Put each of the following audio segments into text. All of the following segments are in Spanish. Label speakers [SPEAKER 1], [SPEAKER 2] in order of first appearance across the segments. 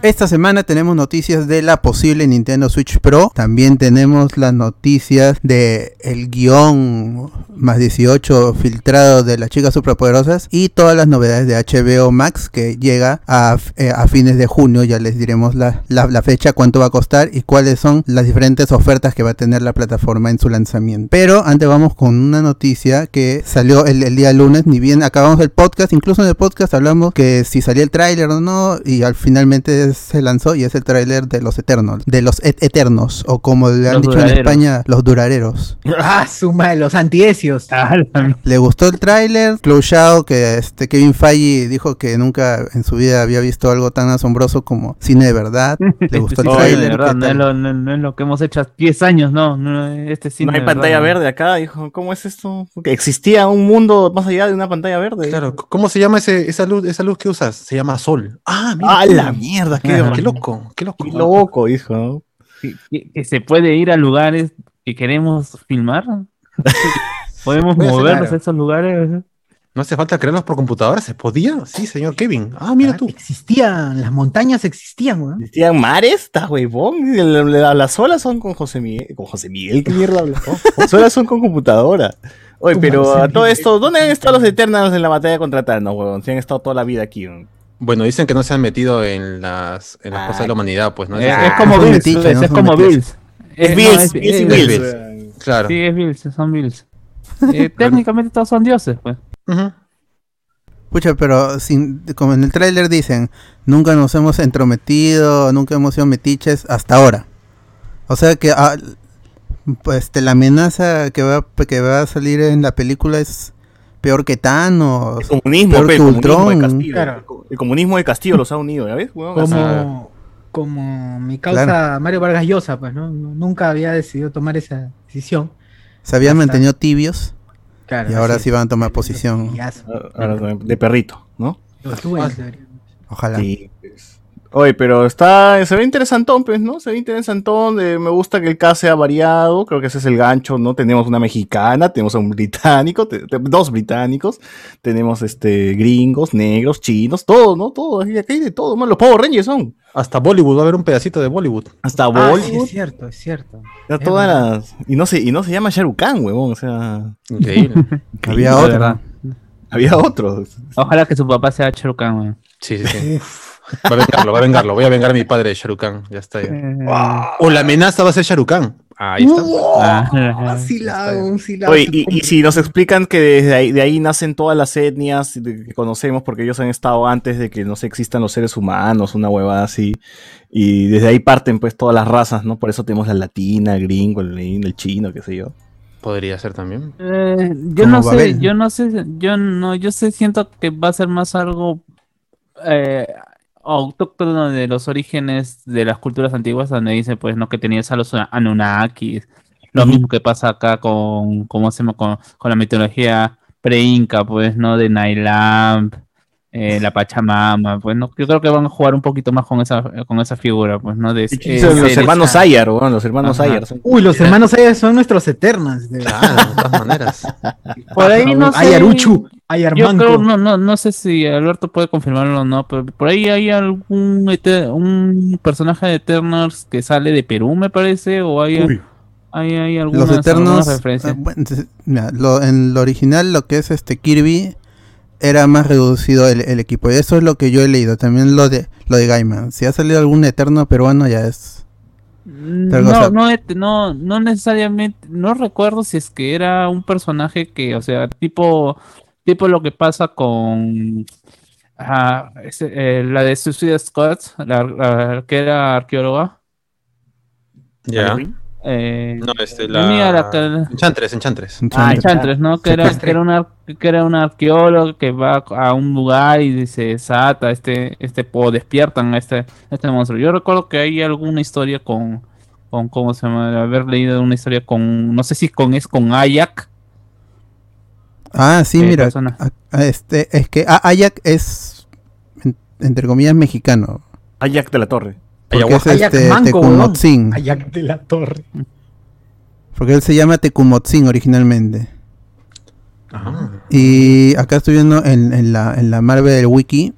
[SPEAKER 1] Esta semana tenemos noticias de la posible Nintendo Switch Pro. También tenemos las noticias de el guion más 18 filtrado de las chicas superpoderosas y todas las novedades de HBO Max que llega a, eh, a fines de junio. Ya les diremos la, fecha, cuánto va a costar y cuáles son las diferentes ofertas que va a tener la plataforma en su lanzamiento. Pero antes vamos con una noticia que salió el, el día lunes. Ni bien acabamos el podcast, incluso en el podcast hablamos que si salía el tráiler o no y al finalmente se lanzó y es el tráiler de los Eternos, de los et Eternos o como le han
[SPEAKER 2] Los
[SPEAKER 1] dicho
[SPEAKER 2] duraderos.
[SPEAKER 1] en España, los durareros.
[SPEAKER 3] Ah, suma de los antiesios.
[SPEAKER 1] Le gustó el tráiler, Chloe Zhao, que este Kevin Feige dijo que nunca en su vida había visto algo tan asombroso como cine de verdad. Le gustó el tráiler.
[SPEAKER 2] de verdad,
[SPEAKER 1] ¿qué
[SPEAKER 2] no es, lo, no, no es lo que hemos hecho hace 10 años, no. no este cine
[SPEAKER 4] no hay
[SPEAKER 2] de
[SPEAKER 4] pantalla
[SPEAKER 2] verdad,
[SPEAKER 4] verde acá, dijo. ¿Cómo es esto? Que existía un mundo más allá de una pantalla verde.
[SPEAKER 5] Claro, ¿cómo se llama ese, esa luz, esa luz que usas? Se llama sol. Ah, mira.
[SPEAKER 4] ¡Ah, la mierda! ¡Qué,
[SPEAKER 5] loco, qué loco.
[SPEAKER 4] qué loco, dijo. ¿no?
[SPEAKER 2] Que, que- que se puede ir a lugares que queremos filmar. Podemos movernos
[SPEAKER 5] claro.
[SPEAKER 2] a esos lugares.
[SPEAKER 5] No hace falta crearlos por computadora, ¿se podía? Sí, señor Kevin. Ah, mira tú.
[SPEAKER 3] Existían, las montañas existían, weón.
[SPEAKER 4] ¿Existían mares? ¿Está huevón? La- la- Las olas son con José Miguel. ¿Con José Miguel? ¿Qué mierda hablas? Las olas son con computadora. Oye, pero a todo esto, ¿dónde han estado los Eternals en la batalla contra Thanos, huevón? Si han estado toda la vida aquí. huevón.
[SPEAKER 5] Bueno, dicen que no se han metido en las, en las
[SPEAKER 4] Ah,
[SPEAKER 5] cosas de la humanidad, pues, ¿no?
[SPEAKER 2] Es, es como Bills, es
[SPEAKER 1] son
[SPEAKER 2] como. Bills.
[SPEAKER 4] Es Bills,
[SPEAKER 2] es-
[SPEAKER 4] Bills y
[SPEAKER 2] es-
[SPEAKER 4] Bills.
[SPEAKER 5] Bills. Claro.
[SPEAKER 2] Sí, es Bills, son Bills. Eh, técnicamente todos son dioses, pues.
[SPEAKER 5] Ujú.
[SPEAKER 1] Pucha, pero sin, como en el tráiler dicen, nunca nos hemos entrometido, nunca hemos sido metiches hasta ahora. O sea que ah, pues este, la amenaza que va, que va a salir en la película es peor que Thanos.
[SPEAKER 4] El comunismo,
[SPEAKER 1] Peor
[SPEAKER 4] pe, el comunismo de. Castillo.
[SPEAKER 3] Claro.
[SPEAKER 4] El comunismo de Castillo los ha unido, ¿ya ves?
[SPEAKER 3] Como, como mi causa
[SPEAKER 1] Claro.
[SPEAKER 3] Mario Vargas Llosa, pues, ¿no? Nunca había decidido tomar esa decisión.
[SPEAKER 1] Se habían
[SPEAKER 3] Ya está.
[SPEAKER 1] mantenido tibios
[SPEAKER 3] Claro,
[SPEAKER 1] y ahora sí van a tomar posición.
[SPEAKER 4] Ahora, de perrito, ¿no?
[SPEAKER 1] Ojalá.
[SPEAKER 4] Sí, pues. Oye, pero está, se ve interesantón, pues, ¿no? Se ve interesantón. eh, me gusta que el cast sea variado. Creo que ese es el gancho, ¿no? Tenemos una mexicana, tenemos a un británico, te- te- dos británicos, tenemos este gringos, negros, chinos, todo, ¿no? Todo, aquí, hay de todo, man. Los Power Rangers son.
[SPEAKER 5] Hasta Bollywood, va a haber un pedacito de Bollywood.
[SPEAKER 4] Hasta
[SPEAKER 3] Ah, sí,
[SPEAKER 4] Bollywood.
[SPEAKER 3] es cierto, es cierto.
[SPEAKER 4] ya
[SPEAKER 3] es
[SPEAKER 4] todas las. Y no se, y no se llama Shahrukh Khan, huevón. O sea.
[SPEAKER 5] Increíble.
[SPEAKER 1] Había
[SPEAKER 2] De
[SPEAKER 1] otro.
[SPEAKER 2] verdad.
[SPEAKER 4] Había otros.
[SPEAKER 2] Ojalá que su papá sea Cherukan, weón.
[SPEAKER 5] Sí, sí, sí. Va a vengarlo, va a vengarlo. Voy a vengar a mi padre Khan. Ya está. Ya. O la amenaza va a ser Shahrukh Khan. Ahí está.
[SPEAKER 2] ah,
[SPEAKER 3] Ah, sí la hago, un sí la
[SPEAKER 4] Oye,
[SPEAKER 3] hago.
[SPEAKER 4] y, y si nos explican que desde ahí, de ahí nacen todas las etnias que conocemos, porque ellos han estado antes de que no sé, existan los seres humanos, una huevada así, y desde ahí parten pues todas las razas, ¿no? Por eso tenemos la latina, el gringo, el, el chino, qué sé yo.
[SPEAKER 5] Podría ser también.
[SPEAKER 2] Eh, yo
[SPEAKER 1] Como
[SPEAKER 2] no sé, yo no sé, yo no, yo sé, siento que va a ser más algo eh, autóctono de los orígenes de las culturas antiguas, donde dice pues no que tenías a los Anunnakis, lo mismo que pasa acá con, ¿cómo llama? Con, con la mitología pre-inca, pues, ¿no? De Nailam, eh, la Pachamama, pues, ¿no? Yo creo que van a jugar un poquito más con esa, con esa figura, pues, ¿no? De, eh,
[SPEAKER 4] los hermanos Ayar, weón, los hermanos
[SPEAKER 2] Ajá.
[SPEAKER 4] Ayar. son-
[SPEAKER 3] Uy, los hermanos Ayar son nuestros eternos. de-
[SPEAKER 5] Claro, de todas maneras.
[SPEAKER 2] Por ahí no sé.
[SPEAKER 3] Ayaruchu,
[SPEAKER 2] Yo
[SPEAKER 3] Ayarmanco.
[SPEAKER 2] creo, no, no, no sé si Alberto puede confirmarlo o no, pero por ahí hay algún ete- un personaje de Eternals que sale de Perú, me parece, o hay,
[SPEAKER 5] Uy.
[SPEAKER 2] hay, hay algunas,
[SPEAKER 1] Los Eternos,
[SPEAKER 2] algunas referencias.
[SPEAKER 1] eh, bueno, mira, lo- en lo original lo que es este Kirby era más reducido el, el equipo y eso es lo que yo he leído, también lo de lo de Gaiman. Si ha salido algún Eterno peruano ya es o
[SPEAKER 2] no, no, no, no necesariamente, no recuerdo si es que era un personaje que, o sea, tipo, tipo lo que pasa con ese, eh, la de Suicide Squad, la, la que era arqueóloga.
[SPEAKER 5] Ya.
[SPEAKER 2] Eh,
[SPEAKER 5] No, este, la...
[SPEAKER 2] la cara-
[SPEAKER 5] Enchantres, Enchantres.
[SPEAKER 2] Ah,
[SPEAKER 1] Enchantress.
[SPEAKER 2] Enchantress, ¿no? Que era, que era, una, que era un arqueólogo que va a un lugar y se desata este, este, o despiertan a este, este monstruo. Yo recuerdo que hay alguna historia con, con, ¿cómo se llama? Haber leído una historia con, no sé si con, es con Ayak.
[SPEAKER 1] Ah, sí,
[SPEAKER 2] Eh,
[SPEAKER 1] mira, a- a este es que A- Ayak es en- entre comillas mexicano.
[SPEAKER 4] Ayak de la Torre.
[SPEAKER 1] Porque es este
[SPEAKER 3] Manco. Ayak de la Torre.
[SPEAKER 1] Porque él se llama Tecumotsin originalmente. Y acá estoy viendo en, en la, en la Marvel Wiki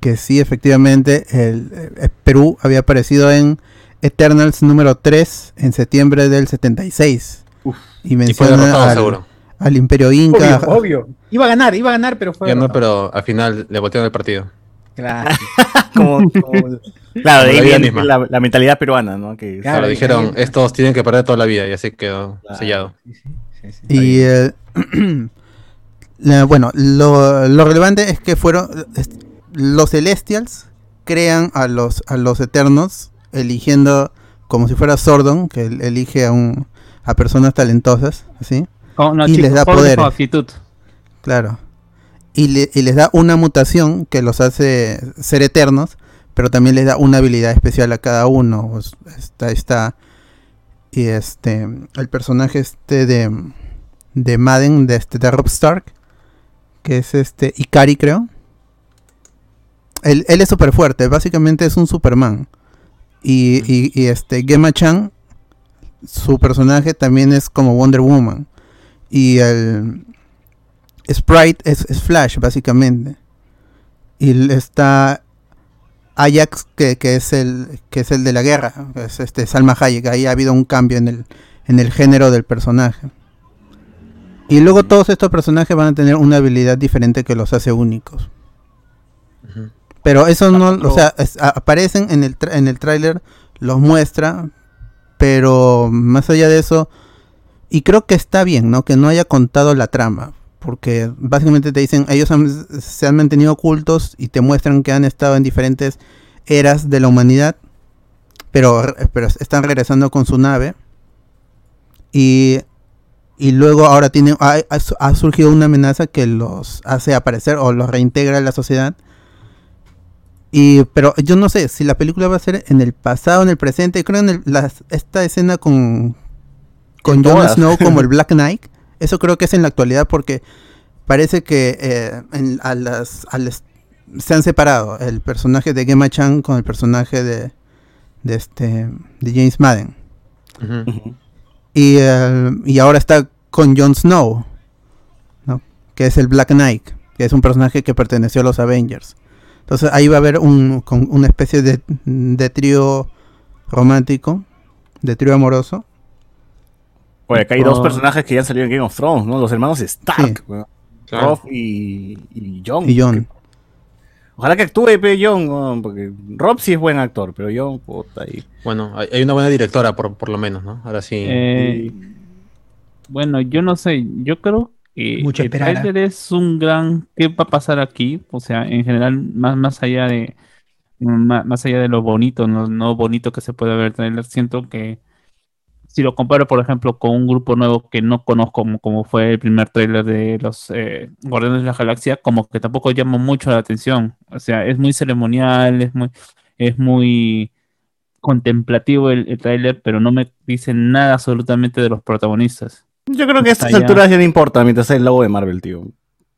[SPEAKER 1] que sí, efectivamente, el, eh, Perú había aparecido en Eternals número 3 en septiembre del 76. Y
[SPEAKER 5] Y fue
[SPEAKER 1] menciona
[SPEAKER 5] derrotado
[SPEAKER 1] al,
[SPEAKER 5] seguro.
[SPEAKER 1] al Imperio Inca.
[SPEAKER 3] Obvio, obvio. Iba a ganar, iba a ganar, pero fue. Derrotado.
[SPEAKER 5] pero al final le botearon el partido.
[SPEAKER 3] Claro.
[SPEAKER 4] Como, como- claro, de
[SPEAKER 5] Como
[SPEAKER 4] ahí
[SPEAKER 5] la vida
[SPEAKER 4] viene
[SPEAKER 5] misma.
[SPEAKER 4] la, la mentalidad peruana, ¿no? Que
[SPEAKER 3] Claro,
[SPEAKER 5] dijeron, estos tienen que perder toda la vida y así quedó
[SPEAKER 4] Claro.
[SPEAKER 5] sellado.
[SPEAKER 3] Sí, sí, sí, sí.
[SPEAKER 1] Y eh, la- bueno, lo, lo relevante es que fueron es- los Celestials crean a los a los Eternos eligiendo como si fuera Sordon, que el- elige a un a personas talentosas, ¿así?
[SPEAKER 2] Con- no,
[SPEAKER 1] Y les da
[SPEAKER 2] actitud.
[SPEAKER 1] Claro. Y, le- y les da una mutación que los hace ser eternos, pero también les da una habilidad especial a cada uno. Pues, Está, está. Y este. El personaje este de. De Madden, de este de Rob Stark. Que es este. Ikari, creo. Él, él es súper fuerte. Básicamente es un Superman. Y, y, y este. Gemma Chan. Su personaje también es como Wonder Woman. Y el. Sprite es, es Flash, básicamente. Y está Ajax, que, que es el que es el de la guerra. Es este Salma Hayek. Ahí ha habido un cambio en el, en el género del personaje. Y luego todos estos personajes van a tener una habilidad diferente que los hace únicos. Pero eso no, o sea, es- aparecen en el, en el tráiler, los muestra, pero más allá de eso, y creo que está bien, ¿no? Que no haya contado la trama, porque básicamente te dicen, ellos han- se han mantenido ocultos y te muestran que han estado en diferentes eras de la humanidad, pero, pero están regresando con su nave. Y, y luego ahora tiene, ha, ha- surgido una amenaza que los hace aparecer o los reintegra en la sociedad. Y, pero yo no sé si la película va a ser en el pasado, en el presente. Creo en el- las- esta escena con, con Jon. Snow como el Black Knight. Eso creo que es en la actualidad porque parece que eh, en- a las, a las- se han separado el personaje de Gemma Chan con el personaje de, de este de James Madden. Y, eh, y ahora está con Jon Snow, ¿no? que es el Black Knight, que es un personaje que perteneció a los Avengers. Entonces ahí va a haber un, con una especie de, de trío romántico, de trío amoroso.
[SPEAKER 4] Oye, acá hay dos personajes que ya han salido en Game of Thrones, ¿no? Los hermanos Stark,
[SPEAKER 1] Sí.
[SPEAKER 4] weón.
[SPEAKER 5] Claro.
[SPEAKER 4] Robb y, y Jon.
[SPEAKER 1] Y Jon.
[SPEAKER 4] Ojalá que actúe pe, Jon, weón, porque Rob sí es buen actor, pero Jon, puta, ahí.
[SPEAKER 5] Bueno, hay, una buena directora por, por lo menos, ¿no? Ahora sí.
[SPEAKER 2] Eh, bueno, yo no sé, yo creo que
[SPEAKER 3] Mucho
[SPEAKER 2] el
[SPEAKER 3] esperar, ¿ah?
[SPEAKER 2] es un gran ¿qué va a pasar aquí? O sea, en general, más, más allá de más, más allá de lo bonito, no, no bonito que se puede ver el tráiler, siento que si lo comparo, por ejemplo, con un grupo nuevo que no conozco, como, como fue el primer tráiler de los eh, Guardianes de la Galaxia, como que tampoco llama mucho la atención. O sea, es muy ceremonial, es muy, es muy contemplativo el, el tráiler, pero no me dice nada absolutamente de los protagonistas.
[SPEAKER 4] Yo creo que a estas alturas ya no importa mientras sea el logo de Marvel, tío.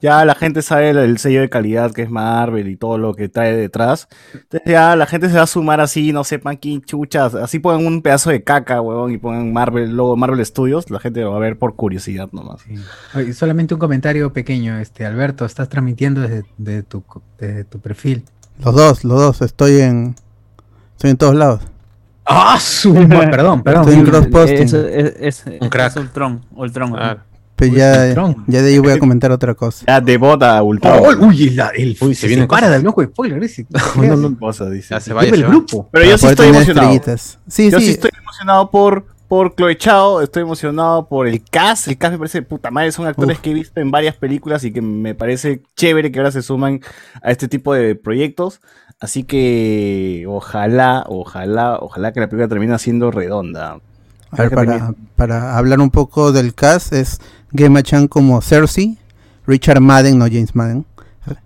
[SPEAKER 4] Ya la gente sabe el, el sello de calidad que es Marvel y todo lo que trae detrás. Entonces ya la gente se va a sumar así, no sepan quién chuchas. Así ponen un pedazo de caca, huevón, y ponen Marvel, de Marvel Studios. La gente lo va a ver por curiosidad nomás.
[SPEAKER 3] Sí. Oye, solamente un comentario pequeño, este Alberto, estás transmitiendo desde, desde tu, desde tu perfil.
[SPEAKER 1] Los dos, los dos, estoy en estoy en todos lados.
[SPEAKER 3] ¡Ah, su Perdón, perdón.
[SPEAKER 1] Estoy en
[SPEAKER 3] sí,
[SPEAKER 1] cross-posting.
[SPEAKER 2] Es, es, es-
[SPEAKER 5] Un crack.
[SPEAKER 2] es Ultron, Ultron.
[SPEAKER 5] Claro.
[SPEAKER 1] Pero
[SPEAKER 3] Uy,
[SPEAKER 1] ya, ya de ahí voy a comentar otra cosa.
[SPEAKER 4] Ya de bota Ultron.
[SPEAKER 3] Oh, uy, la- el,
[SPEAKER 5] Uy,
[SPEAKER 3] se,
[SPEAKER 5] se vienen
[SPEAKER 3] separa
[SPEAKER 5] cosas.
[SPEAKER 3] del ojo de spoiler. Ese,
[SPEAKER 4] No, no, cosa, dice.
[SPEAKER 5] Ya se vaya,
[SPEAKER 3] el
[SPEAKER 5] se va.
[SPEAKER 3] grupo.
[SPEAKER 4] Pero yo
[SPEAKER 1] Para
[SPEAKER 4] sí estoy emocionado.
[SPEAKER 1] Sí,
[SPEAKER 4] Yo sí.
[SPEAKER 1] sí.
[SPEAKER 4] estoy emocionado por, por Chloe Chao, estoy emocionado por el cast. El cast me parece de puta madre, son actores
[SPEAKER 1] Uf.
[SPEAKER 4] que he visto en varias películas y que me parece chévere que ahora se suman a este tipo de proyectos. Así que ojalá, ojalá, ojalá que la película termine siendo redonda.
[SPEAKER 1] A ver, para, para hablar un poco del cast, es Gemma Chan como Cersei, Richard Madden, no James Madden,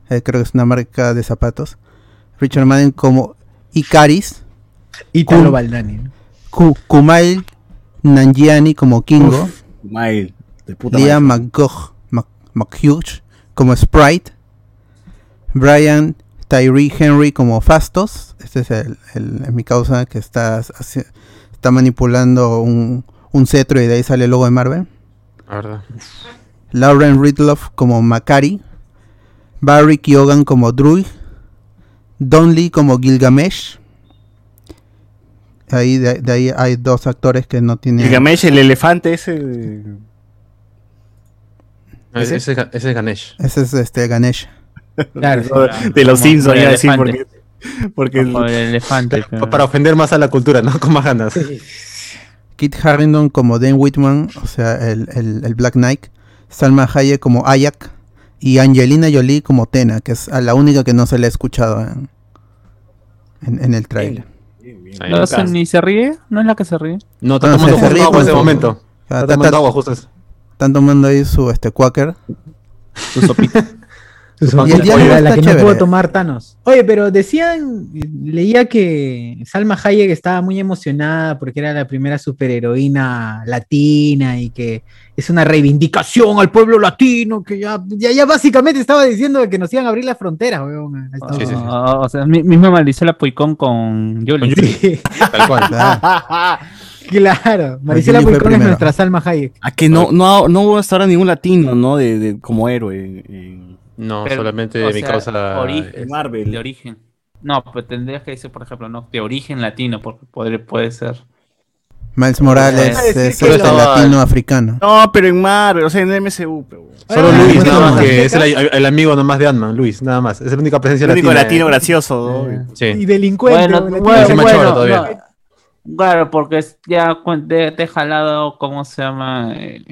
[SPEAKER 1] eh, creo que es una marca de zapatos. Richard Madden como Icaris,
[SPEAKER 3] Italo. Baldani.
[SPEAKER 1] Kumail Nanjiani como Kingo,
[SPEAKER 4] Mail, de puta
[SPEAKER 1] Liam. McGough, McHugh como Sprite, Brian Tyree Henry como Fastos. Este es el, el- mi causa que está, haci- está manipulando un, un cetro y de ahí sale el logo de Marvel.
[SPEAKER 5] La verdad.
[SPEAKER 1] Lauren Ridloff como Makari. Barry Keoghan como Druid. Don Lee como Gilgamesh. Ahí de, de ahí hay dos actores que no tienen.
[SPEAKER 4] Gilgamesh, el elefante ese. de- ¿Ese?
[SPEAKER 5] Ese, ese, ese es Ganesh.
[SPEAKER 1] Ese es este Ganesh.
[SPEAKER 3] Claro,
[SPEAKER 4] de los Simpsons,
[SPEAKER 2] el
[SPEAKER 4] iba a decir, porque. Porque el-
[SPEAKER 2] Como el elefante. Pero-
[SPEAKER 5] Para ofender más a la cultura, ¿no? Con más ganas.
[SPEAKER 1] Kit Harington como Dan Whitman, o sea, el, el- el Black Knight. Salma Hayek como Ayak. Y Angelina Jolie como Tena, que es a la única que no se le ha escuchado en, en, en el trailer.
[SPEAKER 2] ¿No se- ni se ríe? ¿No es la que se ríe?
[SPEAKER 5] No, está tomando
[SPEAKER 1] se- se
[SPEAKER 5] justo
[SPEAKER 1] ríe
[SPEAKER 5] agua en ese
[SPEAKER 1] su-
[SPEAKER 5] momento. Está
[SPEAKER 1] está-
[SPEAKER 5] tomando
[SPEAKER 1] está-
[SPEAKER 5] agua justo. eso.
[SPEAKER 1] Están tomando ahí su este Quaker.
[SPEAKER 2] Su sopita.
[SPEAKER 1] Y el diálogo
[SPEAKER 3] Oye, la que no pudo tomar Thanos. Oye, pero decían, leía que Salma Hayek estaba muy emocionada porque era la primera superheroína latina y que es una reivindicación al pueblo latino, que ya, ya, ya básicamente estaba diciendo que nos iban a abrir las fronteras, weón. Estados
[SPEAKER 5] Sí, sí.
[SPEAKER 2] Ah, o sea, mi- misma Marisela Puicón con Yoli.
[SPEAKER 5] Con Yoli.
[SPEAKER 3] Sí,
[SPEAKER 5] Tal cual.
[SPEAKER 1] Claro.
[SPEAKER 3] claro. Marisela Puicón es nuestra Salma Hayek.
[SPEAKER 4] A que no, no, no hubo hasta ahora ningún latino, ¿no? De, de- como héroe en,
[SPEAKER 5] No,
[SPEAKER 2] Pero,
[SPEAKER 5] solamente
[SPEAKER 2] o
[SPEAKER 5] mi
[SPEAKER 2] sea,
[SPEAKER 5] causa.
[SPEAKER 2] ori-
[SPEAKER 4] en Marvel.
[SPEAKER 2] De origen. No, pues tendrías que decir, por ejemplo, no, de origen latino, porque puede, puede ser.
[SPEAKER 1] Miles Morales es
[SPEAKER 3] que
[SPEAKER 1] este,
[SPEAKER 5] lo-
[SPEAKER 1] latino africano.
[SPEAKER 4] No, pero en Marvel, o sea, en MCU. Pero,
[SPEAKER 5] Solo
[SPEAKER 3] Ah,
[SPEAKER 5] Luis,
[SPEAKER 3] bueno,
[SPEAKER 5] nada más
[SPEAKER 3] bueno.
[SPEAKER 5] que es el, el amigo nomás de Ant-Man, Luis, nada más. Es la única presencia
[SPEAKER 4] el único
[SPEAKER 5] latina.
[SPEAKER 4] latino gracioso, ¿no?
[SPEAKER 5] Sí.
[SPEAKER 3] Y delincuente.
[SPEAKER 2] Bueno, bueno,
[SPEAKER 5] macho
[SPEAKER 2] bueno,
[SPEAKER 5] todavía.
[SPEAKER 2] no. Claro, porque es- ya te he jalado, ¿cómo se llama? Eh,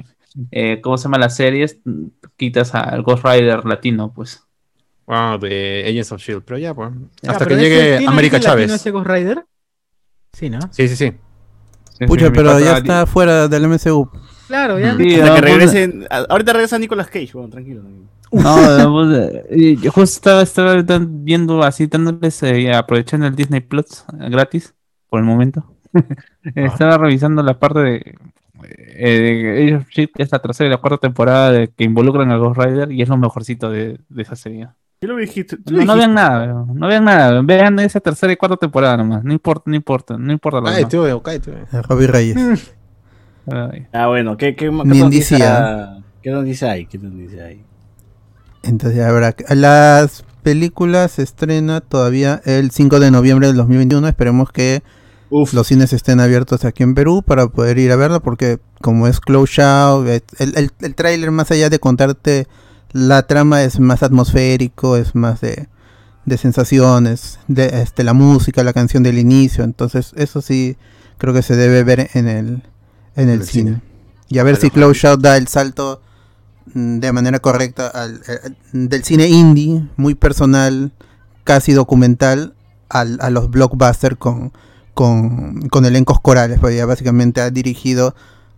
[SPEAKER 2] eh, ¿Cómo se llama las series? Quitas al Ghost Rider latino, pues.
[SPEAKER 5] Ah, de Agents of Shield. Pero ya, pues. Hasta que llegue
[SPEAKER 3] tiene
[SPEAKER 5] América Chávez.
[SPEAKER 3] ese Ghost Rider? Sí, ¿no?
[SPEAKER 5] Sí, sí, sí.
[SPEAKER 1] Pucha, pero ya está fuera del MCU.
[SPEAKER 3] Claro, ya.
[SPEAKER 2] Sí,
[SPEAKER 4] Hasta que
[SPEAKER 2] no,
[SPEAKER 4] regresen. a- Ahorita regresa Nicolas Cage, bueno, tranquilo. tranquilo.
[SPEAKER 2] No, pues, yo justo estaba, estaba viendo así, dándoles, eh, aprovechando el Disney Plus eh, gratis, por el momento. estaba revisando la parte de, eh, Age of Shield, es la tercera y la cuarta temporada de, que involucran a Ghost Rider y es lo mejorcito de, de esa serie.
[SPEAKER 4] ¿Qué lo dijiste? ¿Tú lo
[SPEAKER 2] No, no vean nada, no vean nada, vean esa tercera y cuarta temporada nomás, no importa, no importa, no importa lo
[SPEAKER 5] Cállate,
[SPEAKER 2] demás.
[SPEAKER 5] weón, cállate,
[SPEAKER 1] Robbie Reyes.
[SPEAKER 2] Ay.
[SPEAKER 4] Ah, bueno, ¿qué, qué, qué noticia-
[SPEAKER 1] DC, ¿ah?
[SPEAKER 4] ¿Qué noticia hay? ¿Qué noticia hay?
[SPEAKER 1] Entonces habrá que- las películas se estrena todavía el 5 de noviembre del 2021. Esperemos que
[SPEAKER 4] Uf,
[SPEAKER 1] los cines estén abiertos aquí en Perú para poder ir a verlo porque como es close out, el, el, el tráiler más allá de contarte la trama es más atmosférico, es más de, de sensaciones, de este, la música, la canción del inicio, entonces eso sí creo que se debe ver en el, en el
[SPEAKER 5] el
[SPEAKER 1] cine.
[SPEAKER 5] cine.
[SPEAKER 1] Y a ver si Close Out da el salto mm, de manera correcta al, eh, del cine indie, muy personal, casi documental, al, a los blockbusters con, con, con elencos corales, porque ya básicamente ha dirigido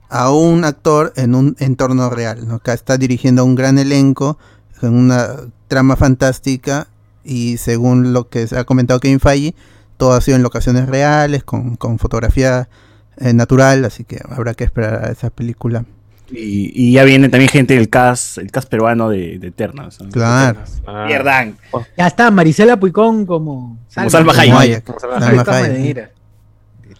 [SPEAKER 1] a un actor en un entorno real, ¿no? Acá está dirigiendo a un gran elenco, con una trama fantástica, y según lo que se ha comentado Kevin Feige, todo ha sido en locaciones reales, con, con fotografía eh, natural, así que habrá que esperar a esa película.
[SPEAKER 4] y, y ya viene también gente del cast, el cast peruano de, de.
[SPEAKER 1] Claro.
[SPEAKER 5] Ah,
[SPEAKER 4] Pierdan.
[SPEAKER 3] Ya está, Marisela Puicón como
[SPEAKER 4] Como Salma
[SPEAKER 1] Como
[SPEAKER 4] Hayek.
[SPEAKER 1] Hayek.
[SPEAKER 3] De
[SPEAKER 1] Salma
[SPEAKER 3] todas
[SPEAKER 1] Hayek.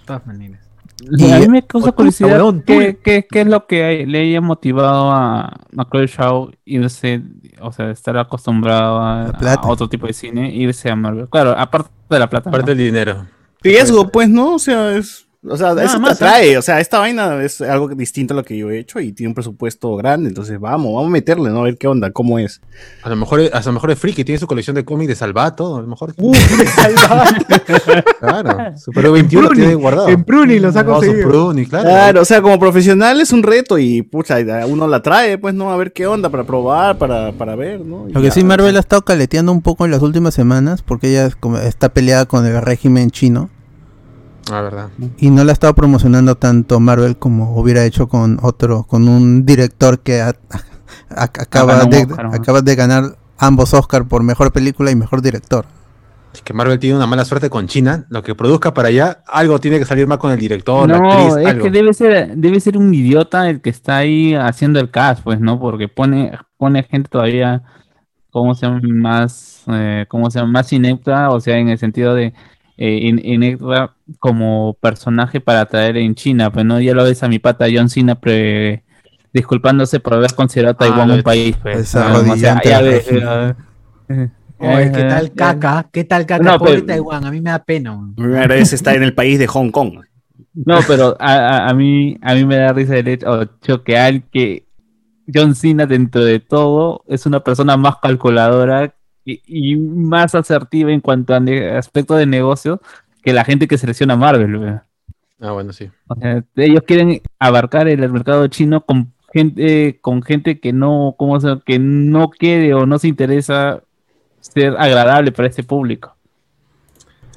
[SPEAKER 3] Todas maneras.
[SPEAKER 1] Y-
[SPEAKER 2] a mí me causa curiosidad. ¿qué, qué, qué es lo que hay- le haya motivado a, a Chloe Shaw irse, o sea, estar acostumbrado a, otro tipo de cine, irse a Marvel. Claro, aparte de la plata.
[SPEAKER 5] Aparte
[SPEAKER 2] ¿no?
[SPEAKER 5] del dinero.
[SPEAKER 4] Riesgo, pues, ¿no? O sea, es. O sea,
[SPEAKER 3] Nada
[SPEAKER 4] eso te
[SPEAKER 3] más,
[SPEAKER 4] atrae. O sea, esta vaina es algo distinto a lo que yo he hecho y tiene un presupuesto grande. Entonces, vamos, vamos a meterle, ¿no? A ver qué onda, cómo es.
[SPEAKER 5] A lo mejor, a lo mejor es friki, tiene su colección de cómics de Salvato, a lo mejor.
[SPEAKER 3] Uh,
[SPEAKER 5] claro. Super 21 lo
[SPEAKER 3] Pruni,
[SPEAKER 5] tiene guardado.
[SPEAKER 3] en Pruni los ha conseguido.
[SPEAKER 5] Pruni, claro.
[SPEAKER 4] Claro, o sea, como profesional es un reto y, pucha, uno la trae, pues, ¿no? A ver qué onda para probar, para, para ver, ¿no? Y
[SPEAKER 1] Lo que
[SPEAKER 4] ya,
[SPEAKER 1] sí,
[SPEAKER 4] o
[SPEAKER 1] Marvel
[SPEAKER 4] sea.
[SPEAKER 1] ha estado caleteando un poco en las últimas semanas porque ella está peleada con el régimen chino
[SPEAKER 5] Ah, verdad.
[SPEAKER 1] y no la ha estado promocionando tanto Marvel como hubiera hecho con otro, con un director que ha- a- acaba, de,
[SPEAKER 2] Oscar, ¿no?
[SPEAKER 1] acaba de ganar ambos Oscar por mejor película y mejor director.
[SPEAKER 5] Es que Marvel tiene una mala suerte con China. Lo que produzca para allá, algo tiene que salir mal con el director, la
[SPEAKER 2] No,
[SPEAKER 5] actriz,
[SPEAKER 2] es
[SPEAKER 5] algo.
[SPEAKER 2] que debe ser, debe ser un idiota el que está ahí haciendo el cast, pues, ¿no? Porque pone, pone gente todavía ¿cómo se llama? Más, eh, ¿cómo se llama? Más inepta, o sea, en el sentido de eh, in- inepta como personaje para traer en China, pues no, ya lo ves a mi pata John Cena pre- disculpándose por haber considerado a Taiwán
[SPEAKER 5] lo
[SPEAKER 2] un país, pues.
[SPEAKER 1] Esa
[SPEAKER 2] Ah, o sea, ya ves, eh,
[SPEAKER 3] Oye, ¿qué tal caca? ¿Qué tal caca?
[SPEAKER 2] No,
[SPEAKER 3] Pobre
[SPEAKER 2] pero-
[SPEAKER 3] Taiwán, a mí me da pena.
[SPEAKER 4] Primera vez está en el país de Hong Kong.
[SPEAKER 2] No, pero a, a- a mí a mí me da risa el hecho que al que John Cena dentro de todo es una persona más calculadora y, y más asertiva en cuanto a aspecto de negocio que la gente que selecciona Marvel. wea.
[SPEAKER 5] Ah, bueno, sí.
[SPEAKER 2] O sea, ellos quieren abarcar el mercado chino con gente con gente que no ¿cómo se que no quiere o no se interesa ser agradable para este público.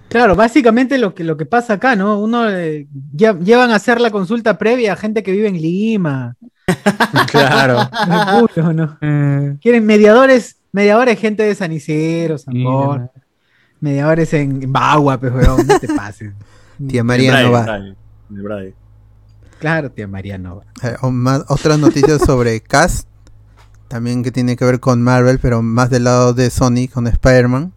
[SPEAKER 3] Claro, básicamente lo que, lo que pasa acá, ¿no? Uno eh, lle- llevan a hacer la consulta previa a gente que vive en Lima.
[SPEAKER 5] Claro.
[SPEAKER 3] culo, ¿no? Quieren mediadores, mediadores, gente de San Isidro, San Borja, mediadores en, en Bagua, pues, weón, no te pases.
[SPEAKER 1] Tía María no va.
[SPEAKER 4] Braille, de Braille.
[SPEAKER 3] Claro, tía María no va.
[SPEAKER 1] Eh, o más- otras noticias sobre Cast, también que tiene que ver con Marvel, pero más del lado de Sony con Spider-Man.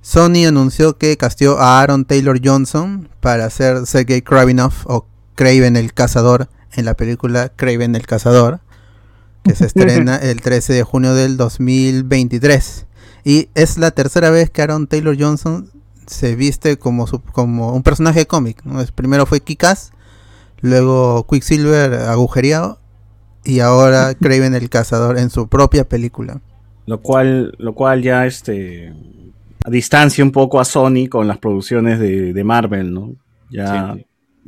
[SPEAKER 1] Sony anunció que casteó a Aaron Taylor Johnson para ser Sergei Kravinov o Craven el Cazador en la película Craven el Cazador, que se estrena el 13 de junio del 2023. Y es la tercera vez que Aaron Taylor Johnson se viste como, su- como un personaje cómic. ¿no? Es- Primero fue Kikas, luego Quicksilver agujereado y ahora Craven el Cazador en su propia película.
[SPEAKER 4] Lo cual, lo cual ya este distancia un poco a Sony con las producciones de, de Marvel, ¿no? Ya,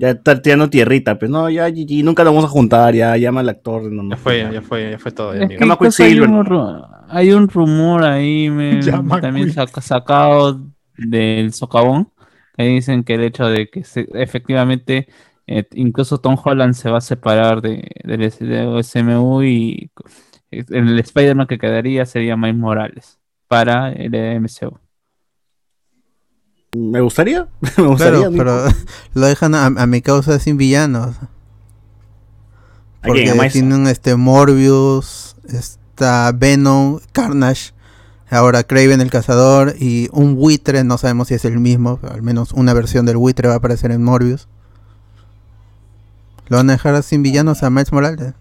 [SPEAKER 4] ya está tirando tierrita, pues no, ya GG, nunca lo vamos a juntar, ya llama al actor. No, no,
[SPEAKER 5] Ya fue, ya fue, ya fue todo. ya,
[SPEAKER 2] Es
[SPEAKER 5] amigo.
[SPEAKER 2] que
[SPEAKER 4] Llama
[SPEAKER 2] incluso hay, un, ru- hay un rumor ahí me- también saca- sacado del socavón que dicen que el hecho de que se- efectivamente eh, incluso Tom Holland se va a separar de, del de SMU y eh, el Spider-Man que quedaría sería Miles Morales para el MCU.
[SPEAKER 4] Me gustaría, me gustaría.
[SPEAKER 1] Claro, pero lo dejan a, a mi causa sin villanos.
[SPEAKER 4] ¿A
[SPEAKER 1] Porque tienen este Morbius, está Venom, Carnage, ahora Craven el Cazador y un buitre, no sabemos si es el mismo, pero al menos una versión del buitre va a aparecer en Morbius. ¿Lo van a dejar sin villanos a Miles Morales?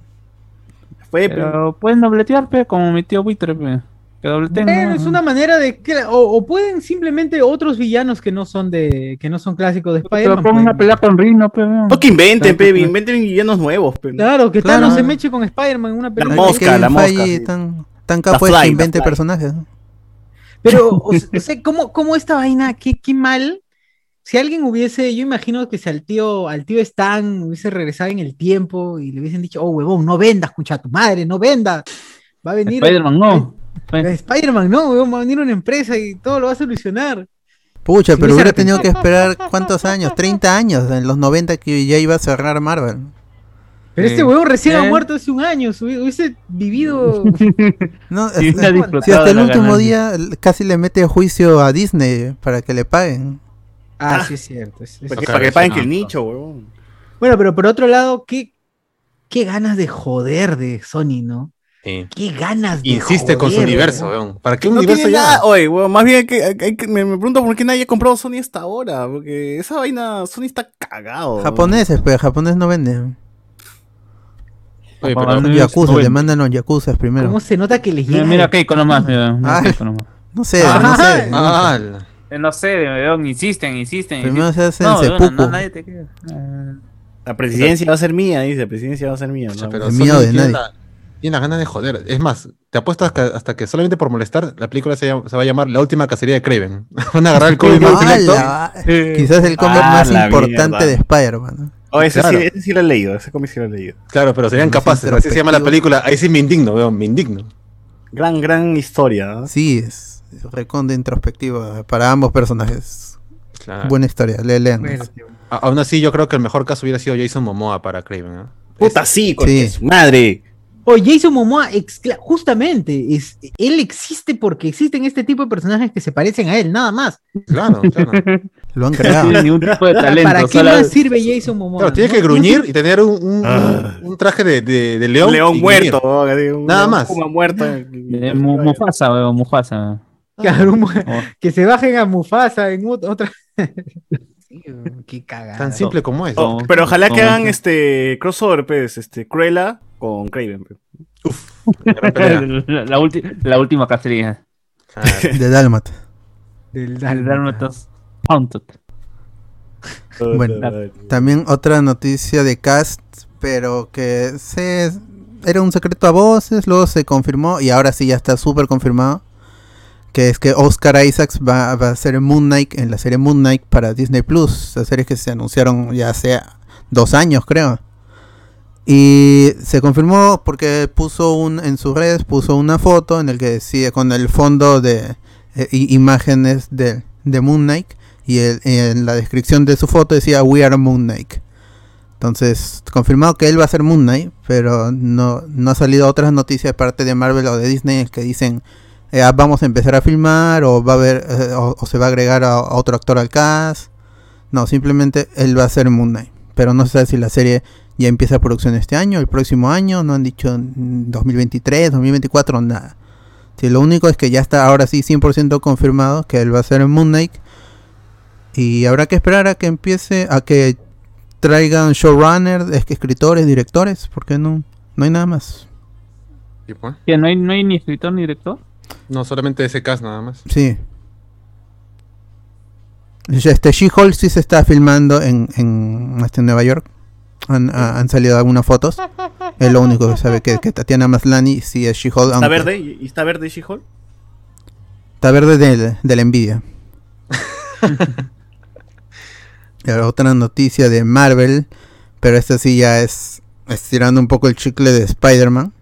[SPEAKER 4] Fue, pero-
[SPEAKER 2] Pero pueden dobletear, pe, como mi tío Buitre, pe, que dobleteen,
[SPEAKER 3] Bueno,
[SPEAKER 2] ¿no?
[SPEAKER 3] es una manera de que o, o pueden simplemente otros villanos que no son de que no son clásicos de
[SPEAKER 2] Pero
[SPEAKER 3] Spider-Man.
[SPEAKER 2] pongan una
[SPEAKER 3] pueden-
[SPEAKER 2] pelea con Rino, pe, weón.
[SPEAKER 4] No que inventen,
[SPEAKER 2] Claro,
[SPEAKER 4] pe,
[SPEAKER 2] pues.
[SPEAKER 4] inventen villanos nuevos, pe.
[SPEAKER 3] Claro, que
[SPEAKER 1] Claro.
[SPEAKER 3] Thanos se meche con Spider-Man en una película.
[SPEAKER 4] mosca,
[SPEAKER 1] Kevin
[SPEAKER 4] la mosca, sí.
[SPEAKER 1] tan, tan capo es que
[SPEAKER 4] la
[SPEAKER 1] invente personajes.
[SPEAKER 3] Pero, o sea, ¿cómo, cómo esta vaina? ¿Qué, qué mal? Si alguien hubiese, yo imagino que si al tío, al tío Stan hubiese regresado en el tiempo y le hubiesen dicho, oh huevón, no vendas, escucha a tu madre, no vendas. Va a venir
[SPEAKER 2] Spider-Man, no.
[SPEAKER 3] Eh, Spider-Man, no, va a venir una empresa y todo lo va a solucionar.
[SPEAKER 1] Pucha, pero hubiera tenido que esperar cuántos años, 30 años, en los 90 que ya iba a cerrar Marvel.
[SPEAKER 3] Pero
[SPEAKER 2] Sí.
[SPEAKER 3] este huevón recién ha
[SPEAKER 2] Eh.
[SPEAKER 3] muerto hace un año, hubi- hubiese vivido.
[SPEAKER 1] No, si hasta el último
[SPEAKER 2] ganancia.
[SPEAKER 1] día casi le mete juicio a Disney para que le paguen.
[SPEAKER 3] Ah, sí, es cierto. es- es-
[SPEAKER 4] Para que, para que paguen que el nicho, huevón.
[SPEAKER 3] Bueno, pero por otro lado, qué, qué ganas de joder de Sony, ¿no?
[SPEAKER 5] Sí.
[SPEAKER 3] Qué ganas de
[SPEAKER 5] Insiste con su
[SPEAKER 3] joder,
[SPEAKER 5] universo,
[SPEAKER 3] weón.
[SPEAKER 5] weón. ¿Para qué
[SPEAKER 4] No
[SPEAKER 5] universo
[SPEAKER 4] tiene
[SPEAKER 5] ya?
[SPEAKER 4] nada, oye, huevón, más bien que, hay que- me, me pregunto por qué nadie ha comprado Sony hasta ahora, porque esa vaina, Sony está cagado.
[SPEAKER 1] Japoneses, pero japonés no venden.
[SPEAKER 5] Oye, pero-.
[SPEAKER 1] Yakuza,
[SPEAKER 2] no
[SPEAKER 1] le mandan los Yakuzas primero.
[SPEAKER 3] ¿Cómo se nota que les
[SPEAKER 2] Mira,
[SPEAKER 3] llega?
[SPEAKER 2] mira
[SPEAKER 3] de-
[SPEAKER 2] Keiko nomás, mira. mira
[SPEAKER 1] Ah.
[SPEAKER 2] Keiko nomás.
[SPEAKER 1] No sé,
[SPEAKER 3] Ah,
[SPEAKER 1] no sé.
[SPEAKER 5] Ah, la-
[SPEAKER 2] Eh, No sé, weón, insisten, insisten.
[SPEAKER 1] Primero
[SPEAKER 2] insisten.
[SPEAKER 1] se hacen
[SPEAKER 2] no, weón, no, nadie te. Ah.
[SPEAKER 4] La presidencia va a ser mía, dice, la presidencia va a ser mía. ¿no?
[SPEAKER 5] pero
[SPEAKER 1] miedo de nadie.
[SPEAKER 5] la- tiene las ganas de joder. Es más, te apuesto hasta, hasta que solamente por molestar, la película se, llama- se va a llamar La última cacería de Craven. Van a agarrar el cómic más.
[SPEAKER 1] ¡Hala! Quizás el cómic
[SPEAKER 4] Ah,
[SPEAKER 1] más importante
[SPEAKER 4] mierda.
[SPEAKER 1] de Spider-Man. ¿no?
[SPEAKER 4] Oh, ese,
[SPEAKER 5] Claro.
[SPEAKER 4] sí, ese sí lo he leído, ese cómic sí lo he leído.
[SPEAKER 5] Claro, pero serían capaces. Así se llama la película. Ahí sí me indigno, weón, me indigno.
[SPEAKER 4] Gran, gran historia. ¿no?
[SPEAKER 1] Sí, es reconde introspectiva para ambos personajes.
[SPEAKER 5] Claro.
[SPEAKER 1] Buena historia, le lean.
[SPEAKER 3] Bueno,
[SPEAKER 5] aún así, yo creo que el mejor caso hubiera sido Jason Momoa para Craven. ¿no?
[SPEAKER 4] Puta, sí, con
[SPEAKER 1] Sí.
[SPEAKER 4] su madre.
[SPEAKER 3] Oye, Jason Momoa, justamente, es, él existe porque existen este tipo de personajes que se parecen a él, nada más.
[SPEAKER 5] Claro, claro.
[SPEAKER 1] Lo han
[SPEAKER 2] No
[SPEAKER 1] creado.
[SPEAKER 2] tiene ningún tipo de talento.
[SPEAKER 3] ¿Para qué más sirve Jason Momoa?
[SPEAKER 5] Claro, tiene
[SPEAKER 3] No-
[SPEAKER 5] que
[SPEAKER 3] no
[SPEAKER 5] gruñir y tener un, un,
[SPEAKER 4] Ah.
[SPEAKER 5] un traje de, de, de león.
[SPEAKER 4] Un león muerto. ¿no? Un
[SPEAKER 5] Nada
[SPEAKER 4] león
[SPEAKER 5] más.
[SPEAKER 4] muerto.
[SPEAKER 2] Eh, Mu- Mufasa, weón, Mufasa.
[SPEAKER 3] Claro, un-
[SPEAKER 2] Oh.
[SPEAKER 3] que se bajen a Mufasa en ot- otra. Qué cagada.
[SPEAKER 5] Tan simple como es.
[SPEAKER 4] Oh,
[SPEAKER 2] No,
[SPEAKER 4] pero ojalá que
[SPEAKER 2] no,
[SPEAKER 4] hagan
[SPEAKER 2] no.
[SPEAKER 4] este crossover, pues, este, Cruella con Craven. pues.
[SPEAKER 5] Pelea.
[SPEAKER 2] la, la ulti- la última cacería.
[SPEAKER 5] Claro.
[SPEAKER 1] De Dalmat.
[SPEAKER 3] Del.
[SPEAKER 2] Dálmatas Haunted.
[SPEAKER 1] Bueno, También otra noticia de cast, pero que se era un secreto a voces, luego se confirmó y ahora sí ya está súper confirmado. Que es que Oscar Isaacs va, va a ser Moon Knight en la serie Moon Knight para Disney Plus. Las series que se anunciaron ya hace dos años, creo. Y se confirmó porque puso un en sus redes puso una foto en el que decía con el fondo de eh, imágenes de, de Moon Knight y en la descripción de su foto decía We are Moon Knight. Entonces, confirmado que él va a ser Moon Knight, pero no, no ha salido otras noticias de parte de Marvel o de Disney que dicen eh, ah, vamos a empezar a filmar o va a haber eh, o, o se va a agregar a otro actor al cast. No, simplemente él va a ser Moon Knight. Pero no se sabe si la serie ya empieza producción este año, el próximo año, no han dicho mm, 2023, 2024, nada. Sí, lo único es que ya está ahora sí 100% confirmado que él va a ser Moon Knight. Y habrá que esperar a que empiece, a que traigan showrunners, es que escritores, directores, porque no, no hay nada más.
[SPEAKER 5] Y pues,
[SPEAKER 2] Que no hay, no hay ni escritor ni director.
[SPEAKER 5] No, solamente ese cast nada más.
[SPEAKER 1] Sí. Este She-Hulk sí se está filmando en, en, este, Nueva York. Han, ha- han salido algunas fotos. Es lo único que sabe que, que Tatiana Maslany sí es She-Hulk.
[SPEAKER 4] ¿Está verde? ¿Y está verde She-Hulk?
[SPEAKER 1] Está verde de, de la envidia. Otra noticia de Marvel, pero esta sí ya es estirando un poco el chicle de Spider-Man.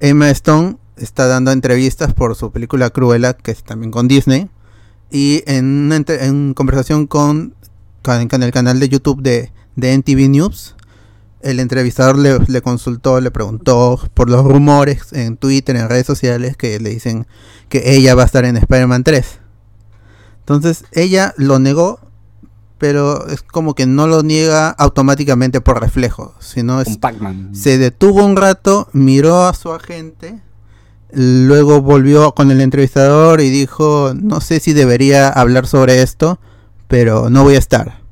[SPEAKER 1] Emma Stone está dando entrevistas por su película Cruella, que es también con Disney. Y en en conversación con, con- con el canal de YouTube de, de NTV News, el entrevistador le, le consultó, le preguntó por los rumores en Twitter, en redes sociales, que le dicen que ella va a estar en Spider-Man 3. Entonces ella lo negó, pero es como que no lo niega automáticamente por reflejo, sino es, se detuvo un rato, miró a su agente, luego volvió con el entrevistador y dijo, no sé si debería hablar sobre esto, pero no voy a estar.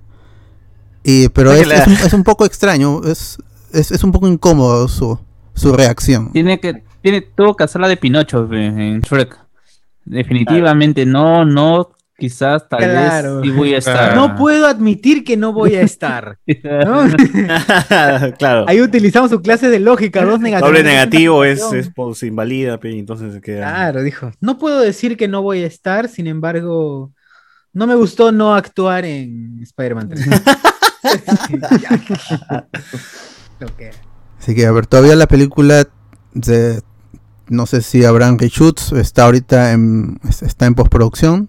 [SPEAKER 1] Y, pero
[SPEAKER 4] Es
[SPEAKER 1] es,
[SPEAKER 4] la-
[SPEAKER 1] es un, es un poco extraño, es, es, es un poco incómodo su, su reacción.
[SPEAKER 2] Tiene que, tiene, tuvo que hacer la de Pinocho pe, en Shrek. Definitivamente no, no, quizás tal
[SPEAKER 3] Claro.
[SPEAKER 2] vez sí voy a estar.
[SPEAKER 3] No puedo admitir que no voy a estar. ¿no?
[SPEAKER 4] claro.
[SPEAKER 3] Ahí utilizamos su clase de lógica, dos negativos.
[SPEAKER 4] Doble negativo es, es pues, se invalida, entonces se queda.
[SPEAKER 3] Claro, dijo. No puedo decir que no voy a estar, sin embargo, no me gustó no actuar en Spider-Man 3. Que-
[SPEAKER 1] Así que a ver, todavía la película de- no sé si habrán reshoots, está ahorita en está en postproducción.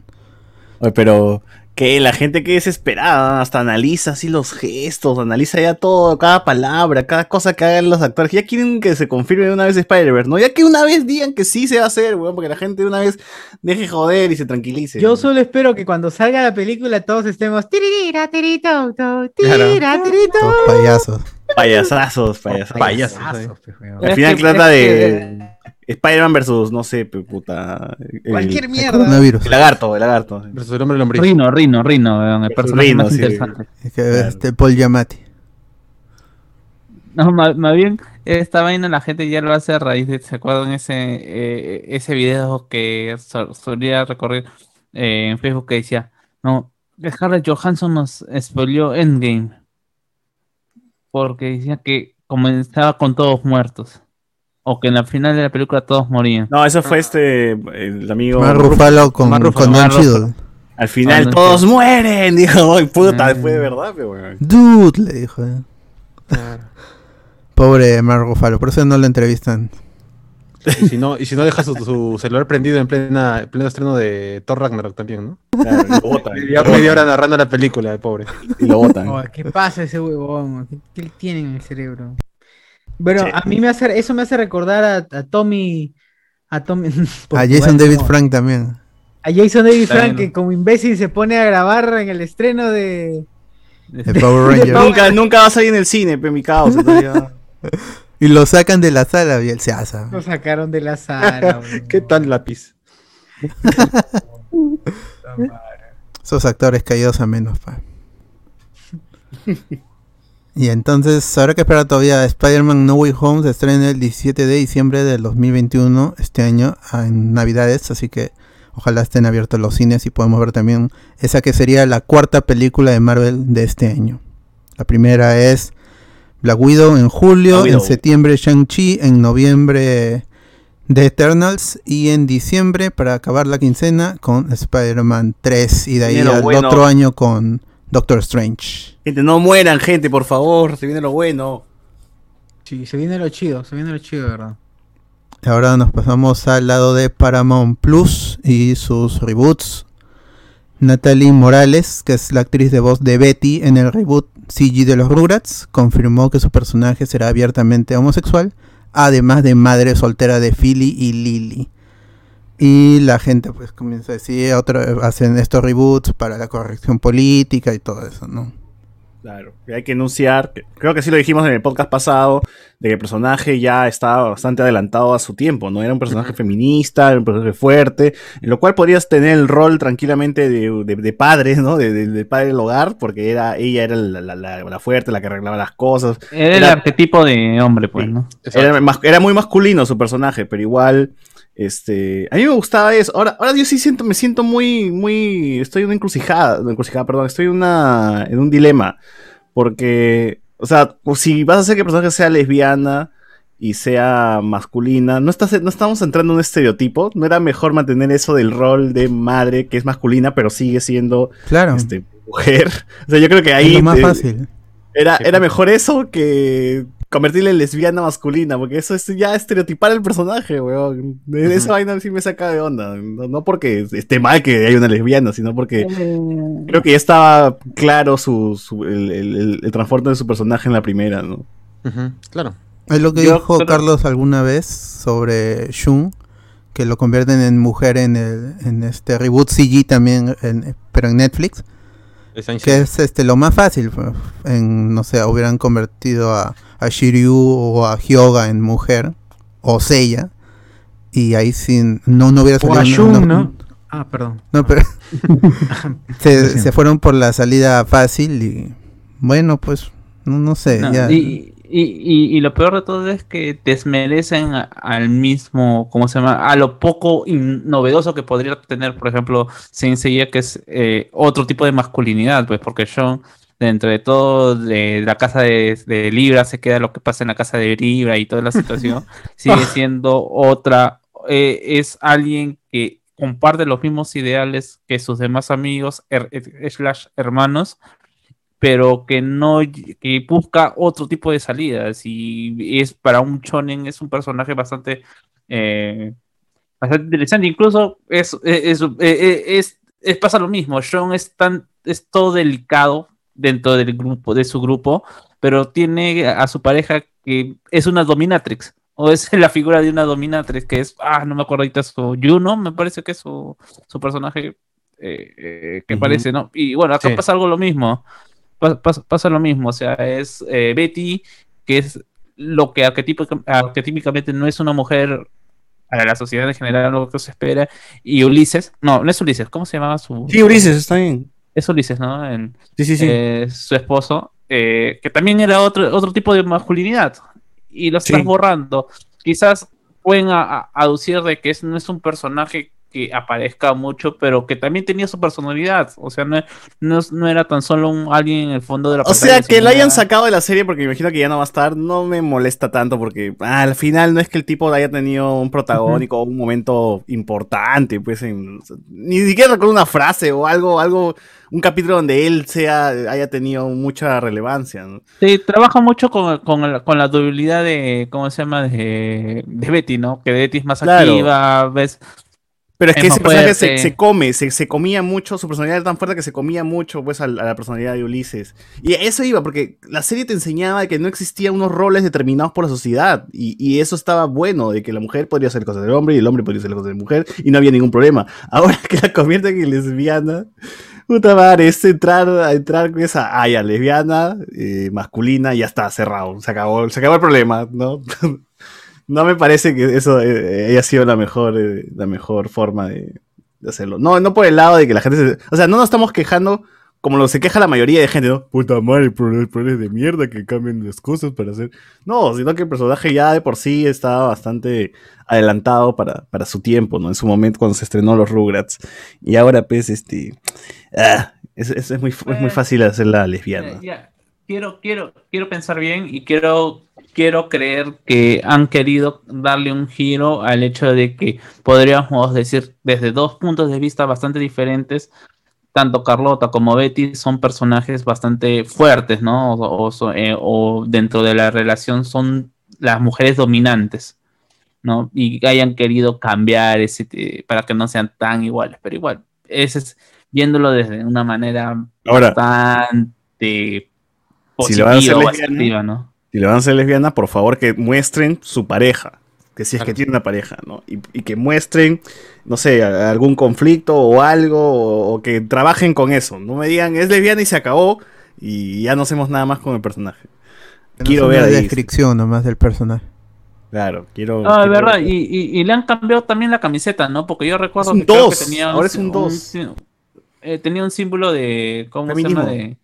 [SPEAKER 4] Oye, pero que la gente que desesperada, hasta analiza así los gestos, analiza ya todo, cada palabra, cada cosa que hagan los actores. Ya quieren que se confirme de una vez Spider-Verse, ¿no? Ya que una vez digan que sí se va a hacer, weón, porque la gente de una vez deje joder y se tranquilice.
[SPEAKER 3] Yo solo espero que cuando salga la película todos estemos tiririra, tirito, tira, tirito.
[SPEAKER 1] Los payasos.
[SPEAKER 4] Payasazos, payasazos.
[SPEAKER 3] Payasazos, pues.
[SPEAKER 4] Al final trata de Spider-Man versus, no sé, puta. el-
[SPEAKER 3] Cualquier
[SPEAKER 1] El
[SPEAKER 3] mierda.
[SPEAKER 1] coronavirus.
[SPEAKER 4] El lagarto, el lagarto.
[SPEAKER 5] Versus el hombre lombriz.
[SPEAKER 2] Rino, Rino, Rino, weón, el
[SPEAKER 4] Versus
[SPEAKER 2] personaje
[SPEAKER 4] Rino,
[SPEAKER 2] más
[SPEAKER 4] sí.
[SPEAKER 2] interesante.
[SPEAKER 1] Es que,
[SPEAKER 4] Claro.
[SPEAKER 1] este Paul Giamatti.
[SPEAKER 2] No, más, más bien, esta vaina la gente ya lo hace a raíz de, ¿se acuerdan ese, eh, ese video que so- solía recorrer eh, en Facebook que decía, no, Scarlett Johansson nos spoileó Endgame? Porque decía que comenzaba con todos muertos. O que en la final de la película todos morían.
[SPEAKER 4] No, eso fue este, el amigo.
[SPEAKER 1] Mark Ruffalo con, con Don Cheadle.
[SPEAKER 4] Al final
[SPEAKER 2] Ah,
[SPEAKER 4] todos mueren, dijo, "Ay, puta,
[SPEAKER 2] Ah.
[SPEAKER 4] fue de verdad, pero weón.
[SPEAKER 1] Dude, le dijo. eh.
[SPEAKER 5] Claro.
[SPEAKER 1] Pobre Mark Ruffalo, por eso no lo entrevistan.
[SPEAKER 5] Y si no, y si no deja su, su celular prendido en plena, en pleno estreno de Thor Ragnarok también, ¿no?
[SPEAKER 4] Claro, y lo botan, y
[SPEAKER 5] Media, hora narrando la película, el pobre.
[SPEAKER 4] y lo botan.
[SPEAKER 3] Oh, ¿Qué pasa ese huevón? ¿Qué, qué tiene en el cerebro? Bueno,
[SPEAKER 4] Sí.
[SPEAKER 3] a mí me hace, eso me hace recordar a, a Tommy, a Tommy,
[SPEAKER 1] A Jason David
[SPEAKER 3] Frank
[SPEAKER 1] Frank también.
[SPEAKER 3] A Jason David. Frank que como imbécil se pone a grabar en el estreno de,
[SPEAKER 1] De Power Rangers.
[SPEAKER 3] Power-
[SPEAKER 4] Nunca, nunca va a salir en el cine, pe, mi caos.
[SPEAKER 1] Y lo sacan de la sala y él se asa.
[SPEAKER 3] Lo sacaron de la sala.
[SPEAKER 5] ¿Qué tal lápiz?
[SPEAKER 1] Esos actores caídos a menos, pa. Y entonces, habrá que esperar todavía. Spider-Man No Way Home se estrena el 17 de diciembre del 2021, este año, en Navidades. Así que ojalá estén abiertos los cines y podemos ver también esa que sería la cuarta película de Marvel de este año. La primera es Black Widow en julio, en septiembre Shang-Chi, en noviembre The Eternals y en diciembre, para acabar la quincena, con Spider-Man 3 y de ahí
[SPEAKER 4] Viene
[SPEAKER 1] al
[SPEAKER 4] bueno.
[SPEAKER 1] otro año con Doctor Strange.
[SPEAKER 4] Gente, no mueran, gente, por favor. Se viene lo bueno.
[SPEAKER 3] Sí, se viene lo chido, se viene lo chido, de ¿verdad?
[SPEAKER 1] Ahora nos pasamos al lado de Paramount Plus y sus reboots. Natalie Morales, que es la actriz de voz de Betty en el reboot CG de los Rugrats, confirmó que su personaje será abiertamente homosexual, además de madre soltera de Philly y Lily. Y la gente pues comienza a decir, otro, hacen estos reboots para la corrección política y todo eso, ¿no?
[SPEAKER 4] Claro, hay que enunciar, que- creo que sí lo dijimos en el podcast pasado, de que el personaje ya estaba bastante adelantado a su tiempo, ¿no? Era un personaje feminista, era un personaje fuerte, en lo cual podrías tener el rol tranquilamente de, de- de padre, ¿no? De, padre del hogar, porque era, ella era la, la- la- la fuerte, la que arreglaba las cosas.
[SPEAKER 2] Era el
[SPEAKER 4] Era-
[SPEAKER 2] arquetipo de hombre, pues. ¿no?
[SPEAKER 4] Era muy masculino su personaje, pero igual, este, a mí me gustaba eso. Ahora, ahora yo sí siento, me siento muy, muy, estoy en una encrucijada, no, encrucijada, perdón, estoy en una, en un dilema, porque, o sea, pues, si vas a hacer que el personaje sea lesbiana y sea masculina, no estás, no estamos entrando en un estereotipo, no era mejor mantener eso del rol de madre que es masculina, pero sigue siendo,
[SPEAKER 1] Claro,
[SPEAKER 4] este, mujer. O sea, yo creo que
[SPEAKER 1] es
[SPEAKER 4] ahí
[SPEAKER 1] lo más fácil.
[SPEAKER 4] era, era mejor eso que convertirle en lesbiana masculina, porque eso es ya estereotipar el personaje, weón. De-
[SPEAKER 5] Ujú.
[SPEAKER 4] Esa vaina sí me saca de onda. No, no porque esté mal que haya una lesbiana, sino porque creo que ya estaba claro su, su- el, el- el- el transporte de su personaje en la primera, ¿no?
[SPEAKER 5] Claro.
[SPEAKER 1] Es lo que
[SPEAKER 2] Yo
[SPEAKER 1] dijo Carlos alguna vez sobre Shun, que lo convierten en mujer en el en este reboot CG también, en- pero en Netflix. Que es este lo más fácil. En no sé, hubieran convertido a, a Shiryu o a Hyoga en mujer o Seiya y ahí sí no no hubiera
[SPEAKER 3] O a
[SPEAKER 1] salido
[SPEAKER 3] Shun, ¿no? Ah, perdón.
[SPEAKER 1] no, pero se, se fueron por la salida fácil y bueno, pues no, no sé,
[SPEAKER 2] No,
[SPEAKER 1] ya
[SPEAKER 2] y, y, y- y lo peor de todo es que desmerecen a- al mismo, ¿cómo se llama? A lo poco novedoso que podría tener, por ejemplo, Saint Seiya, que es eh, otro tipo de masculinidad, pues porque Sean, dentro de todo, de la casa de, de Libra, se queda lo que pasa en la casa de Libra y toda la situación, sigue siendo otra, eh, es alguien que comparte los mismos ideales que sus demás amigos, eh, slash hermanos, pero que no que busca otro tipo de salidas y es para un shonen es un personaje bastante eh, bastante interesante. Incluso es es, es, es- es- pasa lo mismo Sean es tan es todo delicado dentro del grupo de su grupo pero tiene a su pareja que es una dominatrix o es la figura de una dominatrix que es ah no me acuerdo ahorita su Juno me parece que es su, su personaje eh, eh, que parece no y bueno acá
[SPEAKER 5] Sí.
[SPEAKER 2] pasa algo lo mismo pasa, pasa lo mismo, o sea, es eh, Betty, que es lo que arquetípica- arquetípicamente no es una mujer para la sociedad en general, lo que se espera, y Ulises, no, no es Ulises, ¿cómo se llamaba su?
[SPEAKER 4] Sí, Ulises, está bien.
[SPEAKER 2] Es Ulises, ¿no? En-
[SPEAKER 4] Sí, sí, sí.
[SPEAKER 2] eh, su esposo, eh, que también era otro, otro tipo de masculinidad, y lo estás
[SPEAKER 4] Sí.
[SPEAKER 2] borrando. Quizás pueden a- a- aducir de que es, no es un personaje que aparezca mucho, pero que también tenía su personalidad. O sea, no, no, no era tan solo un alguien en el fondo de la
[SPEAKER 4] O sea, que lo hayan sacado de la serie porque me imagino que ya no va a estar, no me molesta tanto porque ah, al final no es que el tipo haya tenido un protagónico o un momento importante, pues en- ni siquiera recuerdo una frase o algo, algo, un capítulo donde él sea, haya tenido mucha relevancia. ¿no?
[SPEAKER 2] Sí, trabaja mucho con, con, la- con la debilidad de, ¿cómo se llama? De, de Betty, ¿no? Que Betty es más
[SPEAKER 4] Claro.
[SPEAKER 2] activa, ¿ves?
[SPEAKER 4] Pero es
[SPEAKER 2] Es
[SPEAKER 4] que ese personaje se, come, se, se comía mucho, su personalidad era tan fuerte que se comía mucho pues a, la personalidad de Ulises. Y eso iba, porque la serie te enseñaba que no existían unos roles determinados por la sociedad. Y, y eso estaba bueno, de que la mujer podría hacer cosas del hombre y el hombre podría hacer cosas de la mujer y no había ningún problema. Ahora que la convierten en lesbiana, Puta madre, es entrar, a entrar con esa haya lesbiana, eh, masculina, y ya está, cerrado. Se acabó, se acabó el problema, ¿no? no me parece que eso eh, haya sido la mejor, eh, la mejor forma de, de hacerlo. No, no por el lado de que la gente se. O sea, no nos estamos quejando como lo se queja la mayoría de gente, ¿no? Puta madre, problemas de mierda que cambien las cosas para hacer. No, sino que el personaje ya de por sí estaba bastante adelantado para, para su tiempo, ¿no? En su momento cuando se estrenó los Rugrats. Y ahora, pues, este. ah, es, es- es muy, es muy fácil hacerla lesbiana.
[SPEAKER 2] Eh, ya. Quiero, quiero, quiero pensar bien y quiero, quiero creer que han querido darle un giro al hecho de que podríamos decir desde dos puntos de vista bastante diferentes. Tanto Carlota como Betty son personajes bastante fuertes, ¿no? O, eh, o dentro de la relación son las mujeres dominantes, ¿no? Y hayan querido cambiar ese eh, para que no sean tan iguales, pero igual, ese es viéndolo desde una manera
[SPEAKER 4] Ahora,
[SPEAKER 2] bastante
[SPEAKER 4] Si le van a hacer lesbiana,
[SPEAKER 2] ¿no?
[SPEAKER 4] si le van a hacer lesbiana, por favor que muestren su pareja. Que si es que tiene una pareja, ¿no? Y, y que muestren, no sé, algún conflicto o algo, o, o que trabajen con eso. No me digan, es lesbiana y se acabó, y ya no hacemos nada más con el personaje. Quiero
[SPEAKER 1] No es
[SPEAKER 4] ver ahí.
[SPEAKER 1] descripción nomás del personaje.
[SPEAKER 4] Claro, quiero.
[SPEAKER 2] No, es
[SPEAKER 4] quiero-
[SPEAKER 2] verdad, y, y- y le han cambiado también la camiseta, ¿no? Porque yo recuerdo
[SPEAKER 4] Es un
[SPEAKER 2] que, creo que
[SPEAKER 4] dos,
[SPEAKER 2] tenía
[SPEAKER 4] ahora es un
[SPEAKER 2] sí-
[SPEAKER 4] dos.
[SPEAKER 2] sí- eh, tenía un símbolo de. ¿Cómo
[SPEAKER 4] Feminismo.
[SPEAKER 2] se llama? De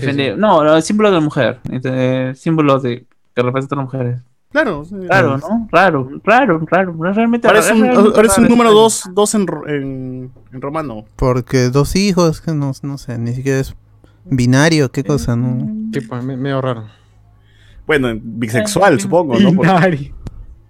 [SPEAKER 2] defender. No, no, el símbolo de la mujer. eh, símbolo de que representa a las mujeres.
[SPEAKER 4] Claro, sí.
[SPEAKER 2] Raro, ¿no? Raro, raro, raro. Realmente
[SPEAKER 4] es un, ahora es un
[SPEAKER 2] raro,
[SPEAKER 4] número. 2 dos, en, en, en romano.
[SPEAKER 1] Porque dos hijos, que no, no sé, ni siquiera es binario, qué cosa, ¿no?
[SPEAKER 5] Sí, pues, me- medio raro.
[SPEAKER 4] Bueno, bisexual, supongo, ¿no?
[SPEAKER 3] Binario.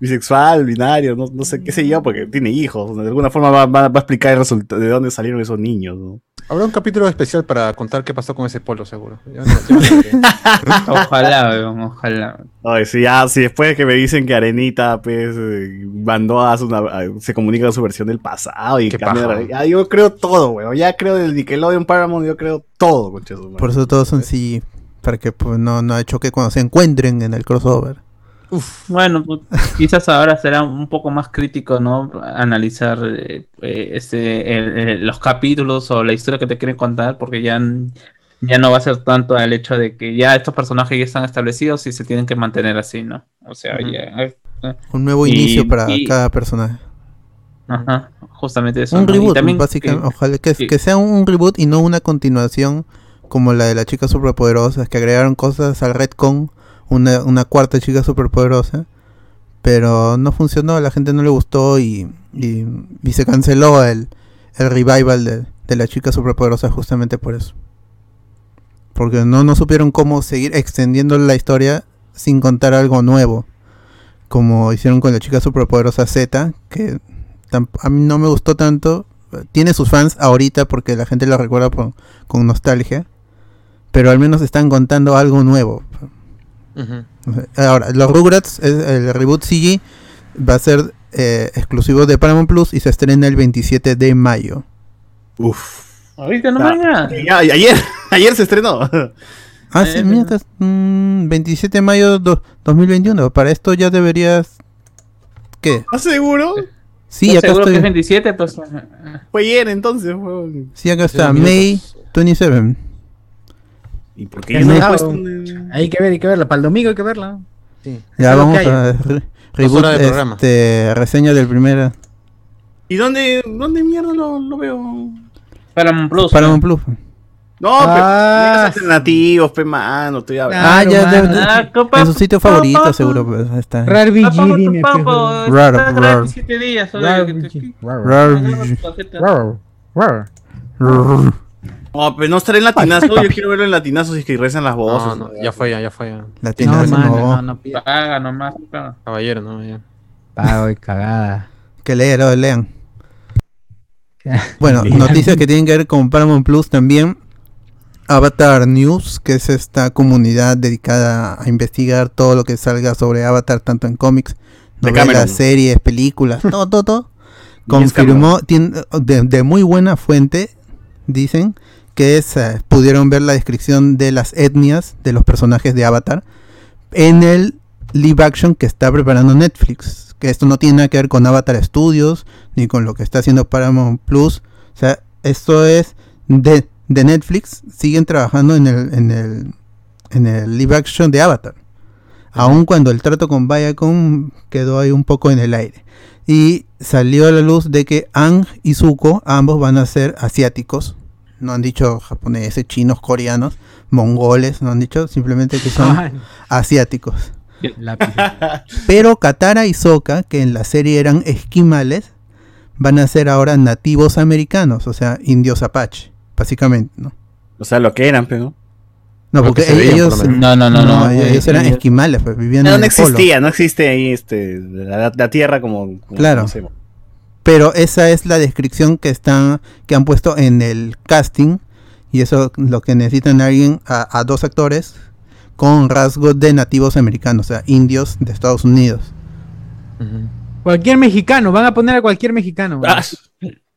[SPEAKER 4] bisexual, binario, no, no sé qué sé yo, porque tiene hijos. De alguna forma va, va- va a explicar el resultado de dónde salieron esos niños, ¿no?
[SPEAKER 5] Habrá un capítulo especial para contar qué pasó con ese polo, seguro. No- no.
[SPEAKER 2] Ojalá, weón, ojalá.
[SPEAKER 4] Ay, si ya, si después de que me dicen que Arenita, pues, eh, mandó a, su, a- se comunica con su versión del pasado y cambia de
[SPEAKER 5] paja.
[SPEAKER 4] realidad. Ya, yo creo todo, weón. Ya creo del Nickelodeon Paramount, yo creo todo, madre.
[SPEAKER 1] Por eso todos son sí, para que pues, no, no choque cuando se encuentren en el crossover.
[SPEAKER 2] Bueno, pues, quizás ahora será un poco más crítico, ¿no? Analizar eh, eh, este, el- el- los capítulos o la historia que te quieren contar, porque ya, ya no va a ser tanto el hecho de que ya estos personajes ya están establecidos y se tienen que mantener así, ¿no? O sea, ya, eh,
[SPEAKER 1] Un nuevo
[SPEAKER 2] Y-
[SPEAKER 1] inicio para
[SPEAKER 2] y-
[SPEAKER 1] cada personaje.
[SPEAKER 2] ajá, justamente eso.
[SPEAKER 1] un reboot,
[SPEAKER 2] también
[SPEAKER 1] básicamente.
[SPEAKER 2] que-
[SPEAKER 1] Ojalá que,
[SPEAKER 2] que-
[SPEAKER 1] que sea un, un reboot y no una continuación como la de las chicas superpoderosas, que agregaron cosas al Redcon, una, una cuarta chica superpoderosa. Pero no funcionó, la gente no le gustó y, y, se canceló el, el revival de, de la chica superpoderosa justamente por eso. Porque no, no supieron cómo seguir extendiendo la historia sin contar algo nuevo. Como hicieron con la chica superpoderosa Z, que a mí no me gustó tanto. Tiene sus fans ahorita porque la gente lo recuerda por- con nostalgia. Pero al menos están contando algo nuevo.
[SPEAKER 5] Ujú.
[SPEAKER 1] Ahora, los Rugrats, el reboot CG, va a ser eh, exclusivo de Paramount Plus y se estrena el 27 de mayo.
[SPEAKER 4] Uf.
[SPEAKER 2] Ahorita no
[SPEAKER 4] Ah. Ya, y ayer, ayer se estrenó.
[SPEAKER 1] Ah,
[SPEAKER 2] Eh,
[SPEAKER 1] sí, mira, estás- mm, 27 de mayo do- 2021. Para esto ya deberías... ¿Qué?
[SPEAKER 4] ¿Estás seguro?
[SPEAKER 1] Sí,
[SPEAKER 2] ¿Estás
[SPEAKER 1] acá
[SPEAKER 2] seguro que es
[SPEAKER 1] estoy.
[SPEAKER 2] 27? Pues.
[SPEAKER 4] Fue ayer entonces, weón.
[SPEAKER 1] Sí, acá está. May 27.
[SPEAKER 4] ¿Y por qué no un-
[SPEAKER 3] Hay que ver, hay que verla. Para el domingo hay que verla.
[SPEAKER 5] Sí.
[SPEAKER 1] Ya
[SPEAKER 3] es
[SPEAKER 1] vamos a re- reboot,
[SPEAKER 5] de programa.
[SPEAKER 1] este, reseña del primer
[SPEAKER 4] ¿Y dónde, dónde mierda lo, lo veo?
[SPEAKER 2] Paramount Plus.
[SPEAKER 1] Paramount Plus.
[SPEAKER 4] No,
[SPEAKER 3] Ah,
[SPEAKER 4] pero alternativos, pe mano, estoy hablando.
[SPEAKER 1] Ah, ya,
[SPEAKER 3] mano.
[SPEAKER 1] de-
[SPEAKER 2] Ah, copa-
[SPEAKER 1] en su sitio favorito seguro pues, está.
[SPEAKER 3] Rar
[SPEAKER 2] pa-
[SPEAKER 3] dime.
[SPEAKER 2] gratis siete días,
[SPEAKER 3] Rar.
[SPEAKER 1] Rar-.
[SPEAKER 3] Rar, rar.
[SPEAKER 4] No, pero no estaré en latinazo, yo quiero verlo en latinazo si es que rezan las voces.
[SPEAKER 5] No, no, ya fue, ya, ya fue. Ya.
[SPEAKER 1] Latino,
[SPEAKER 3] No,
[SPEAKER 1] no,
[SPEAKER 3] mano, no, no pida.
[SPEAKER 2] Paga nomás. paga.
[SPEAKER 5] Caballero, ¿no? Ya.
[SPEAKER 3] Pago y cagada.
[SPEAKER 1] Que lean, lean. Bueno, noticias que tienen que ver con Paramount Plus también. Avatar News, que es esta comunidad dedicada a investigar todo lo que salga sobre Avatar, tanto en cómics, novelas, series, películas, todo, todo, todo. Confirmó, tiene- de, de muy buena fuente, dicen, que es, eh, pudieron ver la descripción de las etnias de los personajes de Avatar en el live action que está preparando Netflix. Que esto no tiene nada que ver con Avatar Studios ni con lo que está haciendo Paramount Plus. O sea, esto es de de Netflix siguen trabajando en el, en el, en el live action de Avatar. Aun cuando el trato con Viacom quedó ahí un poco en el aire. Y salió a la luz de que Ang y Zuko, ambos van a ser asiáticos. No han dicho japoneses, chinos, coreanos, mongoles, no han dicho, simplemente que son
[SPEAKER 3] Ay,
[SPEAKER 1] asiáticos. Pero Katara y Sokka, que en la serie eran esquimales, van a ser ahora nativos americanos, o sea, indios apache, básicamente, ¿no?
[SPEAKER 4] O sea, lo que eran, pero.
[SPEAKER 1] No, porque
[SPEAKER 5] veían,
[SPEAKER 1] ellos.
[SPEAKER 2] No, no, no, no.
[SPEAKER 1] ellos, ellos eran esquimales, pues vivían
[SPEAKER 4] No,
[SPEAKER 1] en
[SPEAKER 4] no
[SPEAKER 1] el polo.
[SPEAKER 4] existía, no existe ahí este, la, la tierra como, como
[SPEAKER 1] Claro.
[SPEAKER 4] conocemos.
[SPEAKER 1] Pero esa es la descripción que están, que han puesto en el casting. Y eso lo que necesitan alguien, a, a dos actores con rasgos de nativos americanos, o sea, indios de Estados Unidos.
[SPEAKER 3] Cualquier mexicano, van a poner a cualquier mexicano.
[SPEAKER 4] Ah,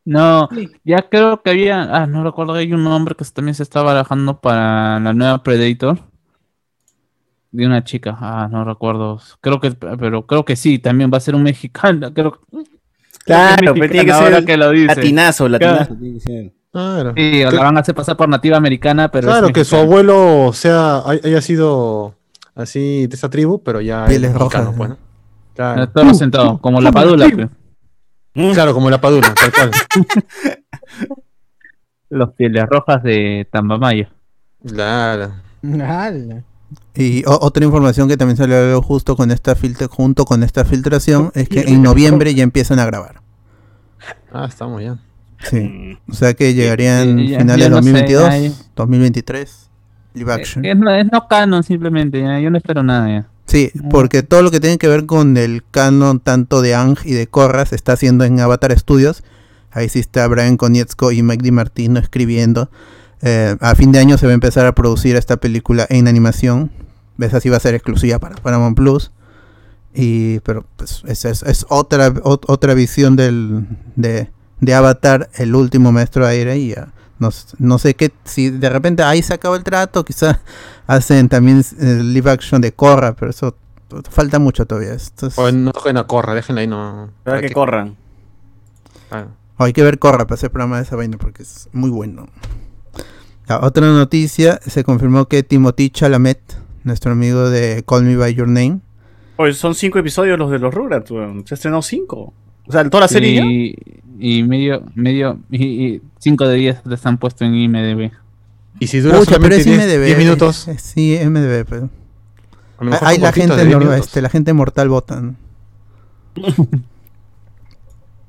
[SPEAKER 2] No, ya creo que había, ah, no recuerdo, hay un nombre que también se está barajando para la nueva Predator. De una chica, ah, no recuerdo. Creo que, pero creo que sí, también va a ser un mexicano. Creo,
[SPEAKER 4] claro, pero tiene que
[SPEAKER 2] mexicano ahora
[SPEAKER 4] ser
[SPEAKER 2] que lo dice.
[SPEAKER 4] latinazo, latinazo. tiene que ser.
[SPEAKER 5] Claro.
[SPEAKER 2] Sí, o
[SPEAKER 5] Que-
[SPEAKER 2] la van a hacer pasar por nativa americana, pero.
[SPEAKER 5] claro, que su abuelo sea, hay- haya sido así de esa tribu, pero ya es
[SPEAKER 1] Pieles
[SPEAKER 5] mexicano,
[SPEAKER 1] rojas,
[SPEAKER 5] pues,
[SPEAKER 1] ¿no?
[SPEAKER 5] ¿no? Claro.
[SPEAKER 2] Todo como la padula, pues.
[SPEAKER 5] Claro, como la padula, tal cual.
[SPEAKER 2] los pieles rojas de Tambamaya.
[SPEAKER 5] Claro.
[SPEAKER 3] Ala.
[SPEAKER 1] Y otra información que también salió justo con esta filtra, junto con esta filtración es que en noviembre ya empiezan a grabar.
[SPEAKER 5] Ah, estamos ya.
[SPEAKER 1] Sí. O sea que llegarían
[SPEAKER 2] Sí, ya-
[SPEAKER 1] finales de
[SPEAKER 2] no sé,
[SPEAKER 1] 2022,
[SPEAKER 2] ahí.
[SPEAKER 1] 2023, live
[SPEAKER 2] Es,
[SPEAKER 1] action.
[SPEAKER 2] es no, es no canon simplemente, ya, yo no espero nada ya.
[SPEAKER 1] Sí, porque todo lo que tiene que ver con el canon tanto de Ang y de Korra se está haciendo en Avatar Studios. Ahí sí está Brian Konietzko y Mike DiMartino escribiendo. Eh, a fin de año se va a empezar a producir esta película en animación. Ves así va a ser exclusiva para Paramount Plus. Y, pero pues esa es, es otra ot- otra visión del, de, de Avatar, el último maestro de aire. Y ya, no, no sé qué, si de repente ahí se acaba el trato, quizás hacen también eh, live action de Korra, pero eso falta mucho todavía. Esto es-
[SPEAKER 5] O no toquen a Corra, déjenla ahí, no.
[SPEAKER 4] Para que corran.
[SPEAKER 5] Claro.
[SPEAKER 1] o hay que ver Korra para hacer programa de esa vaina porque es muy bueno. La otra noticia, se confirmó que Timothy Chalamet, nuestro amigo de Call Me By Your Name,
[SPEAKER 4] Oye, son cinco episodios los de los Rugrats, weón. Se estrenó cinco. O sea, toda la serie ya.
[SPEAKER 2] Y, y medio, medio, y, y cinco de 10 les han puesto en IMDB.
[SPEAKER 5] Y si dura
[SPEAKER 1] Pucha, pero
[SPEAKER 5] solamente
[SPEAKER 1] es
[SPEAKER 5] 10,
[SPEAKER 1] IMDb,
[SPEAKER 5] 10 minutos,
[SPEAKER 1] eh, Sí, MDB, pero.
[SPEAKER 5] lo
[SPEAKER 1] Ahí
[SPEAKER 5] son
[SPEAKER 1] la gente,
[SPEAKER 5] de 10
[SPEAKER 1] no-
[SPEAKER 5] minutos.
[SPEAKER 1] este, la gente mortal votan.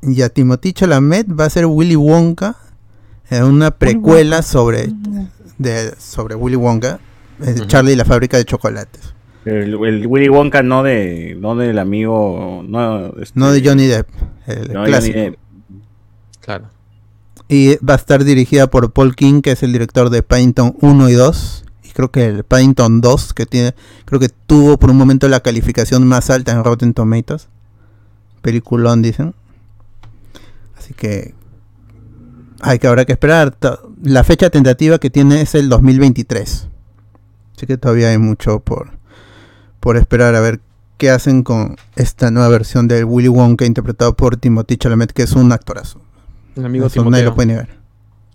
[SPEAKER 1] y a Timothy Chalamet va a ser Willy Wonka en una precuela sobre de, sobre Willy Wonka, eh. Charlie y la fábrica de chocolates.
[SPEAKER 4] El, el Willy Wonka no de no del amigo no, este,
[SPEAKER 1] No de Johnny Depp, el
[SPEAKER 4] no de
[SPEAKER 1] clásico.
[SPEAKER 4] Johnny Depp.
[SPEAKER 5] Claro.
[SPEAKER 1] Y va a estar dirigida por Paul King, que es el director de Paddington 1 y 2. Y creo que el Paddington 2, que tiene, creo que tuvo por un momento la calificación más alta en Rotten Tomatoes. Peliculón, dicen. Así que hay que habrá que esperar. La fecha tentativa que tiene es el 2023. Así que todavía hay mucho por, por esperar a ver qué hacen con esta nueva versión de Willy Wonka interpretado por Timothy Chalamet, que es un actorazo.
[SPEAKER 5] El amigo
[SPEAKER 1] Eso nadie lo
[SPEAKER 5] Timoteo.
[SPEAKER 1] puede negar.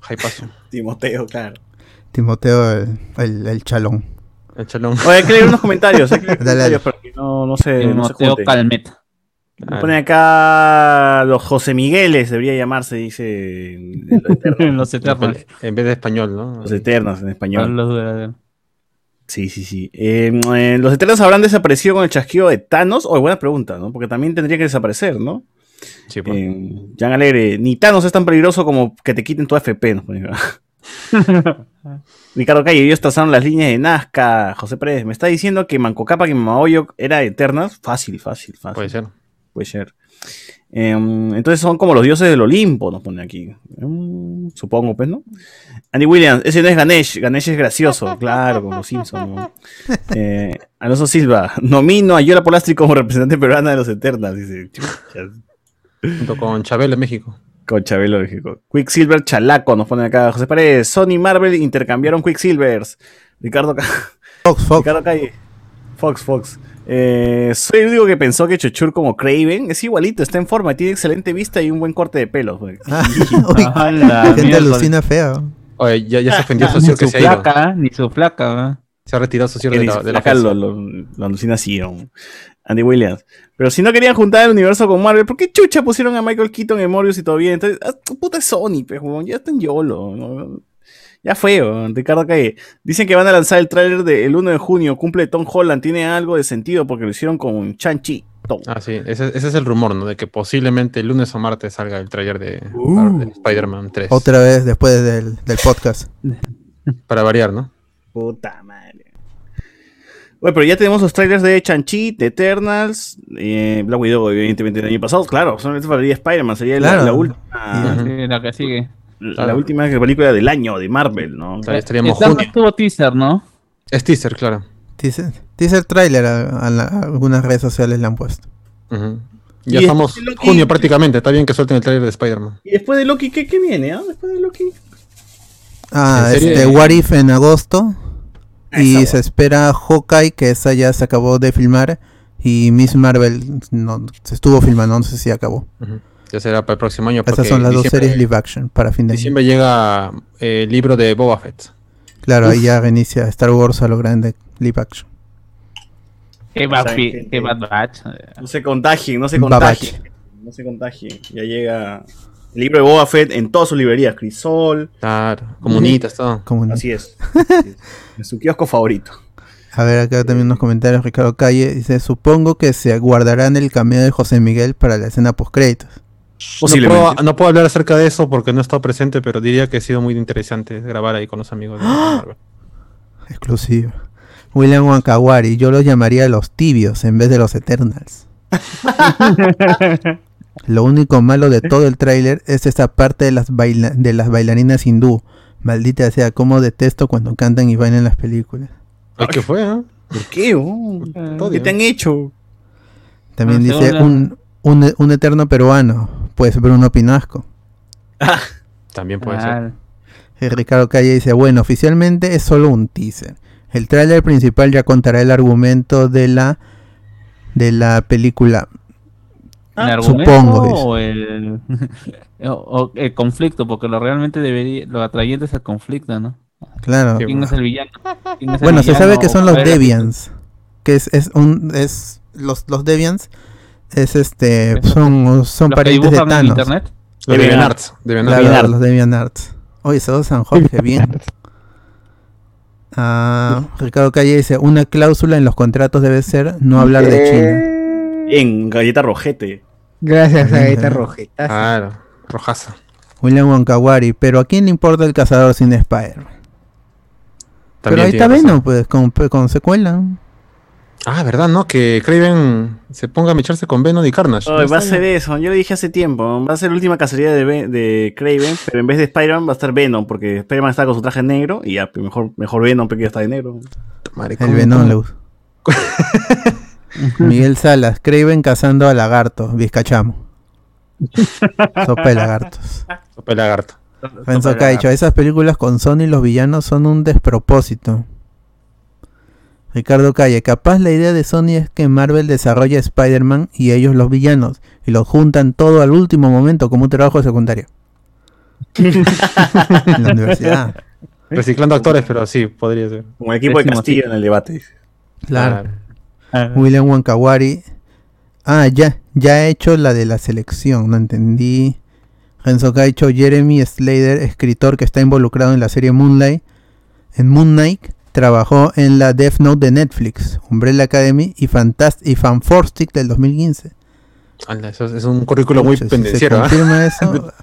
[SPEAKER 5] Jaipazo.
[SPEAKER 4] Timoteo, claro.
[SPEAKER 1] Timoteo, el, el, el chalón.
[SPEAKER 5] El chalón.
[SPEAKER 4] Oye, hay que leer unos comentarios, hay que leer
[SPEAKER 1] Dale,
[SPEAKER 4] comentarios para que no, no se, no se
[SPEAKER 2] Timoteo. Calmet.
[SPEAKER 4] Nos ponen acá los José Migueles, debería llamarse, dice eternos,
[SPEAKER 2] Los eternos.
[SPEAKER 5] En vez de español, ¿no?
[SPEAKER 4] los eternos en español.
[SPEAKER 2] Los de-
[SPEAKER 4] Sí, sí, sí. Eh, eh, ¿Los Eternos habrán desaparecido con el chasquido de Thanos? Oh, buena pregunta, ¿no? Porque también tendría que desaparecer, ¿no?
[SPEAKER 5] Sí, pues.
[SPEAKER 4] Eh, Jan Alegre, ni Thanos es tan peligroso como que te quiten tu FP. acá. Ricardo Calle, ellos trazaron las líneas de Nazca. José Pérez, me está diciendo que Manco Capa y Mamaoyo era Eternas. Fácil, fácil, fácil.
[SPEAKER 5] Puede ser.
[SPEAKER 4] Puede ser. Em, entonces son como los dioses del Olimpo, nos pone aquí. Em, supongo, pues, ¿no? Andy Williams, ese no es Ganesh, Ganesh es gracioso, claro, como los Simpsons. ¿no? Eh, Alonso Silva, nomino a Yola Polastri como representante peruana de los Eternas, dice. Chucha,
[SPEAKER 5] Junto con Chabelo en México.
[SPEAKER 4] Con Chabelo México. Quicksilver Chalaco, nos pone acá José Paredes. Sony y Marvel intercambiaron Quicksilvers. Ricardo, Ca-
[SPEAKER 1] Fox, Fox.
[SPEAKER 4] Ricardo Calle. Fox, Fox. Eh, soy el único que pensó que Chochur como Craven es igualito, está en forma, tiene excelente vista y un buen corte de pelo.
[SPEAKER 1] Ah, uy,
[SPEAKER 2] Ah, la
[SPEAKER 1] gente alucina feo.
[SPEAKER 5] Oye, ya, ya se ofendió
[SPEAKER 2] Ni
[SPEAKER 5] Socio que
[SPEAKER 2] su
[SPEAKER 5] se ha ido.
[SPEAKER 2] flaca, ni su flaca. ¿eh?
[SPEAKER 5] Se ha retirado Socio de
[SPEAKER 4] ni
[SPEAKER 5] la, de la
[SPEAKER 4] lo, lo, lo alucina. Andy Williams. Pero si no querían juntar el universo con Marvel, ¿por qué chucha pusieron a Michael Keaton en Morbius y todavía? Entonces, ah, puta Sony, huevón, ya está en YOLO. ¿no? Ya fue, Ricardo Calle. Dicen que van a lanzar el tráiler del 1 de junio, cumple Tom Holland. Tiene algo de sentido porque lo hicieron con Chan-Chi. Tom.
[SPEAKER 5] Ah, sí, ese, ese es el rumor, ¿no? De que posiblemente el lunes o martes salga el trailer de,
[SPEAKER 4] Uh.
[SPEAKER 5] de Spider-Man 3.
[SPEAKER 1] Otra vez después del, del podcast.
[SPEAKER 5] Para variar, ¿no?
[SPEAKER 4] Puta madre. Bueno, pero ya tenemos los trailers de Chan-Chi, de Eternals, eh, Black Widow, evidentemente, del año pasado. Claro, solamente faltaría Spider-Man, sería la-
[SPEAKER 1] Claro.
[SPEAKER 4] la, última.
[SPEAKER 2] Sí, la que sigue.
[SPEAKER 4] La última película del año de Marvel, ¿no?
[SPEAKER 5] Estaría- Estaríamos
[SPEAKER 2] Eternals
[SPEAKER 5] junio.
[SPEAKER 2] tuvo teaser, ¿no?
[SPEAKER 5] Es teaser, claro.
[SPEAKER 1] Teaser, teaser trailer a, a la- a algunas redes sociales le han puesto.
[SPEAKER 4] Y
[SPEAKER 5] Ya
[SPEAKER 4] este
[SPEAKER 5] estamos
[SPEAKER 4] Loki-
[SPEAKER 5] junio prácticamente. Está bien que suelten el trailer de Spider-Man.
[SPEAKER 4] Y después de Loki, ¿qué, qué viene? ah? Después de Loki.
[SPEAKER 1] Ah, este What If en agosto.
[SPEAKER 4] Ah,
[SPEAKER 1] Y se espera Hawkeye, que esa ya se acabó de filmar. Y Miss Marvel no, se estuvo filmando, no sé si acabó.
[SPEAKER 5] Ujú. Ya será para el próximo año.
[SPEAKER 1] Esas son las dos series live action para fin de año.
[SPEAKER 5] diciembre llega eh, el libro de Boba Fett.
[SPEAKER 1] Claro, ahí ya inicia Star Wars a lo grande live action.
[SPEAKER 2] Qué
[SPEAKER 4] O
[SPEAKER 2] Bad,
[SPEAKER 4] sea,
[SPEAKER 2] Fi-
[SPEAKER 4] gente-
[SPEAKER 2] qué Bad Batch.
[SPEAKER 4] No se contagien, no se
[SPEAKER 1] Babach.
[SPEAKER 4] contagien. No se contagien. Ya llega el libro de Boba Fett en todas sus librerías. Crisol.
[SPEAKER 5] Claro, comunitas, todo.
[SPEAKER 4] Así es. Así es. En su kiosco favorito.
[SPEAKER 1] A ver, acá también unos comentarios. Ricardo Calle dice: Supongo que se guardarán el cameo de José Miguel para la escena post créditos.
[SPEAKER 5] No puedo, no puedo hablar acerca de eso porque no he estado presente, pero diría que ha sido muy interesante grabar ahí con los amigos de Marvel.
[SPEAKER 1] Exclusivo. William Wankawari, yo los llamaría los tibios en vez de los Eternals. Lo único malo de todo el tráiler es esa parte de las, baila- de las bailarinas hindú. Maldita sea, cómo detesto cuando cantan y bailan las películas.
[SPEAKER 5] Ay, ¿Qué fue? ah?
[SPEAKER 4] ¿Por qué? oh? ¿Qué te han hecho?
[SPEAKER 1] También
[SPEAKER 2] Ah,
[SPEAKER 1] dice un, un eterno peruano, pues Bruno Pinasco.
[SPEAKER 5] También puede ser.
[SPEAKER 2] Claro.
[SPEAKER 1] Y Ricardo Calle dice, bueno, oficialmente es solo un teaser. El tráiler principal ya contará el argumento de la de la película.
[SPEAKER 2] ¿El
[SPEAKER 4] Ah,
[SPEAKER 2] argumento
[SPEAKER 1] supongo,
[SPEAKER 2] o el, o- o el conflicto? Porque lo realmente debería, lo atrayente es el conflicto, ¿no?
[SPEAKER 1] Claro.
[SPEAKER 5] Sí,
[SPEAKER 2] ¿Quién es el villano? ¿Quién es el
[SPEAKER 1] Bueno, se sabe que son los
[SPEAKER 2] ¿Cuál es la-
[SPEAKER 1] Deviants. Que es, es un es los, los Deviants es este son, son parientes de
[SPEAKER 2] en
[SPEAKER 1] Thanos.
[SPEAKER 2] internet?
[SPEAKER 5] Los
[SPEAKER 4] Deviant
[SPEAKER 5] Deviant Arts. Deviant
[SPEAKER 1] Claro, los Deviant Arts. Oye, se San Jorge, bien. Ah, Ricardo Calle dice, una cláusula en los contratos debe ser no hablar de China.
[SPEAKER 4] En Galleta Rojete.
[SPEAKER 3] Gracias a esta rojeta.
[SPEAKER 5] Claro, rojaza.
[SPEAKER 1] William Wonkawari, pero ¿a quién le importa el cazador sin Spider-Man? Pero ahí está. Venom, pues, con, con secuela.
[SPEAKER 5] Ah, ¿verdad? ¿No? Que Craven se ponga a mecharse con Venom y Carnage. ¿No
[SPEAKER 4] va a ser eso. Yo le dije hace tiempo. Va a ser la última cacería de, Ve- de Craven, pero en vez de Spider-Man va a estar Venom, porque Spider-Man está con su traje negro y ya, pues, mejor, mejor Venom, porque ya está de negro.
[SPEAKER 5] Madre,
[SPEAKER 1] El
[SPEAKER 5] ¿cómo-
[SPEAKER 1] Venom le gusta. Miguel Salas, Craven cazando a lagarto, Vizcachamo. Sopa de lagartos.
[SPEAKER 5] Sopa de lagarto.
[SPEAKER 1] Renzo Caicho, esas películas con Sony los villanos son un despropósito. Ricardo Calle, capaz la idea de Sony es que Marvel desarrolle a Spider-Man y ellos los villanos, y los juntan todo al último momento como un trabajo secundario. en la universidad.
[SPEAKER 5] Reciclando actores, pero sí, podría ser.
[SPEAKER 4] Como el equipo de Castillo en el debate.
[SPEAKER 1] Claro.
[SPEAKER 2] Ah,
[SPEAKER 1] William Wankawari. Ah, ya, ya he hecho la de la selección, no entendí. Renzo Caicho, Jeremy Slater, escritor que está involucrado en la serie Moonlight. En Moon Knight trabajó en la Death Note de Netflix, Umbrella Academy y, Fantast y Fantastic del 2015.
[SPEAKER 5] Anda, eso es, un currículo muy
[SPEAKER 1] si
[SPEAKER 5] pendenciero.
[SPEAKER 1] confirma eso,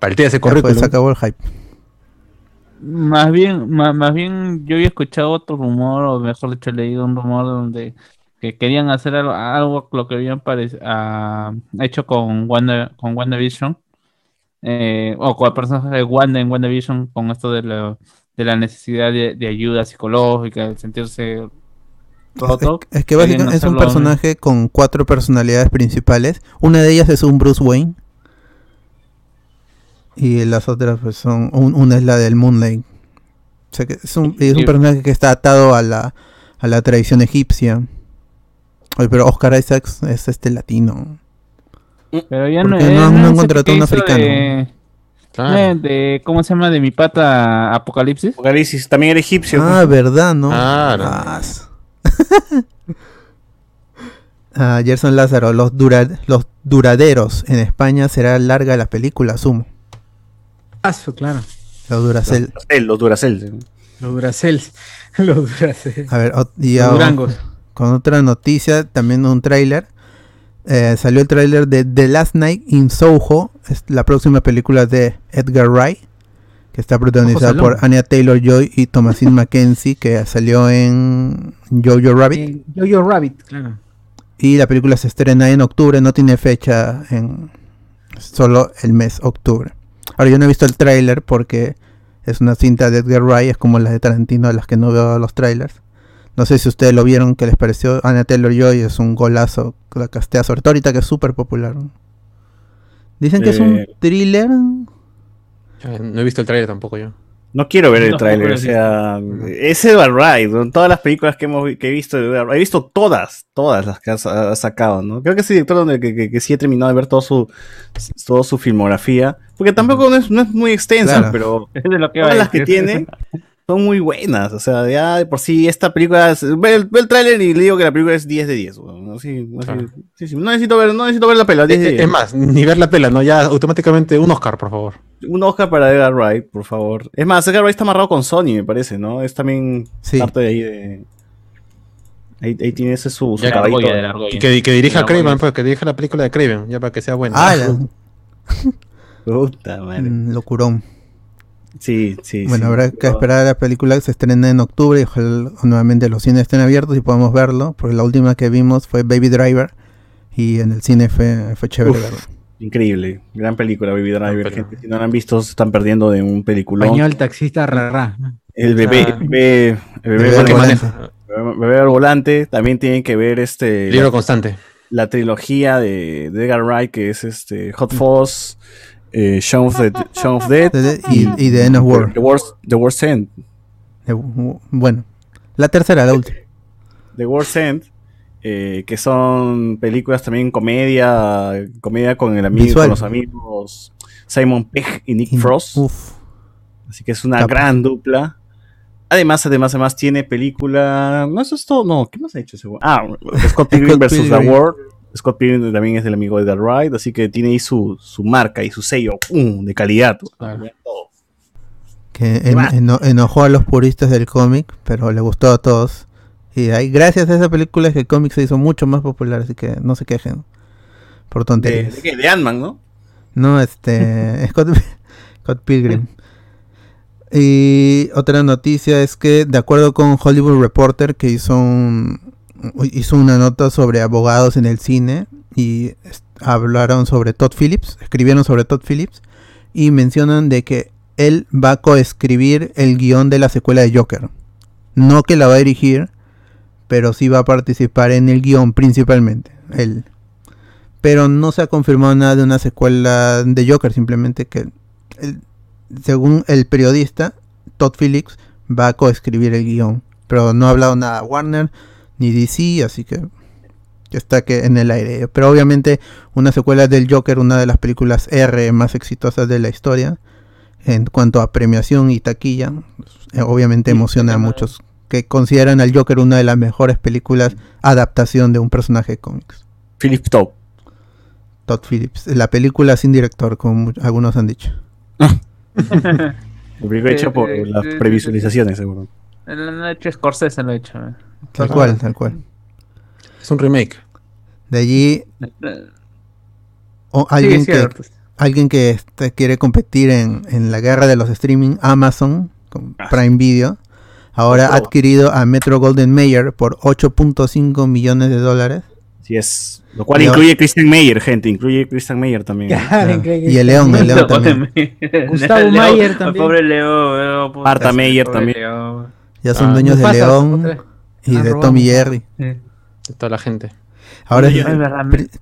[SPEAKER 5] ese
[SPEAKER 1] pues, se acabó el hype.
[SPEAKER 2] Más bien, más, bien yo había escuchado otro rumor, o mejor dicho, he leído un rumor donde que querían hacer algo, algo lo que habían ah, hecho con Wanda, con WandaVision, eh, o con el personaje de Wanda en WandaVision, con esto de la, de la necesidad de, de ayuda psicológica, de sentirse roto.
[SPEAKER 1] Es, es que básicamente es un personaje con cuatro personalidades principales. Una de ellas es un Bruce Wayne. Y las otras pues son... un- una es la del Moonlight. O sea que es un, es un
[SPEAKER 2] Sí.
[SPEAKER 1] personaje que está atado a la, a la tradición egipcia. Oye, pero Oscar Isaacs es este latino.
[SPEAKER 2] Pero ya
[SPEAKER 1] ¿Por
[SPEAKER 2] no,
[SPEAKER 1] no- no
[SPEAKER 2] sé
[SPEAKER 1] han contratado un africano?
[SPEAKER 2] de-
[SPEAKER 5] Claro.
[SPEAKER 2] Eh, de, ¿Cómo se llama? De mi pata Apocalipsis.
[SPEAKER 4] Apocalipsis también era egipcio.
[SPEAKER 1] Ah, verdad, ¿no?
[SPEAKER 5] Claro.
[SPEAKER 1] Ah, Ah, Gerson Lázaro, los, dura- los duraderos en España será larga la película, asumo.
[SPEAKER 3] Paso, claro.
[SPEAKER 1] Los. Duracell,
[SPEAKER 4] los Duracell.
[SPEAKER 3] Los Duracell. Los Duracell.
[SPEAKER 1] A ver, y
[SPEAKER 3] Los
[SPEAKER 1] ahora-
[SPEAKER 3] Durangos.
[SPEAKER 1] con otra noticia, también un tráiler. Eh, salió el tráiler de The Last Night in Soho, es la próxima película de Edgar Wright, que está protagonizada por. Anya Taylor-Joy y Thomasine Mackenzie, que salió en Jojo Rabbit.
[SPEAKER 3] Eh, Jojo Rabbit, claro.
[SPEAKER 1] Y la película se estrena en octubre, no tiene fecha en solo el mes octubre. Ahora yo no he visto el tráiler porque es una cinta de Edgar Wright, es como las de Tarantino, de las que no veo los trailers. No sé si ustedes lo vieron, ¿qué les pareció? Anna Taylor Joy es un golazo, la castea, sobre todo ahorita que es súper popular. Dicen que es un
[SPEAKER 4] Eh.
[SPEAKER 1] thriller.
[SPEAKER 5] Eh, No he visto el trailer tampoco yo.
[SPEAKER 4] No quiero ver el
[SPEAKER 2] No,
[SPEAKER 4] tráiler,
[SPEAKER 2] no
[SPEAKER 4] o sea, es Edward Wright, todas las películas que, hemos, que he visto de Edward Wright, he visto todas, todas las que ha, sa- ha sacado, ¿no? Creo que es el director donde que, que- que sí he terminado de ver todo su, toda su filmografía, porque tampoco no es, no es muy extensa,
[SPEAKER 1] Claro.
[SPEAKER 4] pero
[SPEAKER 2] Es de lo que
[SPEAKER 4] todas las que tiene son muy buenas, o sea, ya de por sí esta película, es- ve el, ve el tráiler y le digo que la película es 10 de 10, weón, ¿no? Sí, sí, necesito ver, no necesito ver la película, 10 de
[SPEAKER 5] Eh,
[SPEAKER 4] 10.
[SPEAKER 5] Es más, ni ver la pela, ¿no? Ya automáticamente un Oscar, por favor.
[SPEAKER 4] Un Oscar para Edgar Wright, por favor. Es más, Edgar Wright está amarrado con Sony, me parece, ¿no? Es también
[SPEAKER 1] Sí.
[SPEAKER 4] parte de ahí de. Ahí, ahí tiene ese su, su
[SPEAKER 2] argolla,
[SPEAKER 5] que, que dirija a Craven, pues, que dirija la película de Craven, ya para que sea buena.
[SPEAKER 1] Ah, la-
[SPEAKER 4] Puta madre.
[SPEAKER 1] mm, locurón.
[SPEAKER 4] Sí, sí.
[SPEAKER 1] Bueno,
[SPEAKER 4] sí.
[SPEAKER 1] habrá que esperar a la película que se estrena en octubre y ojalá nuevamente los cines estén abiertos y podamos verlo, porque la última que vimos fue Baby Driver y en el cine fue, fue chévere
[SPEAKER 4] Uf.
[SPEAKER 1] verlo.
[SPEAKER 4] Increíble. Gran película, Baby Driver. Gente, si no la han visto, se están perdiendo de un peliculón.
[SPEAKER 3] Español, taxista, rara.
[SPEAKER 4] El bebé,
[SPEAKER 5] Ah.
[SPEAKER 4] el bebé, el bebé,
[SPEAKER 1] al
[SPEAKER 4] bebé-
[SPEAKER 1] volante.
[SPEAKER 5] maneja-
[SPEAKER 4] bebé al volante. También tienen que ver este.
[SPEAKER 5] Libro constante.
[SPEAKER 4] la trilogía de, de Edgar Wright, que es este Hot Fuzz, eh, Shaun of the, Shaun of Dead
[SPEAKER 1] Y, y The End of War.
[SPEAKER 4] The Worst, The Worst End.
[SPEAKER 1] Bueno, la tercera, la última.
[SPEAKER 4] The Worst End, eh, que son películas también comedia, comedia con el amigo,
[SPEAKER 1] Visual.
[SPEAKER 4] con los amigos Simon Pegg y Nick Frost.
[SPEAKER 1] Uf,
[SPEAKER 4] Así que es una gran dupla. Además, además, además tiene película. No, eso es todo. No, ¿qué más ha hecho ese? Ah, Scott Pilgrim vs. The. World. Scott Pilgrim también es del amigo de Edgar Wright, así que tiene ahí su, su marca y su sello ¡pum! de calidad.
[SPEAKER 5] Claro.
[SPEAKER 1] que en- eno- enojó a los puristas del cómic, pero le gustó a todos. Y ahí, gracias a esa película es que el cómic se hizo mucho más popular, así que no se quejen por
[SPEAKER 4] De,
[SPEAKER 1] tonterías.
[SPEAKER 4] de, qué? De Ant-Man, ¿no?
[SPEAKER 1] No, este. Scott, Scott Pilgrim. Y otra noticia es que, de acuerdo con Hollywood Reporter, que hizo, un, hizo una nota sobre abogados en el cine y hablaron sobre Todd Phillips, escribieron sobre Todd Phillips y mencionan de que él va a coescribir el guion de la secuela de Joker. No que la va a dirigir, pero sí va a participar en el guion principalmente. Él pero no se ha confirmado nada de una secuela de Joker, simplemente que según el periodista Todd Phillips va a coescribir el guion, pero no ha hablado nada Warner ni DC, así que está que en el aire. Pero obviamente una secuela del Joker, una de las películas R más exitosas de la historia en cuanto a premiación y taquilla, eh, obviamente
[SPEAKER 5] Sí,
[SPEAKER 1] emociona a muchos que consideran al Joker una de las mejores películas adaptación de un personaje de cómics.
[SPEAKER 4] Philip Top.
[SPEAKER 1] Todd Phillips. La película sin director, como algunos han dicho.
[SPEAKER 2] Eh,
[SPEAKER 4] hecha por
[SPEAKER 2] eh,
[SPEAKER 4] las
[SPEAKER 2] eh,
[SPEAKER 4] previsualizaciones, seguro.
[SPEAKER 2] Lo ha hecho Scorsese, lo ha hecho. eh.
[SPEAKER 1] Tal
[SPEAKER 5] Claro.
[SPEAKER 1] cual, tal cual.
[SPEAKER 5] Es un remake.
[SPEAKER 1] De allí, o
[SPEAKER 2] sí,
[SPEAKER 1] alguien, que, alguien que este, quiere competir en, en la guerra de los streaming, Amazon, con
[SPEAKER 4] Ah.
[SPEAKER 1] Prime Video, ahora ha
[SPEAKER 4] Todo.
[SPEAKER 1] adquirido a Metro Golden Mayer por 8.5 millones de dólares.
[SPEAKER 4] Así es. Lo cual incluye Christian Meyer, gente. Incluye Christian Meyer también.
[SPEAKER 1] Claro. Y el León, el León también.
[SPEAKER 3] Gustavo Mayer
[SPEAKER 2] el
[SPEAKER 3] también.
[SPEAKER 2] Pobre León.
[SPEAKER 4] Marta
[SPEAKER 2] sí,
[SPEAKER 4] Meyer
[SPEAKER 2] pobre
[SPEAKER 4] también.
[SPEAKER 1] Ya son
[SPEAKER 5] Ah.
[SPEAKER 1] dueños de León
[SPEAKER 3] otra.
[SPEAKER 1] Y
[SPEAKER 3] Ah,
[SPEAKER 1] de
[SPEAKER 3] robamos.
[SPEAKER 1] Tommy Jerry.
[SPEAKER 2] Sí.
[SPEAKER 5] De toda la gente.
[SPEAKER 1] Ahora es-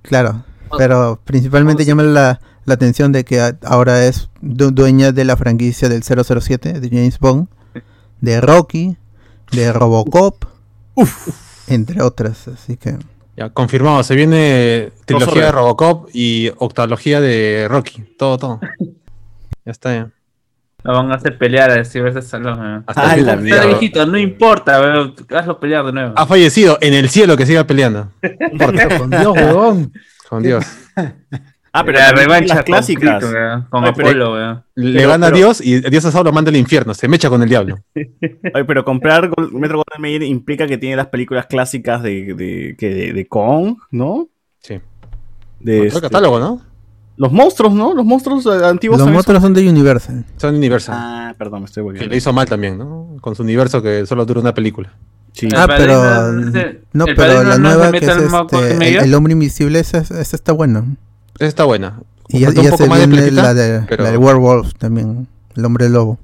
[SPEAKER 1] claro, pero principalmente llama la, la atención de que a- ahora es du- dueña de la franquicia del 007 de James Bond, de Rocky, de Robocop, entre otras, así que
[SPEAKER 5] Ya, confirmado. Se viene trilogía de Robocop y octalogía de Rocky. Todo, todo. Ya está. ya.
[SPEAKER 2] Lo van a hacer pelear a Sylvester Stallone. weón.
[SPEAKER 5] Hasta
[SPEAKER 4] Ah,
[SPEAKER 5] el
[SPEAKER 4] la mierda.
[SPEAKER 2] Está viejito, no importa, weón. Hazlo pelear de nuevo.
[SPEAKER 5] Ha fallecido en el cielo que siga peleando. No importa.
[SPEAKER 3] Con Dios, huevón.
[SPEAKER 5] Con Dios.
[SPEAKER 4] Ah, pero
[SPEAKER 2] la revancha
[SPEAKER 4] las clásicas.
[SPEAKER 2] Con, Cristo, weón, con Apolo, weón.
[SPEAKER 5] Le gana a Dios y Dios a Saúl lo manda al infierno. Se mecha con el diablo.
[SPEAKER 4] Oye, pero comprar Metro Golden Mayer implica que tiene las películas clásicas de, de, que de, de Kong, ¿no?
[SPEAKER 5] Sí.
[SPEAKER 4] De este-
[SPEAKER 5] catálogo, ¿no?
[SPEAKER 4] Los monstruos, ¿no? Los monstruos eh, antiguos.
[SPEAKER 1] Los otros son de Universal.
[SPEAKER 5] Son Universal.
[SPEAKER 4] Ah, perdón, me estoy
[SPEAKER 5] Que
[SPEAKER 4] volviendo.
[SPEAKER 5] le hizo mal también, ¿no? Con su universo que solo dura una película.
[SPEAKER 4] Sí.
[SPEAKER 1] Ah, pero. No,
[SPEAKER 2] el
[SPEAKER 1] pero la
[SPEAKER 2] no de
[SPEAKER 1] nueva que es este, el, hombre invisible, esa, esa está buena.
[SPEAKER 5] Esa está buena.
[SPEAKER 1] Y ya, ya
[SPEAKER 5] poco
[SPEAKER 1] se
[SPEAKER 5] más de
[SPEAKER 1] viene
[SPEAKER 5] platita,
[SPEAKER 1] la de,
[SPEAKER 5] pero-
[SPEAKER 1] la de Werewolf también, el hombre lobo.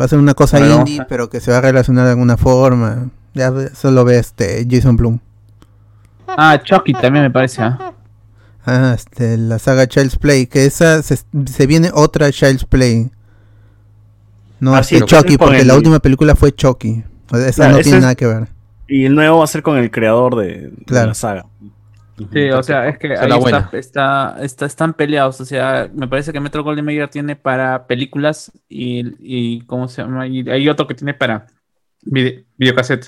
[SPEAKER 1] Va a ser una cosa
[SPEAKER 2] Bueno,
[SPEAKER 1] indie, pero que se va a relacionar de alguna forma. Ya solo ve este Jason Bloom.
[SPEAKER 2] Ah, Chucky también me parece. ¿ah?
[SPEAKER 1] Ah, este, la saga Child's Play, que esa se, se viene otra Child's Play. No,
[SPEAKER 4] Ah,
[SPEAKER 1] este
[SPEAKER 4] sí,
[SPEAKER 1] Chucky, porque
[SPEAKER 4] el-
[SPEAKER 1] la última película fue Chucky. O sea, esa
[SPEAKER 4] Claro,
[SPEAKER 1] no tiene
[SPEAKER 4] es-
[SPEAKER 1] nada que ver.
[SPEAKER 4] Y el nuevo va a ser con el creador de, la saga.
[SPEAKER 2] Sí, o sea, es que ahí está,
[SPEAKER 5] buena.
[SPEAKER 2] está, está- están peleados. O sea, me parece que Metro Golden Mayer tiene para películas y, y ¿cómo se llama? Y hay otro que tiene para vide- videocassette.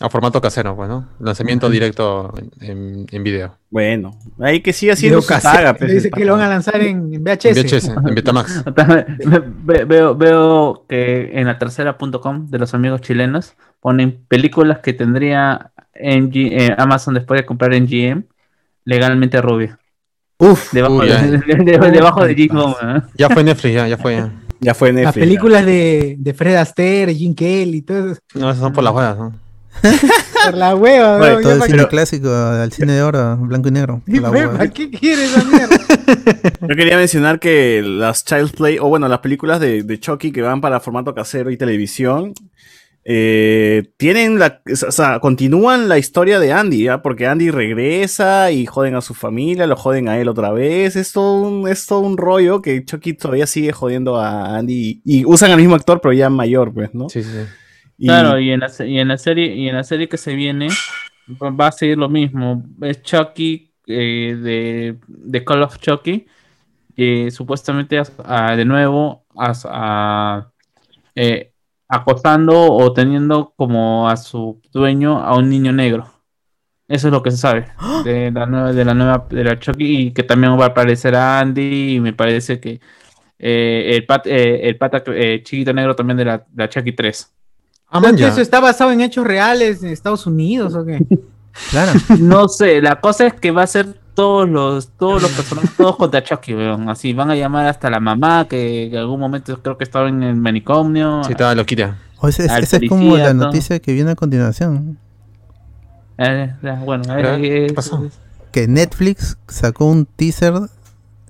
[SPEAKER 5] A formato casero, pues, ¿no? Lanzamiento directo en, en- video.
[SPEAKER 4] Bueno, ahí que siga haciendo su saga. pues,
[SPEAKER 3] Dice que lo van a lanzar en, en
[SPEAKER 5] En
[SPEAKER 3] VHS.
[SPEAKER 5] VHS, en Betamax.
[SPEAKER 2] Ve- veo, veo que en la tercera.com de los amigos chilenos ponen películas que tendría en eh, Amazon después de comprar en GM legalmente rubia.
[SPEAKER 4] Uf,
[SPEAKER 2] Debajo,
[SPEAKER 5] Uy,
[SPEAKER 2] de, de- de- debajo de Jim ¿eh?
[SPEAKER 5] Ya fue Netflix, ya, ya fue. Ya.
[SPEAKER 4] ya fue Netflix.
[SPEAKER 3] Las películas de, de Fred Astaire, Jim Kelly, todo eso.
[SPEAKER 5] No, esas son por las huevas, ¿no?
[SPEAKER 3] Por la hueva,
[SPEAKER 4] Bueno,
[SPEAKER 3] ¿no?
[SPEAKER 1] Todo el cine
[SPEAKER 4] pero-
[SPEAKER 1] clásico, al cine de oro, blanco y negro.
[SPEAKER 3] qué-
[SPEAKER 1] la
[SPEAKER 3] ¿para
[SPEAKER 1] hueva.
[SPEAKER 3] qué quieres esa mierda?
[SPEAKER 4] Yo quería mencionar que las Child's Play, o bueno, las películas de, de Chucky que van para formato casero y televisión, eh, tienen la, o sea, continúan la historia de Andy, ¿ya? Porque Andy regresa y joden a su familia, lo joden a él otra vez. Es todo un, es todo un rollo que Chucky todavía sigue jodiendo a Andy y, y usan al mismo actor, pero ya mayor, pues, ¿no?
[SPEAKER 5] Sí, sí, sí.
[SPEAKER 2] Claro, y en, la, serie, y en la serie que se viene va a seguir lo mismo. Es Chucky eh, de, de Call of Chucky, que supuestamente a- de nuevo as- a- eh, o teniendo como a su dueño a un niño negro. Eso es lo que se sabe de la nueva, de la nueva, de Chucky, y que también va a aparecer Andy, y me parece que eh, el, eh, el pata eh, chiquito negro también de la, la Chucky 3.
[SPEAKER 5] Ah.
[SPEAKER 3] ¿Eso está basado en hechos reales en Estados Unidos o qué?
[SPEAKER 1] Claro.
[SPEAKER 2] No sé, la cosa es que va a ser todos los, todos los personajes, todos contra Chucky, weón. Así van a llamar hasta la mamá, que en algún momento creo que estaba en el manicomio.
[SPEAKER 5] Sí, estaba loquita.
[SPEAKER 1] O sea, es-
[SPEAKER 2] Al
[SPEAKER 1] esa es como la
[SPEAKER 2] todo.
[SPEAKER 1] noticia que viene a continuación.
[SPEAKER 2] Eh, bueno, eh,
[SPEAKER 5] ¿qué
[SPEAKER 2] eh,
[SPEAKER 5] pasó?
[SPEAKER 1] Que Netflix sacó un teaser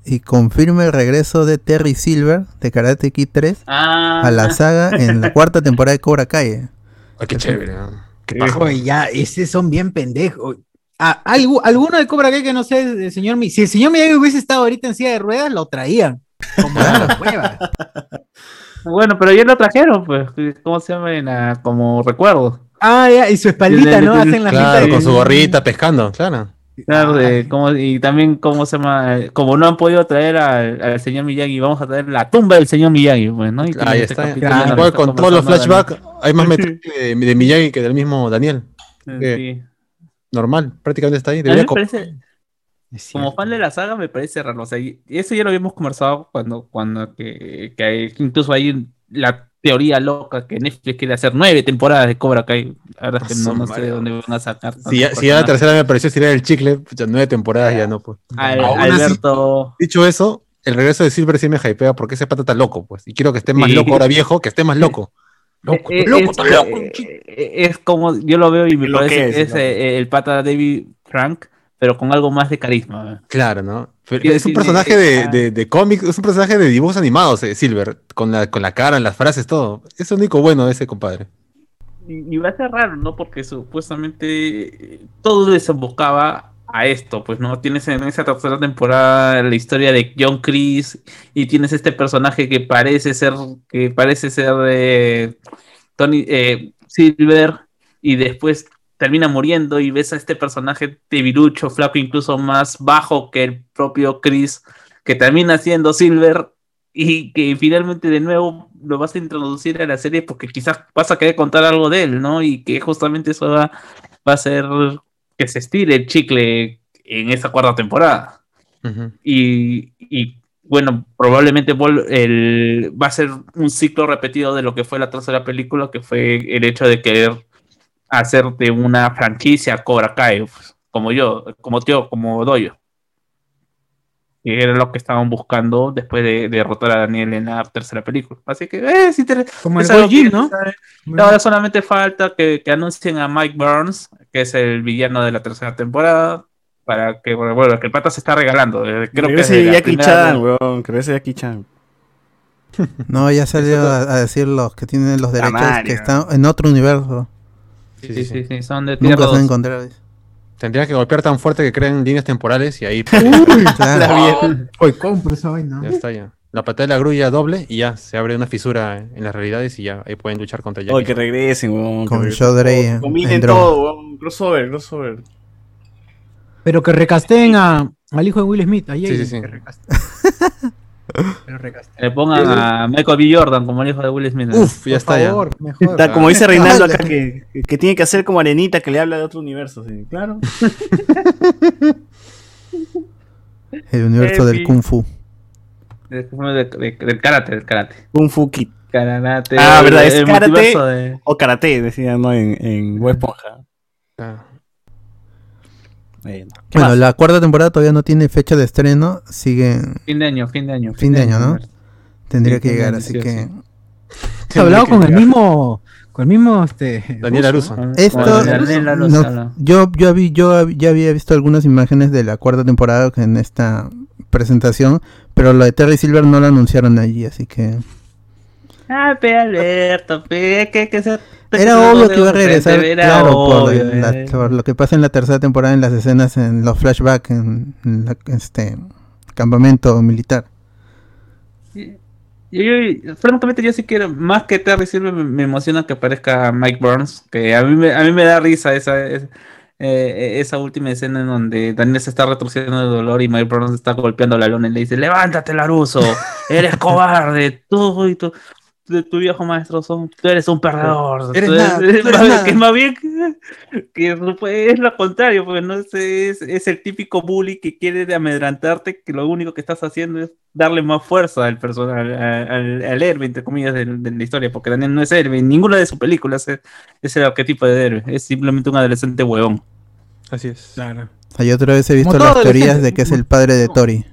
[SPEAKER 1] y confirma el regreso de Terry Silver de Karate Kid 3
[SPEAKER 2] Ah,
[SPEAKER 1] a la saga en la cuarta temporada de Cobra Kai.
[SPEAKER 5] Ay, qué chévere. ¿no? Qué.
[SPEAKER 3] Oye, ya, ese son bien pendejos. Ah, algu- alguno de Cobra Kai que no sé, el señor Mi- si el señor Miyagi hubiese estado ahorita en silla de ruedas, lo traían. Como huevas.
[SPEAKER 2] bueno, pero ya lo trajeron, pues, ¿cómo se llama? La- como recuerdo.
[SPEAKER 3] Ah, ya, y su espaldita, ¿no? Hacen la
[SPEAKER 5] Claro, con su gorrita pescando, claro.
[SPEAKER 2] Claro, de
[SPEAKER 3] Ay.
[SPEAKER 2] cómo, y también, ¿cómo se llama? Eh, Como no han podido traer al, al señor Miyagi, vamos a traer la tumba del señor Miyagi, pues, ¿no? Y
[SPEAKER 5] Ahí
[SPEAKER 2] este
[SPEAKER 5] está.
[SPEAKER 2] capítulo
[SPEAKER 3] Claro.
[SPEAKER 2] donde
[SPEAKER 5] Igual
[SPEAKER 2] está
[SPEAKER 5] con todos los flashbacks, hay más metraje de, de Miyagi que del mismo Daniel.
[SPEAKER 2] Daniel. Sí.
[SPEAKER 5] Normal, prácticamente está ahí.
[SPEAKER 2] A mí
[SPEAKER 5] Debería
[SPEAKER 2] me
[SPEAKER 5] co-
[SPEAKER 2] parece,
[SPEAKER 3] Es
[SPEAKER 2] como fan de la saga me parece raro. O sea, y y eso ya lo habíamos conversado cuando, cuando que, que hay- incluso hay la teoría loca que Netflix quiere hacer nueve temporadas de Cobra Kai. La verdad es que no, no sé de dónde van a sacar.
[SPEAKER 5] Si ya, si ya la tercera me pareció tirar el chicle, pucha, nueve temporadas ya no, pues.
[SPEAKER 2] Al-
[SPEAKER 5] Aún así,
[SPEAKER 2] Alberto.
[SPEAKER 5] dicho eso, el regreso de Silver sí me hypea porque ese pata está loco, pues. Y quiero que esté más
[SPEAKER 2] Sí.
[SPEAKER 5] loco ahora viejo, que esté más loco. Loco,
[SPEAKER 2] Eh,
[SPEAKER 5] loco,
[SPEAKER 2] es,
[SPEAKER 5] está loco.
[SPEAKER 2] eh, es como yo lo veo y me
[SPEAKER 4] Lo
[SPEAKER 2] parece
[SPEAKER 4] que
[SPEAKER 2] que
[SPEAKER 4] es,
[SPEAKER 2] es
[SPEAKER 4] ¿no?
[SPEAKER 2] eh, el pata David Frank, pero con algo más de carisma.
[SPEAKER 5] Claro, ¿no? Pero es un personaje
[SPEAKER 2] eh,
[SPEAKER 5] de, de, de cómic, es un personaje de dibujos animados, eh, Silver, con la, con la cara, las frases, todo. Es lo único bueno de ese compadre.
[SPEAKER 2] Y, y va a ser raro, ¿no? Porque supuestamente eh, todo desembocaba a esto, pues, ¿no? Tienes en esa tercera temporada la historia de John Chris y tienes este personaje que parece ser, que parece ser de Tony eh, Silver y después termina muriendo y ves a este personaje de virucho, flaco, incluso más bajo que el propio Chris, que termina siendo Silver y que finalmente de nuevo lo vas a introducir a la serie porque quizás vas a querer contar algo de él, ¿no? Y que justamente eso va, va a hacer que se estire el chicle en esa cuarta temporada. Y, y, bueno, probablemente el, va a ser un ciclo repetido de lo que fue la tercera película, que fue el hecho de querer hacer de una franquicia Cobra Kai, pues, como yo, como tío, como Doyo. Que era lo que estaban buscando después de, de derrotar a Daniel en la tercera película. Así que eh, es interesante.
[SPEAKER 3] Como el
[SPEAKER 2] Es
[SPEAKER 3] ¿no?
[SPEAKER 2] Ahora solamente falta que, que anuncien a Mike Burns, que es el villano de la tercera temporada, para que, bueno, bueno, que el pata se está regalando. eh, Creo que
[SPEAKER 4] regrese
[SPEAKER 2] la
[SPEAKER 4] Jackie Chan, weón. Que regrese Jackie Chan.
[SPEAKER 1] No, ya salió a, a decir los que tienen los derechos que están en otro universo.
[SPEAKER 2] Sí, sí, sí, sí, son de
[SPEAKER 1] Nunca se van a
[SPEAKER 2] 2.
[SPEAKER 1] encontrar. dice.
[SPEAKER 5] Tendría que golpear tan fuerte que creen líneas temporales y ahí
[SPEAKER 1] Claro.
[SPEAKER 3] Hoy compro esa vaina.
[SPEAKER 5] ya está ya. La patada de la grulla doble y ya se abre una fisura en las realidades y ya ahí pueden luchar contra Jackie.
[SPEAKER 4] Oye, que regresen, weón.
[SPEAKER 1] Con
[SPEAKER 4] todo.
[SPEAKER 1] en-
[SPEAKER 4] Combinen todo, weón. Crossover, crossover.
[SPEAKER 3] Pero que recasteen a, al hijo de Will Smith. Ahí
[SPEAKER 5] Sí,
[SPEAKER 3] hay
[SPEAKER 5] sí, sí.
[SPEAKER 3] que.
[SPEAKER 2] Le pongan a Michael B. Jordan como el hijo de Will Smith. ¿no?
[SPEAKER 5] Uf, ya
[SPEAKER 3] Por
[SPEAKER 5] está ya.
[SPEAKER 3] favor, mejor.
[SPEAKER 4] Está, como dice Reinaldo acá, que, que tiene que hacer como arenita que le habla de otro universo. Sí, claro.
[SPEAKER 1] El universo del. Kung Fu.
[SPEAKER 2] De- de- de- del karate, del karate.
[SPEAKER 4] Kung Fu Kid.
[SPEAKER 2] Karate.
[SPEAKER 4] Ah, verdad, es
[SPEAKER 2] el
[SPEAKER 4] karate.
[SPEAKER 2] de-
[SPEAKER 4] O karate, decían, ¿no? En, en Esponja.
[SPEAKER 5] Ah,
[SPEAKER 4] Bueno, ¿qué
[SPEAKER 1] Bueno,
[SPEAKER 4] más?
[SPEAKER 1] la cuarta temporada todavía no tiene fecha de estreno. Sigue,
[SPEAKER 2] Fin de año, fin de año.
[SPEAKER 1] Fin de año, ¿no? tendría que llegar, así
[SPEAKER 2] sí,
[SPEAKER 1] que.
[SPEAKER 2] sí.
[SPEAKER 3] Has hablado con el mismo, con el mismo, este.
[SPEAKER 5] Daniel
[SPEAKER 3] ruso,
[SPEAKER 5] Aruso.
[SPEAKER 1] Esto,
[SPEAKER 2] Bueno, Daniel Aruso
[SPEAKER 1] no- yo, yo, vi- yo ya había visto algunas imágenes de la cuarta temporada en esta presentación, pero lo de Terry Silver no lo anunciaron allí, así que
[SPEAKER 2] Ah, pe Alberto, pe, que, que se...
[SPEAKER 1] era obvio que iba a regresar,
[SPEAKER 2] Era
[SPEAKER 1] claro, por,
[SPEAKER 2] obvio,
[SPEAKER 1] la-
[SPEAKER 2] eh.
[SPEAKER 1] por lo que pasa en la tercera temporada en las escenas, en los flashbacks, en, en la- este campamento militar.
[SPEAKER 2] Yo, yo- francamente, yo sí quiero, más que Terry Silver, me, me emociona que aparezca Mike Burns, que a mí me, a mí me da risa esa, esa, eh, esa última escena en donde Daniel se está retorciendo de dolor y Mike Burns está golpeando la lona y le dice, levántate Laruso, eres cobarde, tú y tu, tu, tu viejo maestro son, tú eres un perdedor.
[SPEAKER 5] Eres
[SPEAKER 2] tú
[SPEAKER 5] nada, tú eres
[SPEAKER 2] más-
[SPEAKER 5] nada".
[SPEAKER 2] que más bien que, que pues, es lo contrario, porque no es, es, es el típico bully que quiere de amedrantarte, que lo único que estás haciendo es darle más fuerza al personal, al, al, al héroe, entre comillas, de, de la historia, porque Daniel no es héroe, en ninguna de sus películas es, es el arquetipo de héroe, es simplemente un adolescente huevón.
[SPEAKER 5] Así es.
[SPEAKER 3] Claro.
[SPEAKER 1] O sea, yo otra vez he visto
[SPEAKER 3] Como
[SPEAKER 1] las teorías de que es el padre de Tori.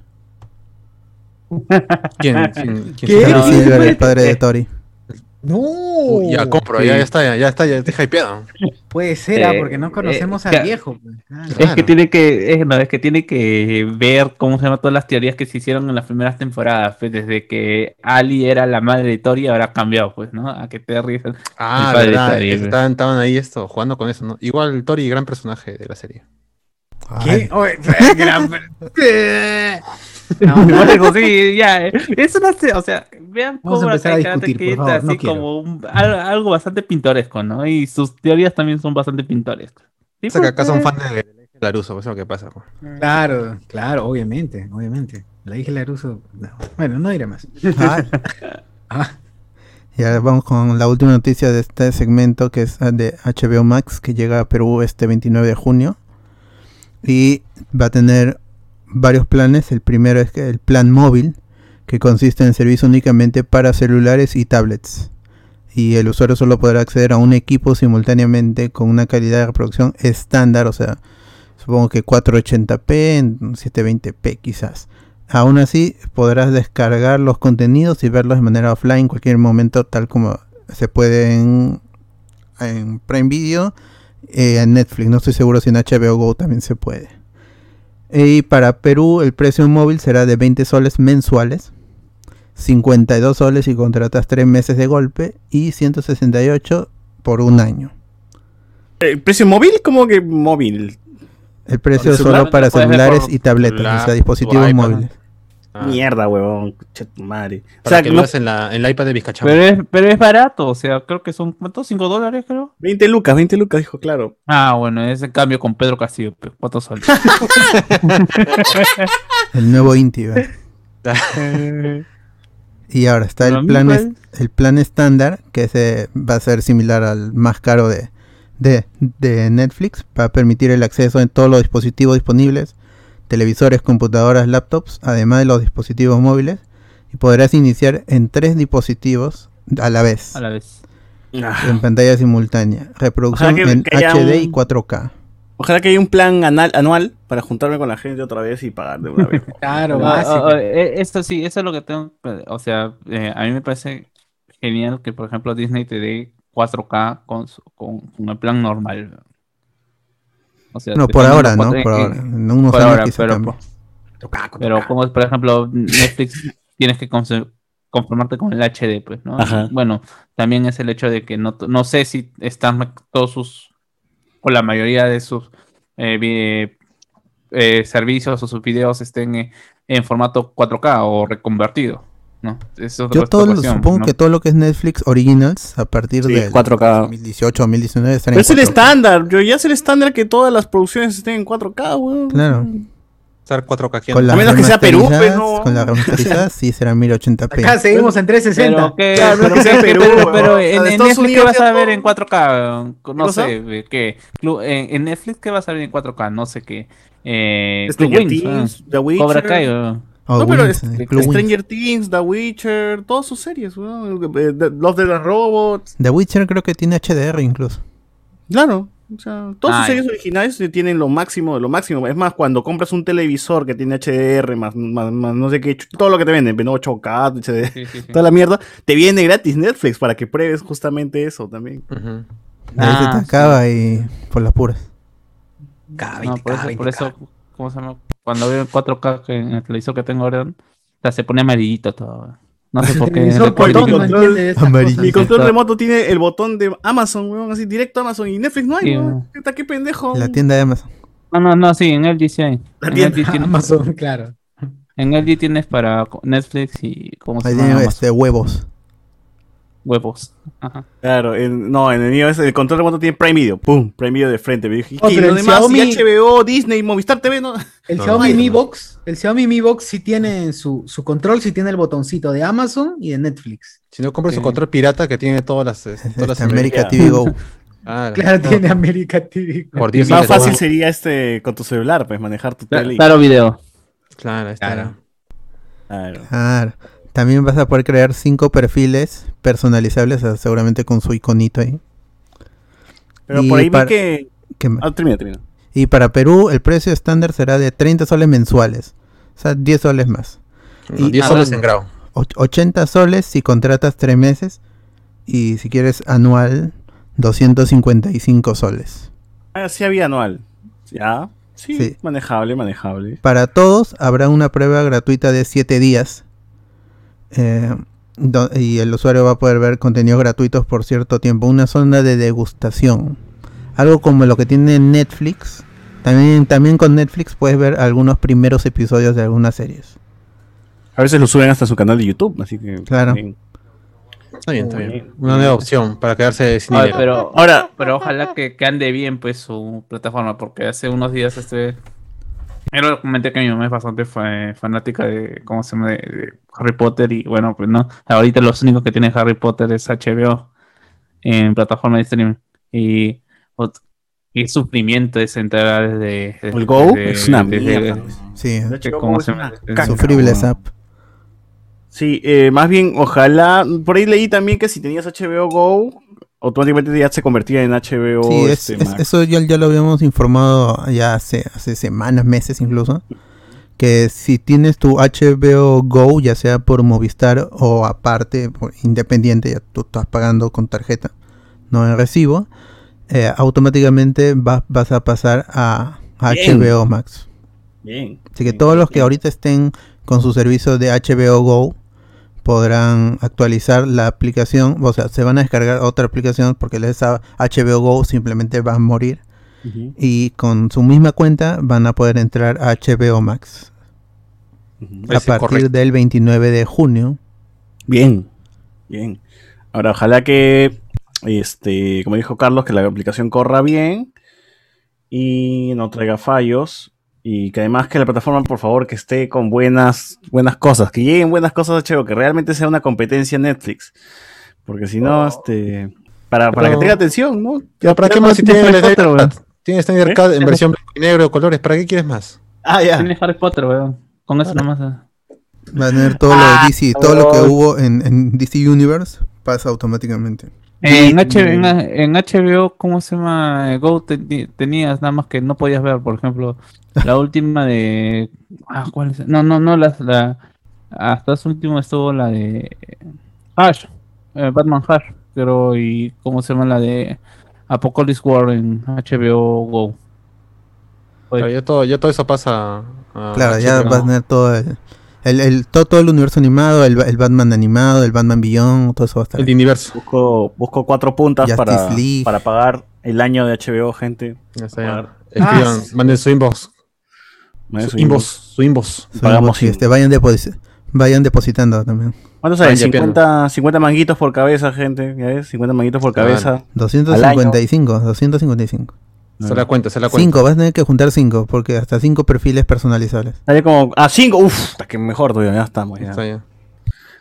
[SPEAKER 5] ¿Quién? quién, quién
[SPEAKER 2] No,
[SPEAKER 1] el padre de Tori.
[SPEAKER 3] No.
[SPEAKER 5] Uy, ya compro, ya, ya está, ya, ya está, ya estoy hypeado.
[SPEAKER 3] Puede ser, ah,
[SPEAKER 2] Eh,
[SPEAKER 3] porque no conocemos
[SPEAKER 2] eh,
[SPEAKER 3] al viejo. pues, claro.
[SPEAKER 2] Es que
[SPEAKER 5] Claro.
[SPEAKER 2] tiene que, es, no, es que tiene que ver cómo se llaman todas las teorías que se hicieron en las primeras temporadas, pues, desde que Ali era la madre de Tori, ahora ha cambiado, pues, ¿no? A que Terry es el-
[SPEAKER 5] Ah,
[SPEAKER 2] El padre de
[SPEAKER 5] verdad,
[SPEAKER 2] Tori,
[SPEAKER 5] estaban, estaban ahí esto, jugando con eso, ¿no? Igual Tori, gran personaje de la serie.
[SPEAKER 3] ¿Qué? Oye, gran- No,
[SPEAKER 2] eso, sí, ya. eh, Es una, se- o sea, vean cómo
[SPEAKER 3] empezar a
[SPEAKER 2] Karate
[SPEAKER 3] discutir,
[SPEAKER 2] Kid así
[SPEAKER 3] no
[SPEAKER 2] como un- al- algo bastante pintoresco, ¿no? Y sus teorías también son bastante pintorescas. Sí,
[SPEAKER 5] O sea, que acá
[SPEAKER 2] pues,
[SPEAKER 5] son
[SPEAKER 2] eh,
[SPEAKER 5] fans de Laruso, eso es lo que pasa. pues.
[SPEAKER 3] Claro, claro, obviamente, obviamente. La dije Laruso. no. Bueno, no diré más.
[SPEAKER 1] Ah,
[SPEAKER 3] Ah,
[SPEAKER 1] Y ahora vamos con la última noticia de este segmento que es de HBO Max que llega a Perú este 29 de junio y va a tener varios planes. El primero es el plan móvil que consiste en servicio únicamente para celulares y tablets y el usuario solo podrá acceder a un equipo simultáneamente con una calidad de reproducción estándar, o sea, supongo que 480p, en 720p quizás. Aún así, podrás descargar los contenidos y verlos de manera offline en cualquier momento, tal como se puede en, en Prime Video, eh, en Netflix. No estoy seguro si en HBO Go también se puede. Y para Perú, el precio móvil será de 20 soles mensuales, 52 soles si contratas 3 meses de golpe y 168 por un año.
[SPEAKER 4] ¿El precio móvil? ¿Cómo que móvil?
[SPEAKER 1] El precio solo para celulares y tabletas, o sea, dispositivos móviles.
[SPEAKER 5] Ah,
[SPEAKER 4] Mierda, huevón. Che, tu madre. O
[SPEAKER 5] Para
[SPEAKER 4] sea,
[SPEAKER 5] que
[SPEAKER 4] no-
[SPEAKER 5] en, la, en el iPad de Vizcachama.
[SPEAKER 2] Pero es, pero es barato, o sea, creo que son, ¿cuántos? ¿5 dólares, creo?
[SPEAKER 4] 20 lucas, 20 lucas, dijo, claro.
[SPEAKER 2] Ah, bueno, es el cambio con Pedro Castillo, ¿cuántos soles?
[SPEAKER 1] El nuevo Inti, ¿verdad? Y ahora está el plan, es- el plan estándar, que se va a ser similar al más caro de, de, de Netflix, para permitir el acceso en todos los dispositivos disponibles, televisores, computadoras, laptops, además de los dispositivos móviles, y podrás iniciar en tres dispositivos a la vez,
[SPEAKER 2] A la vez.
[SPEAKER 4] Ah,
[SPEAKER 1] en pantalla simultánea, reproducción
[SPEAKER 4] que-
[SPEAKER 1] en
[SPEAKER 4] que
[SPEAKER 1] HD y
[SPEAKER 4] un-
[SPEAKER 1] 4K.
[SPEAKER 4] Ojalá que haya un plan anal- anual para juntarme con la gente otra vez y pagar de una vez.
[SPEAKER 3] Claro,
[SPEAKER 2] Ah,
[SPEAKER 3] básico.
[SPEAKER 2] eh, esto sí, eso es lo que tengo. eh, O sea, eh, a mí me parece genial que, por ejemplo, Disney te dé 4K con, su- con, con el plan normal. O sea,
[SPEAKER 1] No, por ahora, ¿no? Por
[SPEAKER 2] en-
[SPEAKER 1] ahora. En unos
[SPEAKER 2] por
[SPEAKER 1] años
[SPEAKER 2] ahora, pero, pero como por ejemplo Netflix tienes que conformarte con el HD, pues, ¿no?
[SPEAKER 4] Ajá.
[SPEAKER 2] Bueno, también es el hecho de que no, no sé si están todos sus, o la mayoría de sus eh, eh, servicios o sus videos estén eh, en formato 4K o reconvertido, ¿no? Es otra
[SPEAKER 1] Yo todo, supongo
[SPEAKER 2] ¿no?
[SPEAKER 1] que todo lo que es Netflix Originals a partir
[SPEAKER 4] Sí,
[SPEAKER 1] del
[SPEAKER 4] 4K.
[SPEAKER 1] 2018 o 2019 estará
[SPEAKER 4] Pero
[SPEAKER 1] en
[SPEAKER 4] es el
[SPEAKER 1] 4K.
[SPEAKER 4] estándar, yo ya es el estándar que todas las producciones estén en 4K, weón.
[SPEAKER 1] Claro.
[SPEAKER 5] Estar 4K.
[SPEAKER 1] Con
[SPEAKER 4] A menos que sea Perú, pues,
[SPEAKER 1] remasterizadas-
[SPEAKER 4] no.
[SPEAKER 1] Con las remasterizadas sí serán 1080p.
[SPEAKER 3] Acá seguimos en 360.
[SPEAKER 2] Pero, ¿qué-
[SPEAKER 4] Claro,
[SPEAKER 2] pero
[SPEAKER 4] que sea
[SPEAKER 2] qué-
[SPEAKER 4] Perú,
[SPEAKER 2] pero- pero en,
[SPEAKER 4] de
[SPEAKER 2] en Netflix, ¿qué
[SPEAKER 4] Unidos
[SPEAKER 2] vas
[SPEAKER 4] ya
[SPEAKER 2] a ver en 4K? No sé, ¿qué? En, en Netflix, ¿qué vas a ver en 4K? No sé qué. Eh,
[SPEAKER 4] Stranger
[SPEAKER 2] Wings,
[SPEAKER 4] The Witcher.
[SPEAKER 2] Cobra Kai.
[SPEAKER 1] Oh,
[SPEAKER 4] no, pero
[SPEAKER 1] Wings,
[SPEAKER 4] es-
[SPEAKER 1] Club.
[SPEAKER 4] Stranger Things, The Witcher, todas sus series, weón. The- Love the Robots.
[SPEAKER 1] The Witcher creo que tiene HDR incluso.
[SPEAKER 4] Claro. O sea, todas
[SPEAKER 2] Ah,
[SPEAKER 4] sus series originales tienen lo máximo de lo máximo. Es más, cuando compras un televisor que tiene HDR, más, más, más no sé qué, todo lo que te venden, ¿no? 8K, HD,
[SPEAKER 2] Sí, sí, sí.
[SPEAKER 4] toda la mierda, te viene gratis Netflix para que pruebes justamente eso también.
[SPEAKER 1] Ahí se
[SPEAKER 2] Ah,
[SPEAKER 1] te
[SPEAKER 2] sí.
[SPEAKER 1] acaba y por las puras.
[SPEAKER 2] No, por eso, por eso, ¿cómo se llama? Cuando veo en 4K que en el televisor que tengo ahora, o sea, se pone amarillito todo. No sé por qué.
[SPEAKER 3] No
[SPEAKER 4] control
[SPEAKER 3] de.
[SPEAKER 4] Mi control
[SPEAKER 2] está-
[SPEAKER 4] remoto tiene el botón de Amazon, weón, así directo a Amazon y Netflix no hay,
[SPEAKER 2] Sí,
[SPEAKER 4] weón. Puta, qué pendejo.
[SPEAKER 1] La tienda de Amazon.
[SPEAKER 2] No, no, no, sí, en LG sí hay.
[SPEAKER 4] La
[SPEAKER 2] En
[SPEAKER 4] tienda
[SPEAKER 2] tienes,
[SPEAKER 3] Amazon, claro.
[SPEAKER 2] en LG tienes para Netflix y ¿cómo se
[SPEAKER 1] Ahí
[SPEAKER 2] llama?
[SPEAKER 1] este, huevos.
[SPEAKER 2] Huevos. Ajá.
[SPEAKER 4] Claro, en- no, en el mío es el control remoto tiene Prime Video, pum, Prime Video de frente. Me dije,
[SPEAKER 3] Oh,
[SPEAKER 4] ¿y
[SPEAKER 3] pero
[SPEAKER 4] lo
[SPEAKER 3] el
[SPEAKER 4] demás?
[SPEAKER 3] Xiaomi-
[SPEAKER 4] ¿Y HBO, Disney, Movistar TV, no?
[SPEAKER 3] El
[SPEAKER 5] No,
[SPEAKER 3] Xiaomi
[SPEAKER 5] no,
[SPEAKER 3] Mi
[SPEAKER 5] no.
[SPEAKER 3] Box, el Xiaomi Mi Box sí tiene su, su control, sí tiene el botoncito de Amazon y de Netflix.
[SPEAKER 5] Si no compras
[SPEAKER 2] Sí.
[SPEAKER 5] su control pirata que tiene todas las. eh, Todas las
[SPEAKER 1] América. TV Go.
[SPEAKER 5] Ah,
[SPEAKER 3] Claro,
[SPEAKER 5] no.
[SPEAKER 3] tiene América TV.
[SPEAKER 5] Por 10
[SPEAKER 4] Más fácil sería este con tu celular, pues manejar tu tele.
[SPEAKER 2] Claro, video.
[SPEAKER 5] Claro.
[SPEAKER 3] Claro.
[SPEAKER 4] Claro.
[SPEAKER 1] Claro. También vas a poder crear cinco perfiles personalizables, ah, seguramente con su iconito ahí.
[SPEAKER 4] Pero
[SPEAKER 1] Y
[SPEAKER 4] por ahí
[SPEAKER 1] para-
[SPEAKER 4] vi que.
[SPEAKER 1] ¿Qué más?
[SPEAKER 4] Ah, termina, termina.
[SPEAKER 1] Y para Perú el precio estándar será de 30 soles mensuales. O sea, 10 soles más.
[SPEAKER 5] No,
[SPEAKER 1] Y-
[SPEAKER 5] 10
[SPEAKER 2] ah,
[SPEAKER 5] soles
[SPEAKER 2] bueno.
[SPEAKER 5] en grado.
[SPEAKER 1] Och- 80 soles si contratas 3 meses. Y si quieres anual, 255 soles.
[SPEAKER 4] Ah, sí había anual. Ya. Sí,
[SPEAKER 1] Sí.
[SPEAKER 4] manejable, manejable.
[SPEAKER 1] Para todos habrá una prueba gratuita de 7 días. Eh, do- y el usuario va a poder ver contenidos gratuitos por cierto tiempo. Una zona de degustación. Algo como lo que tiene Netflix. También, también con Netflix puedes ver algunos primeros episodios de algunas series.
[SPEAKER 4] A veces lo suben hasta su canal de YouTube, así que.
[SPEAKER 1] Claro.
[SPEAKER 4] bien.
[SPEAKER 5] Está bien, está bien. Una nueva opción para quedarse sin dinero.
[SPEAKER 2] pero,
[SPEAKER 4] Ahora,
[SPEAKER 2] pero ojalá que, que ande bien pues su plataforma, porque hace unos días este lo comenté que mi mamá es bastante fa- fanática de cómo se llama de, de Harry Potter y bueno pues no, ahorita los únicos que tienen Harry Potter es HBO en plataforma de streaming y sufrimiento es entrar desde, desde-
[SPEAKER 4] el Go
[SPEAKER 2] desde-
[SPEAKER 4] es una
[SPEAKER 2] desde-
[SPEAKER 4] mierda.
[SPEAKER 1] Sí,
[SPEAKER 2] cómo
[SPEAKER 4] es
[SPEAKER 2] se
[SPEAKER 4] una
[SPEAKER 2] llama,
[SPEAKER 4] caca,
[SPEAKER 1] sufribles
[SPEAKER 4] weón.
[SPEAKER 1] app.
[SPEAKER 4] Sí, eh, más bien, ojalá. Por ahí leí también que si tenías HBO Go, automáticamente ya se convertía en HBO.
[SPEAKER 1] Sí, es-
[SPEAKER 4] este,
[SPEAKER 1] es-
[SPEAKER 4] Max.
[SPEAKER 1] eso ya, ya lo habíamos informado ya hace, hace semanas, meses incluso. Que si tienes tu HBO Go, ya sea por Movistar o aparte, por independiente, ya tú estás pagando con tarjeta, no en recibo, eh, automáticamente va- vas a pasar a
[SPEAKER 4] Bien.
[SPEAKER 1] HBO Max.
[SPEAKER 4] Bien.
[SPEAKER 1] Así que
[SPEAKER 4] bien,
[SPEAKER 1] todos los que
[SPEAKER 4] bien.
[SPEAKER 1] ahorita estén con su servicio de HBO Go podrán actualizar la aplicación, o sea, se van a descargar otra aplicación porque esa HBO Go simplemente va a morir y con su misma cuenta van a poder entrar a HBO Max a partir
[SPEAKER 5] correcto.
[SPEAKER 1] del 29 de junio.
[SPEAKER 4] Bien, bien. Ahora, ojalá que, este, como dijo Carlos, que la aplicación corra bien y no traiga fallos. Y que además que la plataforma, por favor, que esté con buenas, buenas cosas, que lleguen buenas cosas a HBO, que realmente sea una competencia en Netflix. Porque si no, este. Para, para que tenga atención, ¿no?
[SPEAKER 5] Ya, ¿para qué más si
[SPEAKER 2] tiene
[SPEAKER 5] tienes
[SPEAKER 2] Harry Potter, weón.
[SPEAKER 5] Tienes Snyder Cut en versión blanco y negro, colores, ¿para qué quieres más?
[SPEAKER 4] Ah, ya.
[SPEAKER 2] Tiene Harry Potter, weón. Con eso nomás. ah.
[SPEAKER 1] Va a tener todo lo de DC, todo lo que hubo en, en DC Universe pasa automáticamente.
[SPEAKER 2] En, H- en, en HBO, ¿cómo se llama? Go te- tenías nada más que no podías ver, por ejemplo, la última de. Ah, ¿cuál es? No, no, no, la, la- hasta su último estuvo la de. Hash, eh, Batman Hash, pero y ¿cómo se llama la de Apocalypse War en HBO Go?
[SPEAKER 5] Pero ya, todo, ya todo eso pasa a
[SPEAKER 1] Claro, ya
[SPEAKER 5] HBO.
[SPEAKER 1] va a tener todo el, el, el- todo, todo el universo animado, el, el Batman animado, el Batman Beyond, todo eso va a estar.
[SPEAKER 5] El
[SPEAKER 1] ahí.
[SPEAKER 5] universo.
[SPEAKER 4] Busco, busco cuatro puntas
[SPEAKER 1] Justice
[SPEAKER 4] para,
[SPEAKER 1] League.
[SPEAKER 4] para pagar el año de HBO, gente.
[SPEAKER 5] Ya. Escriban, manden su inbox.
[SPEAKER 4] Manden
[SPEAKER 5] Su
[SPEAKER 4] su
[SPEAKER 5] inbox. Su inbox.
[SPEAKER 1] Son
[SPEAKER 4] pagamos
[SPEAKER 1] inbox este, vayan, deposi- vayan depositando también.
[SPEAKER 4] ¿Cuánto sale?
[SPEAKER 5] Ah, ya
[SPEAKER 4] 50, 50 manguitos por cabeza, gente. ¿Ya ves? 50 manguitos por cabeza.
[SPEAKER 1] 255, 255.
[SPEAKER 5] Se la cuenta, se la cuenta.
[SPEAKER 1] 5, vas a tener que juntar 5, porque hasta 5 perfiles personalizables.
[SPEAKER 4] Sale como. Ah, 5. Uf, hasta que mejor todavía. Ya estamos.
[SPEAKER 5] Ya
[SPEAKER 4] Ya.
[SPEAKER 5] está, ya.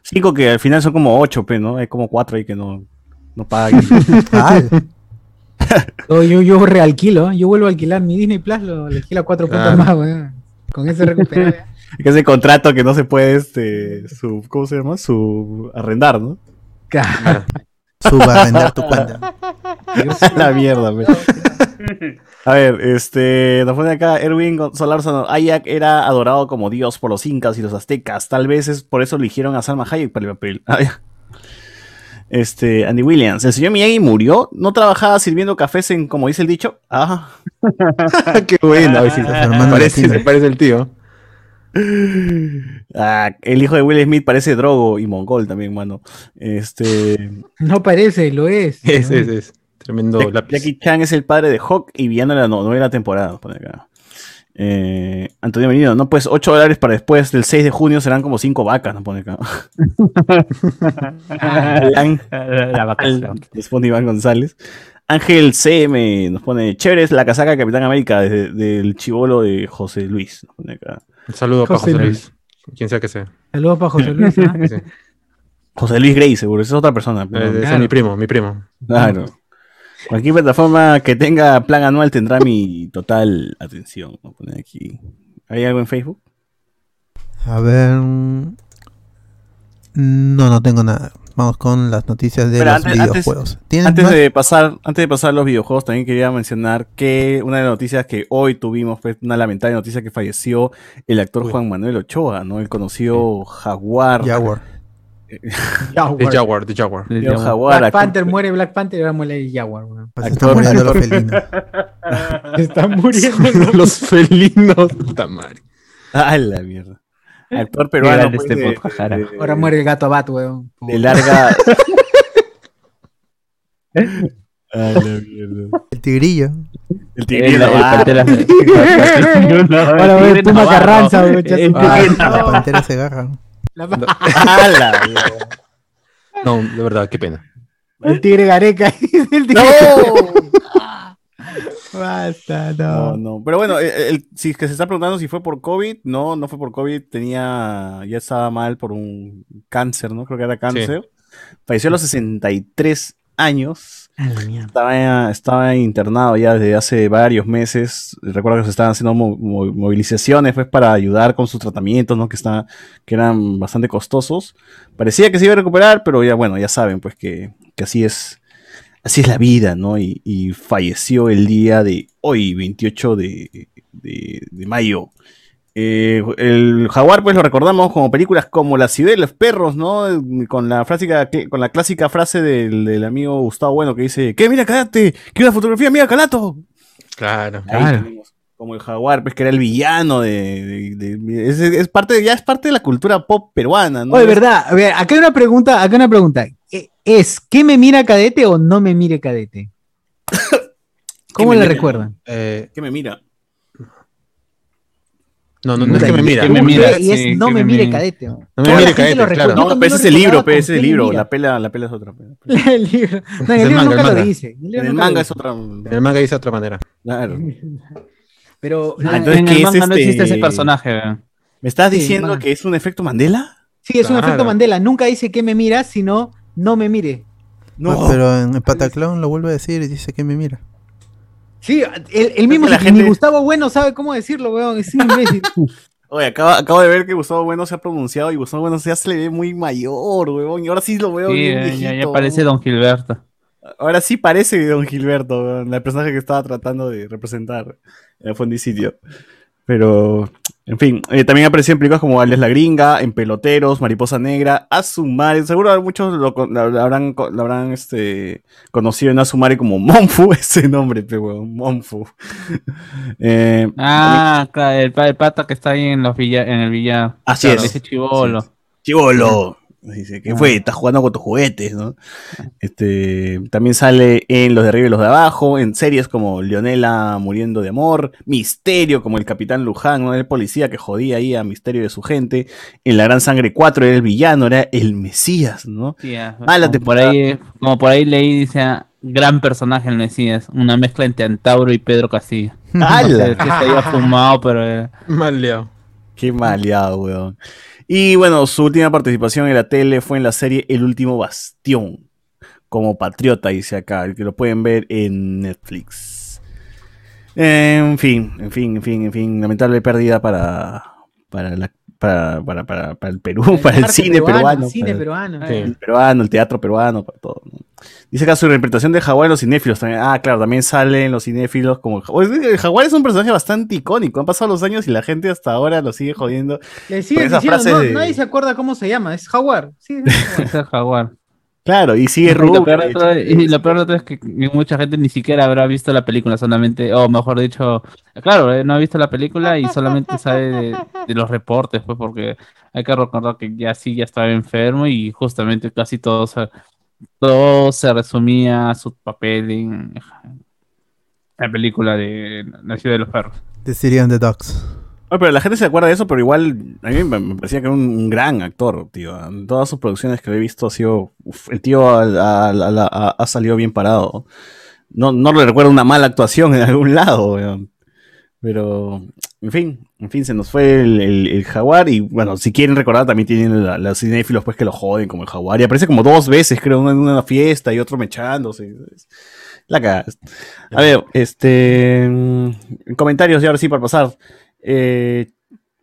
[SPEAKER 4] 5 que al final son como 8, ¿no? Hay como 4 ahí que no, no pagan.
[SPEAKER 3] Yo, yo, yo realquilo, ¿eh? yo vuelvo a alquilar mi Disney Plus, lo, le alquilo a cuatro
[SPEAKER 5] Claro.
[SPEAKER 3] puntos más, weón. Con eso recuperado. ya.
[SPEAKER 4] que ese contrato que no se puede, este. Su, ¿Cómo se llama? Su. Arrendar, ¿no?
[SPEAKER 3] Claro.
[SPEAKER 1] Suba a vender tu cuenta.
[SPEAKER 4] La mierda, pe. A ver, este, nos pone acá Erwin Solarzano. Ayak era adorado como dios por los incas y los aztecas. Tal vez es por eso eligieron a Salma Hayek para el papel. Ah. Este, Andy Williams. ¿El señor Miyagi murió? ¿No trabajaba sirviendo cafés en, como dice el dicho? Ah.
[SPEAKER 5] Qué bueno.
[SPEAKER 1] hermanos
[SPEAKER 5] parece, se parece el tío.
[SPEAKER 4] Ah, el hijo de Will Smith parece Drogo y Mongol también, mano. Este,
[SPEAKER 3] No parece, lo es.
[SPEAKER 5] Es,
[SPEAKER 3] ¿no?
[SPEAKER 5] es, es. Tremendo
[SPEAKER 4] Jack-
[SPEAKER 5] lápiz.
[SPEAKER 4] Jackie Chan es el padre de Hawk y villano de la no- novena temporada. acá. Eh, Antonio Benito, no, pues 8 dólares para después del 6 de junio serán como 5 vacas, nos pone acá. Alan,
[SPEAKER 2] La vacación.
[SPEAKER 4] responde Iván González. Ángel CM nos pone, chévere es la casaca de Capitán América desde- del chivolo de José Luis. Nos pone acá.
[SPEAKER 5] Un saludo para
[SPEAKER 3] José Luis.
[SPEAKER 5] Luis. Quien sea que sea.
[SPEAKER 3] Saludos para José Luis.
[SPEAKER 5] Sí.
[SPEAKER 4] José Luis Grey, seguro, esa es otra persona. pero-
[SPEAKER 5] Eh,
[SPEAKER 3] Claro.
[SPEAKER 5] es mi primo, mi primo.
[SPEAKER 4] Claro. Cualquier plataforma que tenga plan anual tendrá mi total atención. Voy a poner aquí. ¿Hay algo en Facebook?
[SPEAKER 1] A ver. mm, No, no tengo nada. Vamos con las noticias de los
[SPEAKER 4] antes-
[SPEAKER 1] videojuegos. ¿Tienes
[SPEAKER 4] Antes
[SPEAKER 1] más?
[SPEAKER 4] de pasar, antes de pasar a los videojuegos, también quería mencionar que una de las noticias que hoy tuvimos fue una lamentable noticia que falleció el actor
[SPEAKER 5] Uy.
[SPEAKER 4] Juan Manuel Ochoa, ¿no? El conocido Jaguar.
[SPEAKER 1] Jaguar.
[SPEAKER 3] Jaguar.
[SPEAKER 5] The Jaguar, The Jaguar.
[SPEAKER 3] Black Panther muere Black Panther y ahora muere el Jaguar. weón.
[SPEAKER 1] Pues
[SPEAKER 4] Actor-
[SPEAKER 1] están muriendo los felinos.
[SPEAKER 3] Están muriendo.
[SPEAKER 5] Los felinos. Puta madre.
[SPEAKER 4] Ah, la mierda. Actor peruano. pues,
[SPEAKER 2] este
[SPEAKER 4] de-
[SPEAKER 2] podcast, Jara.
[SPEAKER 4] de-
[SPEAKER 3] Ahora muere el gato Abat, weón.
[SPEAKER 4] De larga. Ah, la mierda.
[SPEAKER 1] El tigrillo.
[SPEAKER 4] El
[SPEAKER 2] El-
[SPEAKER 4] tigrillo.
[SPEAKER 2] el
[SPEAKER 4] ah,
[SPEAKER 2] Pantera-
[SPEAKER 3] Ahora ve
[SPEAKER 2] Tigre
[SPEAKER 3] Puma. Carranza, weón.
[SPEAKER 1] Ah, la pantera se agarra.
[SPEAKER 3] La-
[SPEAKER 4] la mierda.
[SPEAKER 5] No, de verdad, qué pena.
[SPEAKER 3] El tigre Gareca. El tigre-
[SPEAKER 4] ¡No!
[SPEAKER 3] Basta,
[SPEAKER 4] No,
[SPEAKER 3] no.
[SPEAKER 4] no. Pero bueno, el, el- si es que se está preguntando si fue por COVID, no, no fue por COVID, tenía, ya estaba mal por un cáncer, ¿no? Creo que era cáncer. Falleció a los 63 años. Estaba, estaba internado ya desde hace varios meses. Recuerdo que se estaban haciendo mo- mo- movilizaciones pues, para ayudar con sus tratamientos, ¿no? Que, está, que eran bastante costosos. Parecía que se iba a recuperar, pero ya, bueno, ya saben, pues que, que así es. Así es la vida, ¿no? Y, y falleció el día de hoy, 28 de, de- de mayo. Eh, el Jaguar, pues lo recordamos como películas como La ciudad de los perros, ¿no? Con la, clásica, con la clásica frase del, del amigo Gustavo Bueno que dice: ¿Qué? Mira, Calate, que una fotografía, mira, Calato.
[SPEAKER 5] Claro.
[SPEAKER 4] Ahí
[SPEAKER 2] Claro.
[SPEAKER 4] Como el Jaguar, pues que era el villano de. de- de- es, es parte, ya es parte de la cultura pop peruana, ¿no?
[SPEAKER 3] Oye, verdad. A ver, acá hay una pregunta, acá hay una pregunta. ¿Es que me mira cadete o no me mire cadete? ¿Cómo le recuerdan?
[SPEAKER 5] Eh,
[SPEAKER 4] que me mira.
[SPEAKER 5] no, no, no es que me mira.
[SPEAKER 2] que me mira,
[SPEAKER 3] Y es
[SPEAKER 2] sí,
[SPEAKER 3] no me mire
[SPEAKER 2] mire.
[SPEAKER 3] cadete.
[SPEAKER 5] No me mire cadete,
[SPEAKER 3] lo
[SPEAKER 5] claro.
[SPEAKER 3] recuerda.
[SPEAKER 4] No, pero ese es el libro, ese es el
[SPEAKER 3] ¿Qué
[SPEAKER 4] libro. La pela, la pela es otra. pe.
[SPEAKER 3] el libro. No, el,
[SPEAKER 5] el
[SPEAKER 3] libro
[SPEAKER 5] manga,
[SPEAKER 3] nunca
[SPEAKER 5] el
[SPEAKER 3] lo dice. El,
[SPEAKER 4] En el manga es otra.
[SPEAKER 5] En el manga dice de otra manera.
[SPEAKER 4] Claro.
[SPEAKER 3] Pero
[SPEAKER 4] Ah,
[SPEAKER 2] En-
[SPEAKER 4] entonces,
[SPEAKER 2] en
[SPEAKER 4] ¿qué
[SPEAKER 2] el
[SPEAKER 4] es
[SPEAKER 2] manga no
[SPEAKER 4] este-
[SPEAKER 2] existe ese personaje. weón.
[SPEAKER 4] ¿Me estás
[SPEAKER 3] Sí,
[SPEAKER 4] diciendo que es un efecto Mandela?
[SPEAKER 3] sí, es un efecto Mandela. Nunca dice que me mira, sino no me mire.
[SPEAKER 4] No.
[SPEAKER 1] Ah, Pero en el Pataclown lo vuelve a decir y dice que me mira.
[SPEAKER 3] Sí, el, el mismo
[SPEAKER 4] la
[SPEAKER 3] si-
[SPEAKER 4] gente-
[SPEAKER 3] ni Gustavo Bueno sabe cómo decirlo, weón. Es imbécil.
[SPEAKER 4] Oye, acabo, acabo de ver que Gustavo Bueno se ha pronunciado y Gustavo Bueno ya se le ve muy mayor, weón. Y ahora sí lo veo
[SPEAKER 2] Sí,
[SPEAKER 4] bien
[SPEAKER 2] eh, ya, ya
[SPEAKER 4] viejito,
[SPEAKER 2] parece. Don Gilberto.
[SPEAKER 4] Ahora sí parece Don Gilberto, el personaje que estaba tratando de representar en Fondisitio. Pero, en fin, eh, también apareció en películas como Alias la Gringa, en Peloteros, Mariposa Negra, Azumare. Seguro muchos lo, lo- lo habrán, lo habrán este, conocido en Azumare como Monfu, ese nombre, pe, weón, Monfu. Eh,
[SPEAKER 2] Ah, claro, el, el pata que está ahí en los villa, en el villa.
[SPEAKER 4] Así
[SPEAKER 2] Claro,
[SPEAKER 4] es.
[SPEAKER 2] Ese chivolo.
[SPEAKER 4] Chivolo. Dice, ¿qué fue? Estás jugando con tus juguetes, ¿no? Este, también sale en Los de arriba y los de abajo, en series como Leonela muriendo de amor, Misterio como el Capitán Luján, ¿no? El policía que jodía ahí a Misterio de su gente, en La Gran Sangre 4 era el villano, era el Mesías, ¿no?
[SPEAKER 2] Sí, ah,
[SPEAKER 4] Mala
[SPEAKER 2] como, por
[SPEAKER 4] temporada.
[SPEAKER 2] ahí, como por ahí leí, dice, ah, gran personaje el Mesías. Una mezcla entre Antauro y Pedro Castillo. No sé
[SPEAKER 4] ¡Hala!
[SPEAKER 2] si se había fumado, pero... eh,
[SPEAKER 5] Mal liado.
[SPEAKER 4] Qué maleado, weón. Y bueno, su última participación en la tele fue en la serie El último bastión, como patriota, dice acá, el que lo pueden ver en Netflix. En fin, en fin, en fin, en fin, lamentable pérdida para, para, la, para, para, para, para el Perú, para el cine peruano.
[SPEAKER 3] Cine
[SPEAKER 4] para-
[SPEAKER 3] peruano.
[SPEAKER 5] Sí.
[SPEAKER 4] el peruano, el teatro peruano, para todo. ¿no? Dice acá su interpretación de Jaguar en los cinéfilos también. Ah, claro, también salen los cinéfilos como el Jaguar es un personaje bastante icónico. Han pasado los años y la gente hasta ahora lo sigue jodiendo.
[SPEAKER 3] Le siguen
[SPEAKER 4] esas
[SPEAKER 3] diciendo, no,
[SPEAKER 4] de-
[SPEAKER 3] nadie se acuerda cómo se llama, es Jaguar. Sí, es Jaguar.
[SPEAKER 4] Claro, y sigue rubio.
[SPEAKER 2] y lo peor de todo es que mucha gente ni siquiera habrá visto la película, solamente, o mejor dicho, claro, eh, no ha visto la película y solamente sabe de, de los reportes, pues porque hay que recordar que ya sí, ya estaba enfermo y justamente casi todo se, todo se resumía a su papel en la película de La ciudad de los perros.
[SPEAKER 1] The City and the Dogs.
[SPEAKER 4] Pero la gente se acuerda de eso, pero igual a mí me parecía que era un gran actor, tío. En todas sus producciones que he visto ha sido. el tío ha, salido bien parado. No, no le recuerdo una mala actuación en algún lado, weón. Pero, en fin, en fin, se nos fue el, el- jaguar. Y bueno, si quieren recordar, también tienen la- los cinéfilos pues que lo joden como el jaguar. Y aparece como dos veces, creo, uno en una fiesta y otro mechándose. La cagaste. A ver, este. mm, Comentarios ya ahora sí para pasar. Eh,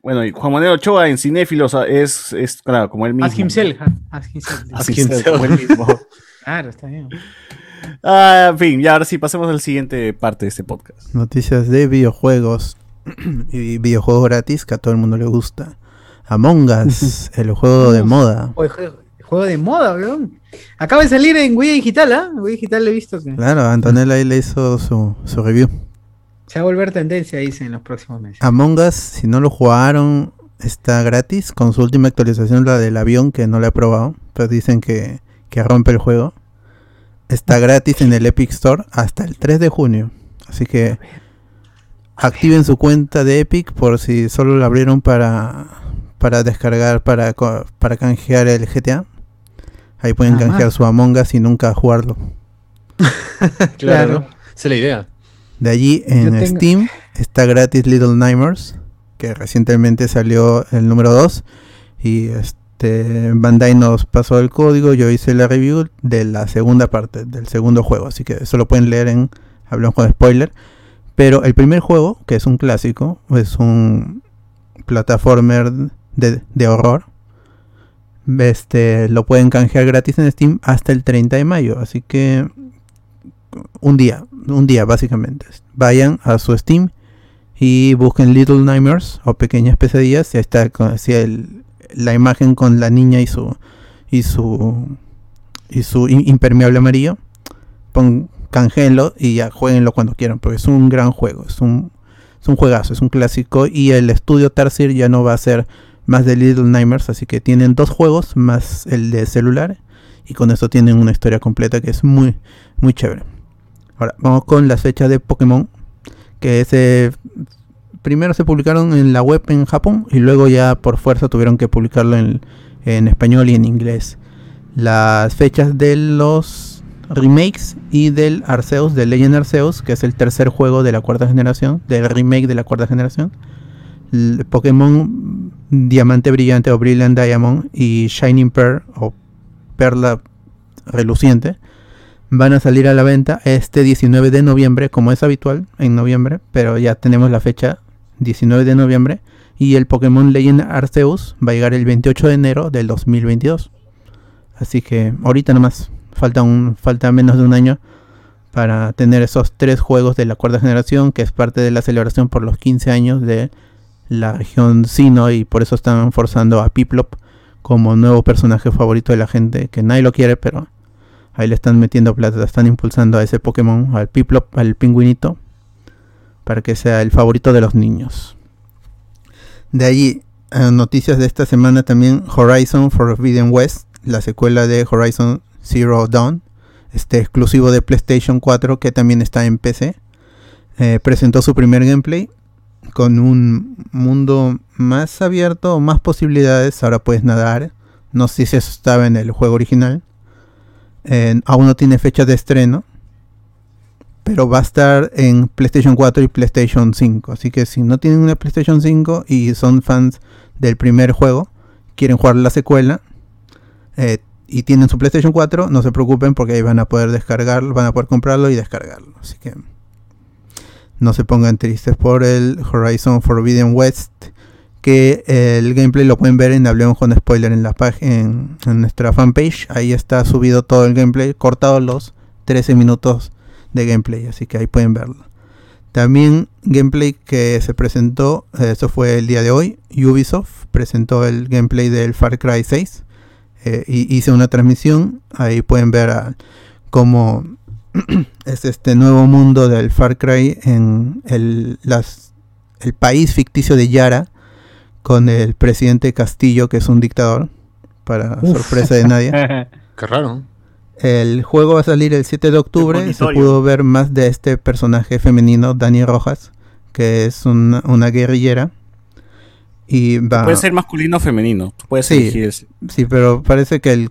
[SPEAKER 4] bueno, y Juan Manuel Ochoa en Cinéfilos ah, es, es claro, como él mismo.
[SPEAKER 3] Ask himself. Ask himself.
[SPEAKER 4] Ask himself, como él mismo.
[SPEAKER 3] Claro, está bien.
[SPEAKER 4] Ah, en fin, ya ahora sí, pasemos a la siguiente parte de este podcast.
[SPEAKER 1] Noticias de videojuegos y videojuegos gratis que a todo el mundo le gusta. Among Us, el juego de moda.
[SPEAKER 3] Oye, juego, juego de moda, weón. Acaba de salir en Wii Digital, ¿ah? Wii Digital he visto que
[SPEAKER 1] Claro, Antonella ahí le hizo su, su review.
[SPEAKER 3] Se va a volver tendencia, dice, en los próximos meses.
[SPEAKER 1] Among Us, si no lo jugaron, está gratis con su última actualización, la del avión, que no la he probado, pero dicen que, que rompe el juego. Está gratis en el Epic Store hasta el 3 de junio. Así que activen su cuenta de Epic por si solo la abrieron para, para descargar, para, para canjear el GTA. Ahí pueden
[SPEAKER 3] Ah,
[SPEAKER 1] canjear
[SPEAKER 3] más.
[SPEAKER 1] su Among Us y nunca jugarlo.
[SPEAKER 5] Claro,
[SPEAKER 3] Claro.
[SPEAKER 5] ¿no? Esa es la idea.
[SPEAKER 1] De allí en
[SPEAKER 3] tengo-
[SPEAKER 1] Steam está gratis Little Nightmares, que recientemente salió el número 2 y este Bandai nos pasó el código, yo hice la review de la segunda parte, del segundo juego, así que eso lo pueden leer en Hablamos con spoiler. Pero el primer juego, que es un clásico, es un plataformer de, de horror. Este lo pueden canjear gratis en Steam hasta el 30 de mayo, así que un día, un día básicamente. Vayan a su Steam y busquen Little Nightmares o Pequeñas Pesadillas. Y ahí está así el- la imagen con la niña y su y su y su im- impermeable amarillo. Pon, y ya jueguenlo cuando quieran, porque es un gran juego, es un es un juegazo, es un clásico y el estudio Tarsier ya no va a ser más de Little Nightmares, así que tienen dos juegos más el de celular y con eso tienen una historia completa que es muy muy chévere. Ahora, vamos con las fechas de Pokémon. Que se primero se publicaron en la web en Japón y luego ya por fuerza tuvieron que publicarlo en, español y en inglés. Las fechas de los remakes y del Arceus, de Legend Arceus, que es el tercer juego de la cuarta generación, del remake de la cuarta generación. Pokémon Diamante Brillante o Brilliant Diamond y Shining Pearl o Perla Reluciente van a salir a la venta este 19 de noviembre, como es habitual en noviembre, pero ya tenemos la fecha 19 de noviembre. Y el Pokémon Legend Arceus va a llegar el 28 de enero del 2022. Así que ahorita nomás, falta, un, falta menos de un año para tener esos tres juegos de la cuarta generación, que es parte de la celebración por los 15 años de la región Sino, y por eso están forzando a Piplop como nuevo personaje favorito de la gente, que nadie lo quiere, pero ahí le están metiendo plata, están impulsando a ese Pokémon, al Piplop, al pingüinito, para que sea el favorito de los niños. De allí, eh, noticias de esta semana también, Horizon Forbidden West, la secuela de Horizon Zero Dawn, este exclusivo de PlayStation 4 que también está en PC, eh, presentó su primer gameplay con un mundo más abierto, más posibilidades, ahora puedes nadar, no sé si eso estaba en el juego original, Aún no tiene fecha de estreno, pero va a estar en PlayStation 4 y PlayStation 5. Así que si no tienen una PlayStation 5 y son fans del primer juego, quieren jugar la secuela eh, y tienen su PlayStation 4, no se preocupen porque ahí van a poder descargarlo, van a poder comprarlo y descargarlo. Así que no se pongan tristes por el Horizon Forbidden West. Que eh, el gameplay lo pueden ver en Hablemos con Spoiler en la en, en nuestra fanpage. Ahí está subido todo el gameplay, cortado los 13 minutos de gameplay, así que ahí pueden verlo. También gameplay que se presentó, eh, eso fue el día de hoy, Ubisoft presentó el gameplay del Far Cry 6 eh, y hice una transmisión, ahí pueden ver cómo es este nuevo mundo del Far Cry en el, el país ficticio de Yara con el presidente Castillo que es un dictador, para
[SPEAKER 3] Uf.
[SPEAKER 1] sorpresa de nadie.
[SPEAKER 5] Qué raro.
[SPEAKER 1] El juego va a salir el 7 de octubre. Se pudo ver más de este personaje femenino, Dani Rojas, que es una, una guerrillera. Y va.
[SPEAKER 4] Puede ser masculino o femenino. Puedes
[SPEAKER 1] Sí. Sí, pero parece que el.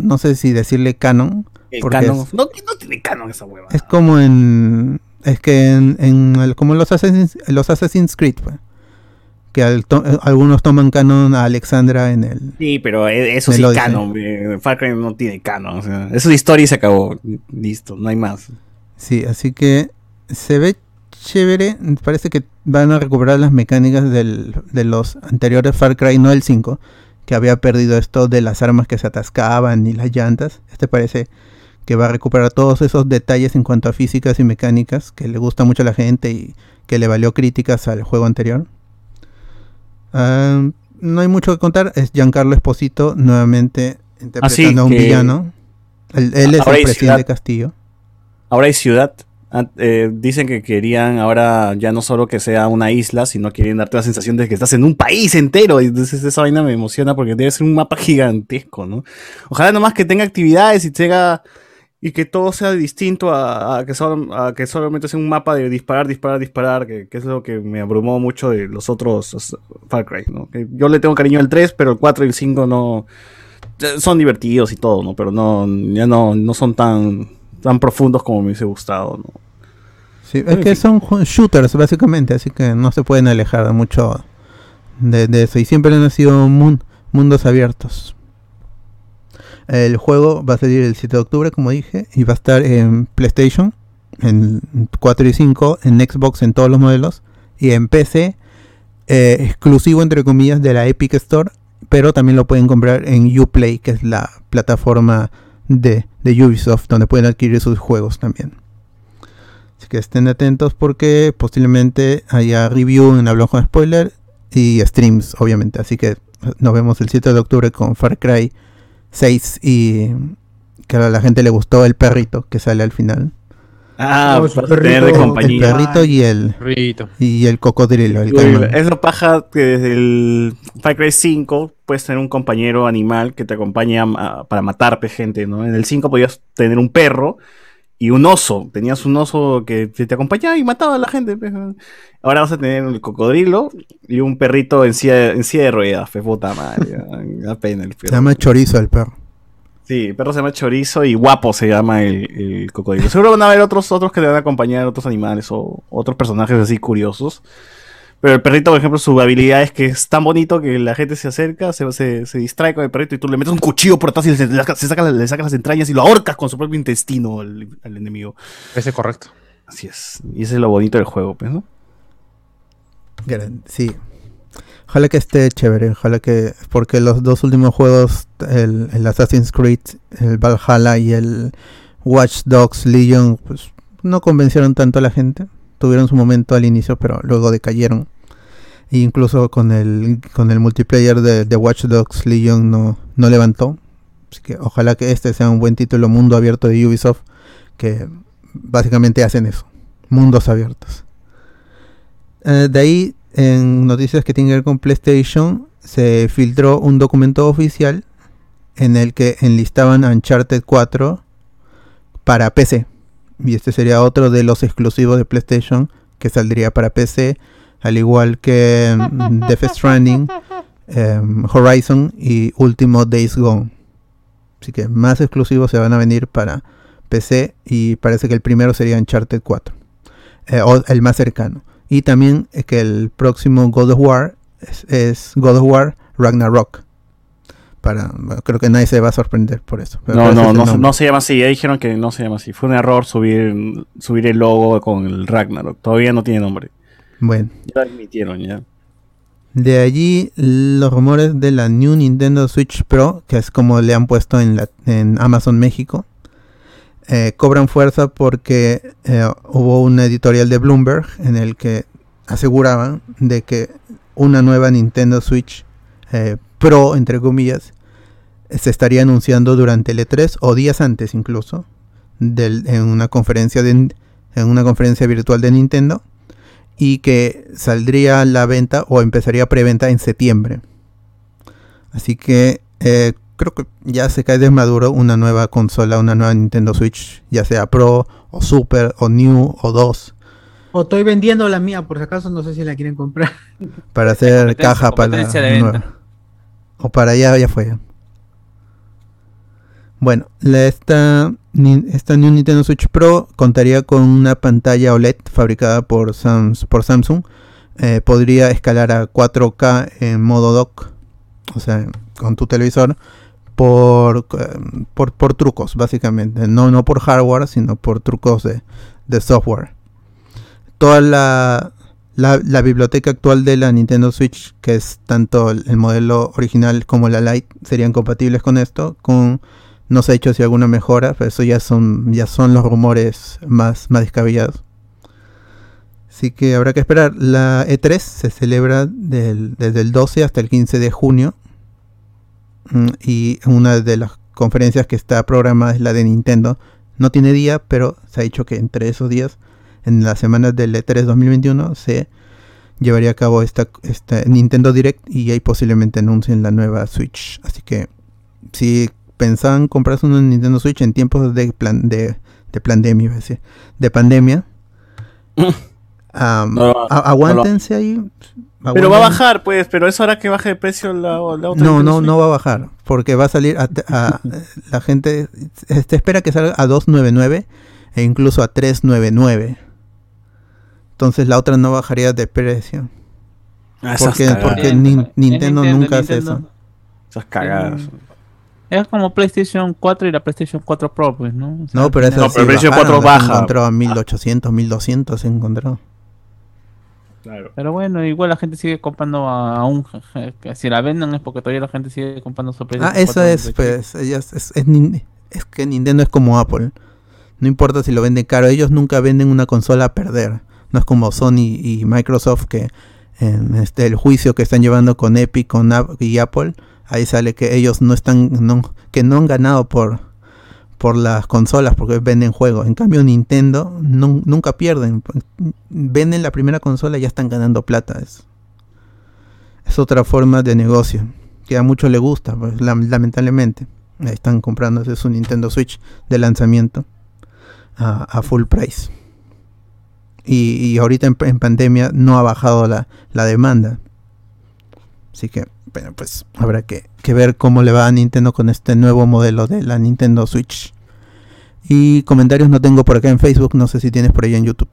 [SPEAKER 1] No sé si decirle canon.
[SPEAKER 4] el
[SPEAKER 1] Porque
[SPEAKER 4] canon.
[SPEAKER 1] es-
[SPEAKER 4] No, no tiene canon esa hueva.
[SPEAKER 1] Es como en. Es que en, en el- como los Assassin's, los Assassin's Creed, pues, que al to- algunos toman canon a Alexandra en el.
[SPEAKER 4] Sí, pero e- eso sí es canon. Far Cry no tiene canon. O sea, es historia y se acabó. Listo, no hay más.
[SPEAKER 1] Sí, así que se ve chévere. Parece que van a recuperar las mecánicas del- de los anteriores Far Cry, no el 5, que había perdido esto de las armas que se atascaban y las llantas. Este parece que va a recuperar todos esos detalles en cuanto a físicas y mecánicas que le gusta mucho a la gente y que le valió críticas al juego anterior. Ah, no hay mucho que contar. Es Giancarlo Esposito nuevamente interpretando a un villano. Él, él es el presidente
[SPEAKER 4] ciudad.
[SPEAKER 1] Castillo.
[SPEAKER 4] Ahora hay ciudad. An- eh, dicen que querían ahora ya no solo que sea una isla, sino quieren darte la sensación de que estás en un país entero. Y entonces esa vaina me emociona porque debe ser un mapa gigantesco, ¿no? Ojalá nomás que tenga actividades y tenga y que todo sea distinto a, a que, solo, a que solamente sea un mapa de disparar, disparar, disparar, que, que es lo que me abrumó mucho de los otros os- Far Cry, ¿no? Que yo le tengo cariño al 3, pero el 4 y el 5 no son divertidos y todo, ¿no? Pero no ya no, no son tan tan profundos como me hubiese gustado, ¿no?
[SPEAKER 1] Sí, es que son shooters básicamente, así que no se pueden alejar mucho de, de eso. Y siempre han sido mun- mundos abiertos. El juego va a salir el 7 de octubre, como dije, y va a estar en PlayStation, en 4 y 5, en Xbox en todos los modelos, y en PC, eh, exclusivo entre comillas de la Epic Store, pero también lo pueden comprar en Uplay, que es la plataforma de, de Ubisoft, donde pueden adquirir sus juegos también. Así que estén atentos porque posiblemente haya review en Hablamos con Spoiler y streams, obviamente. Así que nos vemos el 7 de octubre con Far Cry 6 y que a la gente le gustó el perrito que sale al final.
[SPEAKER 4] Ah,
[SPEAKER 3] Oh,
[SPEAKER 4] para tener de
[SPEAKER 3] perrito.
[SPEAKER 1] El
[SPEAKER 4] compañía.
[SPEAKER 1] perrito y el, y el cocodrilo, el
[SPEAKER 4] es lo paja que desde el Far Cry 5 puedes tener un compañero animal que te acompaña a- para matarte gente, ¿no? En el 5 podías tener un perro y un oso. Tenías un oso que te, te acompañaba y mataba a la gente. pues. Ahora vas a tener el cocodrilo y un perrito en silla, en silla de ruedas. Pues puta madre. da pena el
[SPEAKER 1] Se
[SPEAKER 4] perro.
[SPEAKER 1] llama Chorizo el perro.
[SPEAKER 4] Sí, el perro se llama Chorizo y Guapo se llama el, el cocodrilo. Seguro van a haber otros, otros que le van a acompañar, otros animales o otros personajes así curiosos. Pero el perrito, por ejemplo, su habilidad es que es tan bonito que la gente se acerca, se, se, se distrae con el perrito y tú le metes un cuchillo por atrás y le, le- se saca, le sacas las entrañas y lo ahorcas con su propio intestino al, al enemigo.
[SPEAKER 5] Ese es correcto.
[SPEAKER 4] Así es. Y ese es lo bonito del juego, pues, ¿no?
[SPEAKER 1] Sí. Ojalá que esté chévere, ojalá que... Porque los dos últimos juegos, el, el Assassin's Creed, el Valhalla y el Watch Dogs Legion, pues no convencieron tanto a la gente. Tuvieron su momento al inicio, pero luego decayeron. Incluso con el, con el multiplayer de, de Watch Dogs Legion no, no levantó. Así que ojalá que este sea un buen título mundo abierto de Ubisoft, que básicamente hacen eso, mundos abiertos. Eh, de ahí, en noticias que tienen que ver con PlayStation, se filtró un documento oficial en el que enlistaban Uncharted 4 para PC. Y este sería otro de los exclusivos de PlayStation que saldría para PC, al igual que mm, Death Stranding, em, Horizon y Último Days Gone. Así que más exclusivos se van a venir para PC y parece que el primero sería Uncharted 4. eh, o el más cercano. Y también eh, que el próximo God of War es, es God of War Ragnarok. Para, bueno, creo que nadie se va a sorprender por eso. pero
[SPEAKER 4] No,
[SPEAKER 1] es
[SPEAKER 4] no, no, no se llama así. Ya dijeron que no se llama así. Fue un error subir, subir el logo con el Ragnarok. Todavía no tiene nombre.
[SPEAKER 1] Bueno,
[SPEAKER 4] Ya admitieron, ya.
[SPEAKER 1] de allí los rumores de la New Nintendo Switch Pro, que es como le han puesto en, la, en Amazon México, eh, cobran fuerza porque eh, hubo un editorial de Bloomberg en el que aseguraban de que una nueva Nintendo Switch eh, Pro, entre comillas, se estaría anunciando durante el E3 o días antes incluso del- en una conferencia de, en una conferencia virtual de Nintendo y que saldría a la venta o empezaría preventa en septiembre. Así que eh, creo que ya se cae de maduro una nueva consola, una nueva Nintendo Switch, ya sea Pro o Super o New o 2,
[SPEAKER 3] O estoy vendiendo la mía, por si acaso no sé si la quieren comprar.
[SPEAKER 1] para hacer
[SPEAKER 2] competencia,
[SPEAKER 1] caja para la
[SPEAKER 2] competencia de venta.
[SPEAKER 1] nueva. O para allá, ya fue. Bueno, la, esta, esta New Nintendo Switch Pro contaría con una pantalla OLED fabricada por, Sams- por Samsung. Eh, podría escalar a 4K en modo dock, o sea, con tu televisor, por, eh, por, por trucos, básicamente. No, no por hardware, sino por trucos de, de software. Toda la, la, la biblioteca actual de la Nintendo Switch, que es tanto el modelo original como la Lite, serían compatibles con esto. Con, no se ha hecho si alguna mejora, pero eso ya son, ya son los rumores más, más descabellados. Así que habrá que esperar. La E3 se celebra del- desde el 12 hasta el 15 de junio. Mm, Y una de las conferencias que está programada es la de Nintendo. No tiene día, pero se ha dicho que entre esos días, en las semanas del E3 2021, se llevaría a cabo esta, Nintendo Direct y ahí posiblemente anuncien la nueva Switch. Así que si pensaban comprarse una Nintendo Switch en tiempos de plan de, de pandemia, iba a decir, de pandemia,
[SPEAKER 4] No
[SPEAKER 1] a- aguántense ahí.
[SPEAKER 4] Pero va a bajar, pues. Pero eso hará que baje de precio la, la otra.
[SPEAKER 1] no, no,
[SPEAKER 4] Switch.
[SPEAKER 1] no va a bajar. Porque va a salir a, a- la gente se espera que salga a 299 e incluso a 399. Entonces la otra no bajaría de precio.
[SPEAKER 4] Ah,
[SPEAKER 1] Porque,
[SPEAKER 2] Nintendo,
[SPEAKER 1] Nintendo nunca hace eso.
[SPEAKER 4] Esas cagadas.
[SPEAKER 2] Es como PlayStation 4 y la PlayStation 4 Pro, pues, ¿no? O sea,
[SPEAKER 1] No, pero
[SPEAKER 2] final-
[SPEAKER 4] No, pero el precio
[SPEAKER 1] bajaron,
[SPEAKER 4] 4
[SPEAKER 1] las
[SPEAKER 4] baja.
[SPEAKER 1] encontró a 1800, 1200 se encontró.
[SPEAKER 4] Claro.
[SPEAKER 2] Pero bueno, igual la gente sigue comprando a, a un... que Si la venden es porque todavía la gente sigue comprando su
[SPEAKER 1] Ah,
[SPEAKER 2] PlayStation
[SPEAKER 1] eso
[SPEAKER 2] 4
[SPEAKER 1] es, pues, ellas- es, es nin- es que Nintendo es como Apple. No importa si lo venden caro, ellos nunca venden una consola a perder. No es como Sony y Microsoft que en este el juicio que están llevando con Epic con App- y Apple, ahí sale que ellos no están que no han ganado por por las consolas porque venden juegos. En cambio Nintendo nun- nunca pierden. Venden la primera consola y ya están ganando plata. Es, es otra forma de negocio que a muchos les gusta, pues, lam- lamentablemente. Están comprándose su Nintendo Switch de lanzamiento a, full price. Y, y ahorita en, en pandemia no ha bajado la, la demanda. Así que, bueno, pues habrá que, que ver cómo le va a Nintendo con este nuevo modelo de la Nintendo Switch. Y comentarios no tengo por acá en Facebook, no sé si tienes por ahí en YouTube.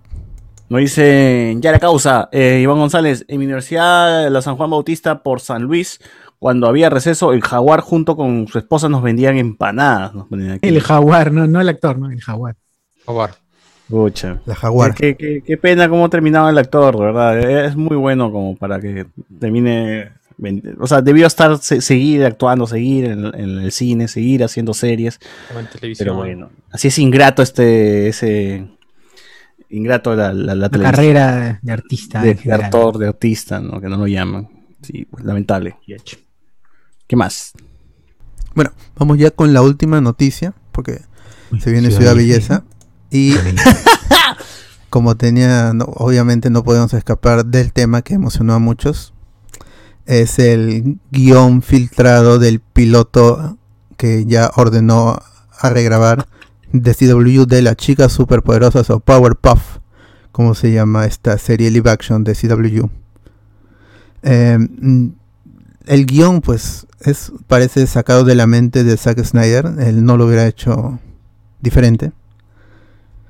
[SPEAKER 4] Nos dice ya la causa, eh, Iván González, en mi universidad, la San Juan Bautista por San Luis, cuando había receso, el jaguar junto con su esposa nos vendían empanadas. Nos ponen aquí.
[SPEAKER 3] El jaguar, no, no el actor, no, el jaguar.
[SPEAKER 5] Jaguar.
[SPEAKER 4] Pucha.
[SPEAKER 1] La Jaguar.
[SPEAKER 4] Qué, qué- qué pena cómo terminaba el actor, de ¿verdad? Es muy bueno como para que termine. O sea, debió estar se- seguir actuando, seguir en, en el cine, seguir haciendo series.
[SPEAKER 5] En televisión.
[SPEAKER 4] Pero bueno, así es ingrato este, ese ingrato la, la, la
[SPEAKER 3] carrera de artista.
[SPEAKER 4] de, actor, de artista, ¿no? Que no lo llaman. Sí, pues, lamentable. ¿Qué más?
[SPEAKER 1] Bueno, vamos ya con la última noticia, porque se viene
[SPEAKER 3] Ciudad
[SPEAKER 1] Ciudad Belleza. Y como tenía, no- obviamente no podemos escapar del tema que emocionó a muchos. Es el guion filtrado del piloto que ya ordenó a regrabar de CW de las chicas superpoderosas o Powerpuff, como se llama esta serie live action de CW. Eh, mm, el guion, pues, es parece sacado de la mente de Zack Snyder. Él no lo hubiera hecho diferente.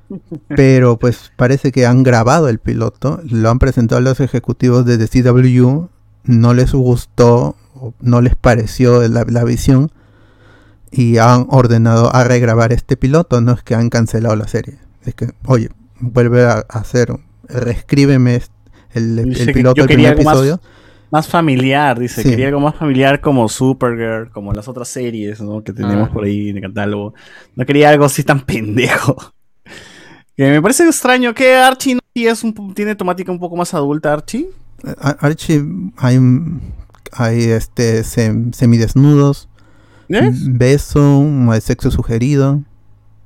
[SPEAKER 1] Pero pues parece que han grabado el piloto, lo han presentado a los ejecutivos de The CW, no les gustó, o no les pareció la, la visión y han ordenado a regrabar este piloto. No es que han cancelado la serie, es que, oye, vuelve a, hacer, reescríbeme el, el
[SPEAKER 4] Dice que
[SPEAKER 1] piloto
[SPEAKER 4] yo
[SPEAKER 1] del
[SPEAKER 4] quería
[SPEAKER 1] primer
[SPEAKER 4] algo más-
[SPEAKER 1] episodio.
[SPEAKER 4] Más familiar, dice.
[SPEAKER 1] Sí.
[SPEAKER 4] Quería algo más familiar como Supergirl, como las otras series, ¿no? Que tenemos
[SPEAKER 5] Ah.
[SPEAKER 4] por ahí en el catálogo. No quería algo así tan pendejo. Que me parece extraño que Archie no es un, tiene temática un poco más adulta, Archie.
[SPEAKER 1] Ar- Archie, hay, hay este, sem- semidesnudos,
[SPEAKER 4] ¿Eh?
[SPEAKER 1] beso, hay sexo sugerido.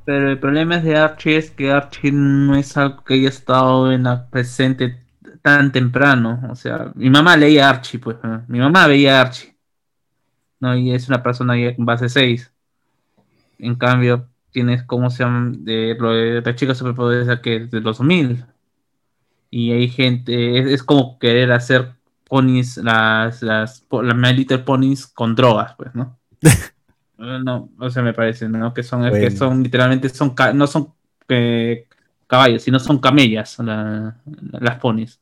[SPEAKER 2] Pero el problema es de Archie es que Archie no es algo que haya estado en la presente tan temprano. O sea, mi mamá leía Archie, pues. ¿no? Mi mamá veía Archie. No, y es una persona ya con base 6. En cambio, tienes como se llama de de la chica superpoderosa que es de los 2000. Y hay gente, es, es como querer hacer ponis, las, las, las My Little Ponies con drogas, pues, ¿no? No, o sea, me parece, ¿no? Que son, que
[SPEAKER 4] Bueno.
[SPEAKER 2] son literalmente, son no son eh, caballos, sino son camellas la- las ponis.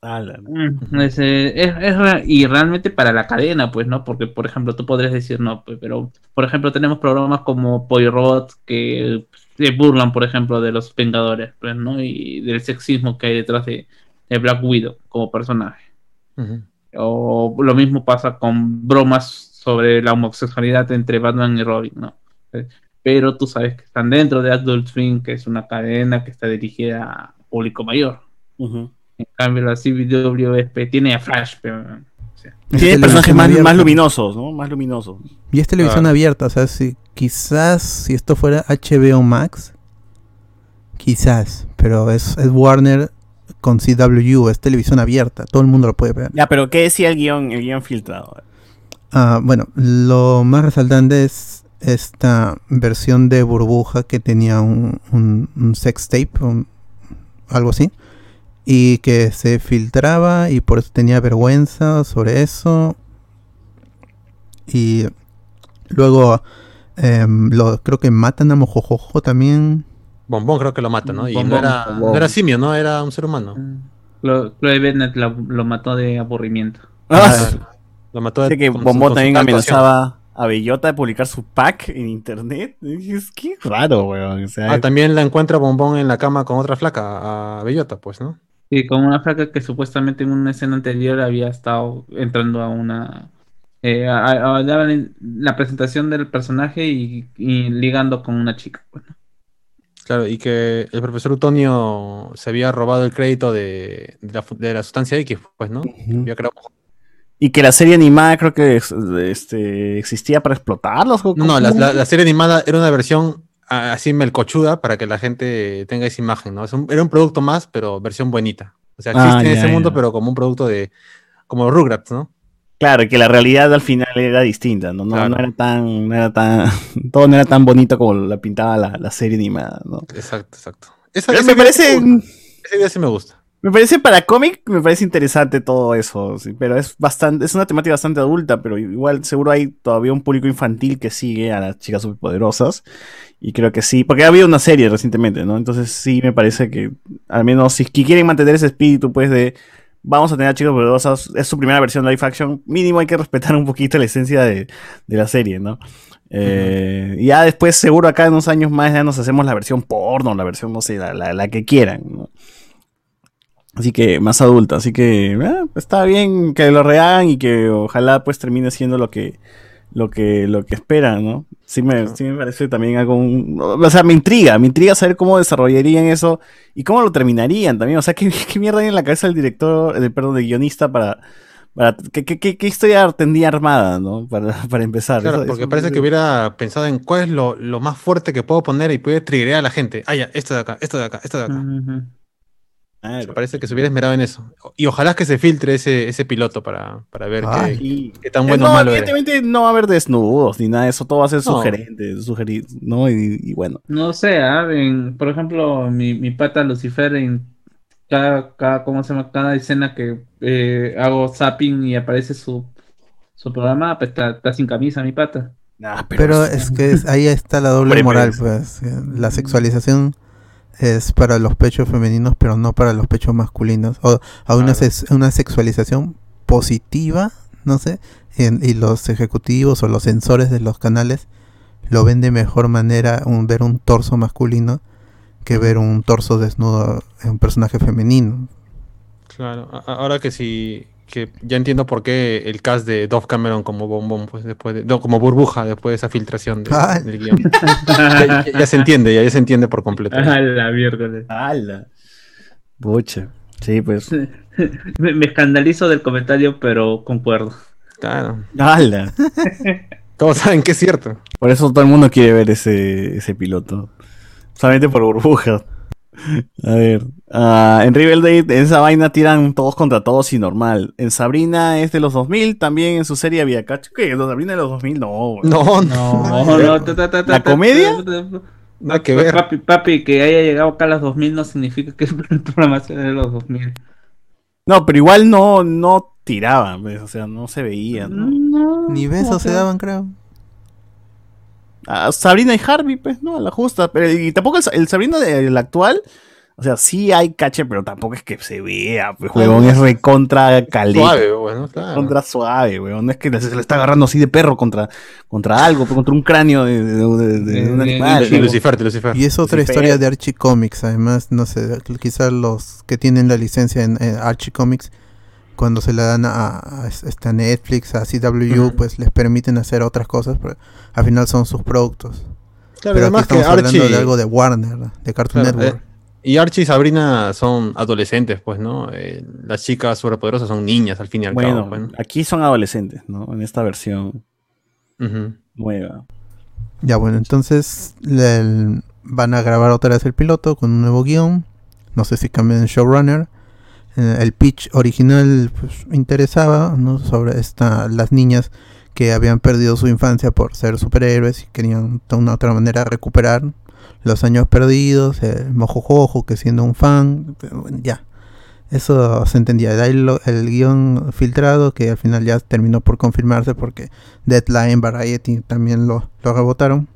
[SPEAKER 4] Ala,
[SPEAKER 2] Mm, es, eh, es- es re- y realmente para la cadena, pues, ¿no? Porque, por ejemplo, tú podrías decir, no, pues, pero, por ejemplo, tenemos programas como Poirot que se burlan, por ejemplo, de los Vengadores, pues, ¿no? Y del sexismo que hay detrás de, de Black Widow como personaje. O lo mismo pasa con bromas sobre la homosexualidad entre Batman y Robin, ¿no? Pero tú sabes que están dentro de Adult Swim, que es una cadena que está dirigida a público mayor. En cambio, la CWSP tiene a Flash, pero,
[SPEAKER 4] Tiene personajes más,
[SPEAKER 1] abierta.
[SPEAKER 4] más luminosos, ¿no? Más luminosos.
[SPEAKER 1] Y es televisión
[SPEAKER 5] Ah.
[SPEAKER 1] abierta, o sea, si, quizás si esto fuera HBO Max, quizás, pero es, es Warner con CW, es televisión abierta, todo el mundo lo puede ver.
[SPEAKER 4] Ya, pero ¿qué decía el guion, el guion filtrado?
[SPEAKER 1] Ah, bueno, lo más resaltante es esta versión de burbuja que tenía un, un, un sex tape, un- algo así, y que se filtraba y por eso tenía vergüenza sobre eso. Y luego lo, creo que matan a Mojojojo también.
[SPEAKER 5] Bombón creo que lo mata, ¿no? Y no era, no era simio, ¿no? Era un ser humano.
[SPEAKER 2] Chlo- Chloe Bennett la- lo mató de aburrimiento.
[SPEAKER 4] Ah,
[SPEAKER 5] Lo mató de-
[SPEAKER 4] Dice que Bombón también amenazaba a Bellota de publicar su pack en internet. Es que raro, weón. O sea,
[SPEAKER 5] Ah, también la encuentra Bombón en la cama con otra flaca, a Bellota, pues, ¿no?
[SPEAKER 2] Sí, con una flaca que supuestamente en una escena anterior había estado entrando a una... eh, a- a- a- daban la presentación del personaje y, y ligando con una chica. pues, ¿no?
[SPEAKER 5] Claro, y que el profesor Utonio se había robado el crédito de, de la, de la sustancia X, pues, ¿no? Había creado-
[SPEAKER 4] Y que la serie animada creo que es- este, existía para explotarlos. ¿o
[SPEAKER 5] No, no, la,
[SPEAKER 4] cómo?
[SPEAKER 5] la- la serie animada era una versión así melcochuda para que la gente tenga esa imagen, ¿no? Es un- era un producto más, pero versión buenita. O sea,
[SPEAKER 4] Ah,
[SPEAKER 5] existe en
[SPEAKER 4] ya,
[SPEAKER 5] ese mundo,
[SPEAKER 4] ya.
[SPEAKER 5] pero como un producto de. como Rugrats, ¿no?
[SPEAKER 4] Claro, y que la realidad al final era distinta, ¿no? No,
[SPEAKER 5] Claro.
[SPEAKER 4] no era tan, no era tan, todo no era tan bonito como la pintaba la, la serie animada, ¿no?
[SPEAKER 5] Exacto, exacto. Esa, esa
[SPEAKER 4] me parece.
[SPEAKER 5] Esa idea sí me gusta.
[SPEAKER 4] Me parece para cómic, me parece interesante todo eso, sí, pero es bastante, es una temática bastante adulta, pero igual seguro hay todavía un público infantil que sigue a las chicas superpoderosas. Y creo que sí, porque ha habido una serie recientemente, ¿no? Entonces sí me parece que, al menos si quieren mantener ese espíritu, pues de vamos a tener a chicas poderosas, es su primera versión de live action, mínimo hay que respetar un poquito la esencia de, de la serie, ¿no? Eh, y ya después, seguro, acá en unos años más ya nos hacemos la versión porno, la versión, no sé, la, la- la que quieran, ¿no? Así que más adulta, así que eh, está bien que lo rehagan y que ojalá pues termine siendo lo que lo que lo que esperan, ¿no? Sí me, sí me parece también algo, un- o sea, me intriga, me intriga saber cómo desarrollarían eso y cómo lo terminarían también, o sea, qué, qué mierda hay en la cabeza del director, del perdón, del guionista para, para ¿qué, qué, qué- qué historia tendría armada, ¿no? Para, para empezar.
[SPEAKER 5] Claro,
[SPEAKER 4] Eso-
[SPEAKER 5] porque
[SPEAKER 4] eso-
[SPEAKER 5] parece que hubiera pensado en cuál es lo, lo más fuerte que puedo poner y puede triggerear a la gente. Ah, ya, esto de acá, esto de acá, esto de acá.
[SPEAKER 2] Ujú.
[SPEAKER 4] Claro.
[SPEAKER 5] Parece que se hubiera esmerado en eso. Y ojalá que se filtre ese, ese piloto para, para ver
[SPEAKER 1] Ay.
[SPEAKER 5] qué,
[SPEAKER 4] Y-
[SPEAKER 5] qué tan
[SPEAKER 4] Eh,
[SPEAKER 5] bueno
[SPEAKER 4] no,
[SPEAKER 5] o malo era.
[SPEAKER 4] evidentemente no va a haber desnudos ni nada de eso, todo va a ser
[SPEAKER 5] No.
[SPEAKER 4] sugerente, sugerir, ¿no? Y, y bueno.
[SPEAKER 2] No sé, ah, en- por ejemplo, mi, mi pata Lucifer en cada, cada, ¿cómo se llama? Cada escena que eh, hago zapping y aparece su, su programa, pues está, está sin camisa mi pata.
[SPEAKER 4] Ah,
[SPEAKER 1] Pero es que es- ahí está la doble moral,
[SPEAKER 4] pues.
[SPEAKER 1] pues. eh, La sexualización es para los pechos femeninos, pero no para los pechos masculinos. O a una, sex- una sexualización positiva, no sé, en- y los ejecutivos o los sensores de los canales lo ven de mejor manera un, ver un torso masculino que ver un torso desnudo en un personaje femenino.
[SPEAKER 5] Claro, ahora que sí, que ya entiendo por qué el cast de Dove Cameron como bombón, pues después de, no, como burbuja después de esa filtración de-
[SPEAKER 1] Ah.
[SPEAKER 5] del guion. ya, ya- ya se entiende, ya, ya se entiende por completo.
[SPEAKER 2] A la miércoles.
[SPEAKER 4] ¡Hala! Bocha. Sí, pues.
[SPEAKER 2] Me, me escandalizo del comentario, pero concuerdo.
[SPEAKER 5] Claro,
[SPEAKER 4] ¡Hala!
[SPEAKER 5] todos saben que es cierto.
[SPEAKER 4] Por eso todo el mundo quiere ver ese, ese piloto. Solamente por burbujas. A ver. ah, en Riverdale, en esa vaina tiran todos contra todos y normal. En Sabrina es de los 2000, también en su serie había cacho. ¿Qué? ¿En Sabrina de los 2000? No. güey.
[SPEAKER 5] No, no,
[SPEAKER 2] No,
[SPEAKER 4] ¿La comedia?
[SPEAKER 5] nada que ver.
[SPEAKER 2] Papi, papi, que haya llegado acá a los 2000 no significa que el programa sea de los 2000.
[SPEAKER 4] No, pero igual no, no tiraban, pues, o sea, no se veía. ¿no?
[SPEAKER 2] No,
[SPEAKER 1] Ni besos se daban, creo.
[SPEAKER 4] A Sabrina y Harvey, pues, no, a la justa. Pero, y tampoco el, el Sabrina del actual, o sea, sí hay caché, pero tampoco es que se vea, pues, huevón, es recontra caleta.
[SPEAKER 5] Suave, bueno, claro.
[SPEAKER 4] Contra suave, weón. No es que se le está agarrando así de perro contra, contra algo, pues, contra un cráneo de, de- de- de
[SPEAKER 2] De-
[SPEAKER 4] un animal.
[SPEAKER 5] De, de
[SPEAKER 4] ¿no?
[SPEAKER 5] Lucifer, de Lucifer.
[SPEAKER 1] Y es otra
[SPEAKER 4] Lucifer.
[SPEAKER 1] historia de Archie Comics, además, no sé, quizás los que tienen la licencia en, en Archie Comics, cuando se la dan a, a esta Netflix, a CW, pues les permiten hacer otras cosas, pero al final son sus productos.
[SPEAKER 5] Claro,
[SPEAKER 1] pero aquí
[SPEAKER 5] además que
[SPEAKER 1] estamos hablando
[SPEAKER 5] Archie,
[SPEAKER 1] de algo de Warner, de Cartoon
[SPEAKER 5] Claro,
[SPEAKER 1] Network.
[SPEAKER 5] eh, y Archie y Sabrina son adolescentes, pues, ¿no? Eh, las chicas superpoderosas son niñas, al fin y al
[SPEAKER 4] Bueno,
[SPEAKER 5] cabo.
[SPEAKER 4] aquí son adolescentes, ¿no? En esta versión nueva.
[SPEAKER 1] Ya bueno, entonces le- el- van a grabar otra vez el piloto con un nuevo guion. No sé si cambian el showrunner. Eh, el pitch original pues, interesaba sobre esta, las niñas que habían perdido su infancia por ser superhéroes y querían de una otra manera recuperar los años perdidos. El mojojojo que siendo un fan, ya. Eso se entendía. El guion filtrado que al final ya terminó por confirmarse porque Deadline, Variety también lo, rebotaron.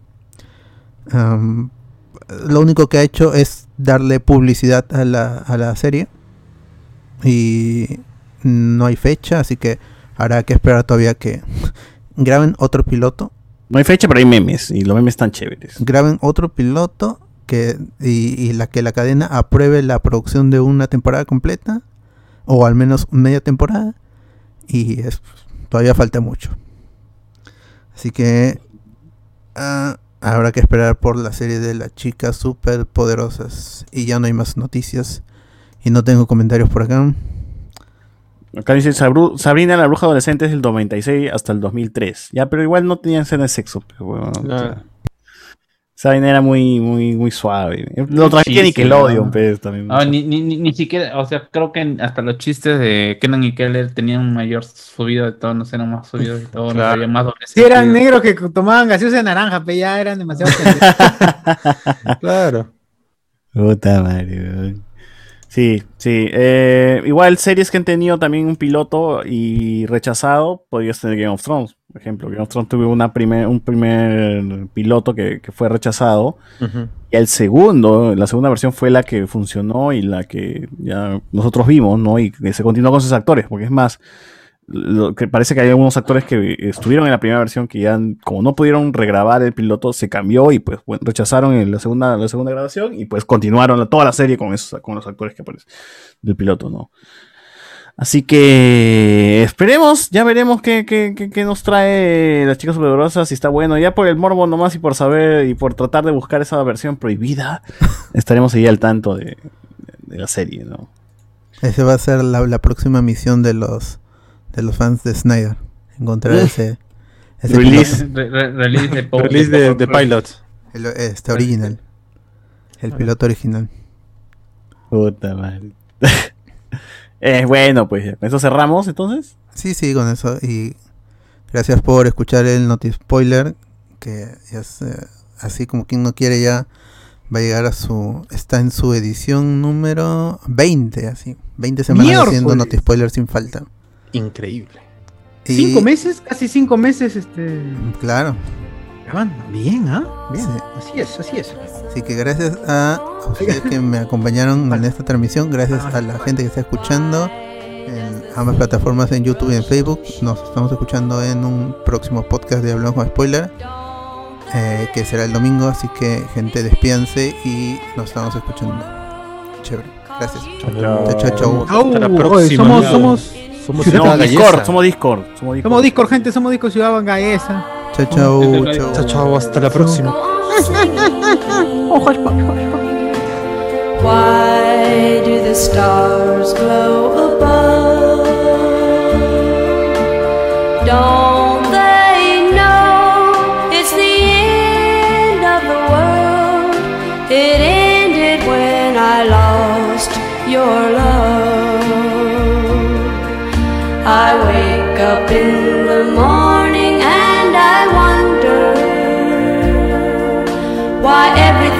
[SPEAKER 1] Lo único que ha hecho es darle publicidad a la, a la serie. Y no hay fecha, así que habrá que esperar todavía que graben otro piloto.
[SPEAKER 4] No hay fecha, pero hay memes, y los memes están chéveres.
[SPEAKER 1] Graben otro piloto que, y, y la que la cadena apruebe la producción de una temporada completa. O al menos media temporada. Y es, todavía falta mucho. Así que ah, habrá que esperar por la serie de las chicas super poderosas. Y ya no hay más noticias. Y no tengo comentarios por acá.
[SPEAKER 4] Acá dice Sabrina la bruja adolescente es del 96 hasta el 2003. Ya, pero igual no tenían escena de sexo. Pero, bueno, o
[SPEAKER 5] Claro.
[SPEAKER 4] sea, esa vaina era muy, muy, muy suave. Lo transmitía
[SPEAKER 2] Sí,
[SPEAKER 4] Nickelodeon,
[SPEAKER 2] sí,
[SPEAKER 4] pues, también.
[SPEAKER 2] Ah, ni, ni, ni, ni siquiera, o sea, creo que hasta los chistes de Kenan y Keller tenían un mayor subido de tonos, eran más subidos de tonos,
[SPEAKER 5] Claro.
[SPEAKER 2] había más doble
[SPEAKER 3] Si eran negros que tomaban gaseosa de naranja, pero ya eran demasiado.
[SPEAKER 5] Claro.
[SPEAKER 4] Puta madre. Sí, sí. Eh, igual series que han tenido también un piloto y rechazado, podrías tener Game of Thrones, por ejemplo. Game of Thrones tuvo una primer, un primer piloto que, que fue rechazado. Y el segundo, la segunda versión fue la que funcionó y la que ya nosotros vimos, ¿no? Y que se continuó con sus actores, porque es más, lo que parece que hay algunos actores que estuvieron en la primera versión que ya, como no pudieron regrabar el piloto, se cambió y pues bueno, rechazaron en la segunda, la segunda grabación y pues continuaron toda la serie con esos, con los actores que aparecen del piloto, ¿no? Así que esperemos, ya veremos qué, qué- qué- qué nos trae las chicas superpoderosas, si está bueno. Ya por el morbo nomás y por saber y por tratar de buscar esa versión prohibida, estaremos ahí al tanto de, de la serie, ¿no?
[SPEAKER 1] Ese va a ser la, la próxima misión de los de los fans de Snyder. Encontrar ese, ese
[SPEAKER 4] Release.
[SPEAKER 2] Re- re- release de,
[SPEAKER 5] Release de, de Pilot.
[SPEAKER 1] el- este original. El piloto original.
[SPEAKER 4] Puta madre. Eh, bueno, pues ya, con eso cerramos entonces.
[SPEAKER 1] Sí, sí, con eso. Y gracias por escuchar el Noti Spoiler. Que ya es, eh, así como quien no quiere ya va a llegar a su... Está en su edición número 20, así. 20 semanas haciendo Noti Spoiler sin falta.
[SPEAKER 5] Increíble.
[SPEAKER 1] Y-
[SPEAKER 3] ¿Cinco meses? Casi cinco meses, este.
[SPEAKER 1] Claro.
[SPEAKER 3] grabando. Bien, ¿ah? Bien.
[SPEAKER 1] Sí.
[SPEAKER 3] Así es, así es.
[SPEAKER 1] Así que gracias a ustedes que me acompañaron en esta transmisión, gracias a la gente que está escuchando en ambas plataformas, en YouTube y en Facebook. Nos estamos escuchando en un próximo podcast de Hablamos con Spoiler, eh, que será el domingo. Así que, gente, despídense y nos estamos escuchando. Chévere. Gracias. Chao, chao, chao.
[SPEAKER 3] Au,
[SPEAKER 5] Hasta la
[SPEAKER 3] oye,
[SPEAKER 5] próxima.
[SPEAKER 3] somos, somos,
[SPEAKER 5] Somos
[SPEAKER 4] Discord, somos Discord, somos Discord.
[SPEAKER 3] somos Discord, gente, somos Discord Ciudad Bangaesa.
[SPEAKER 1] Chao, chao, chao.
[SPEAKER 5] Chao, chao, hasta la próxima.
[SPEAKER 6] Why do the stars glow above? Don't up in the morning and I wonder why everything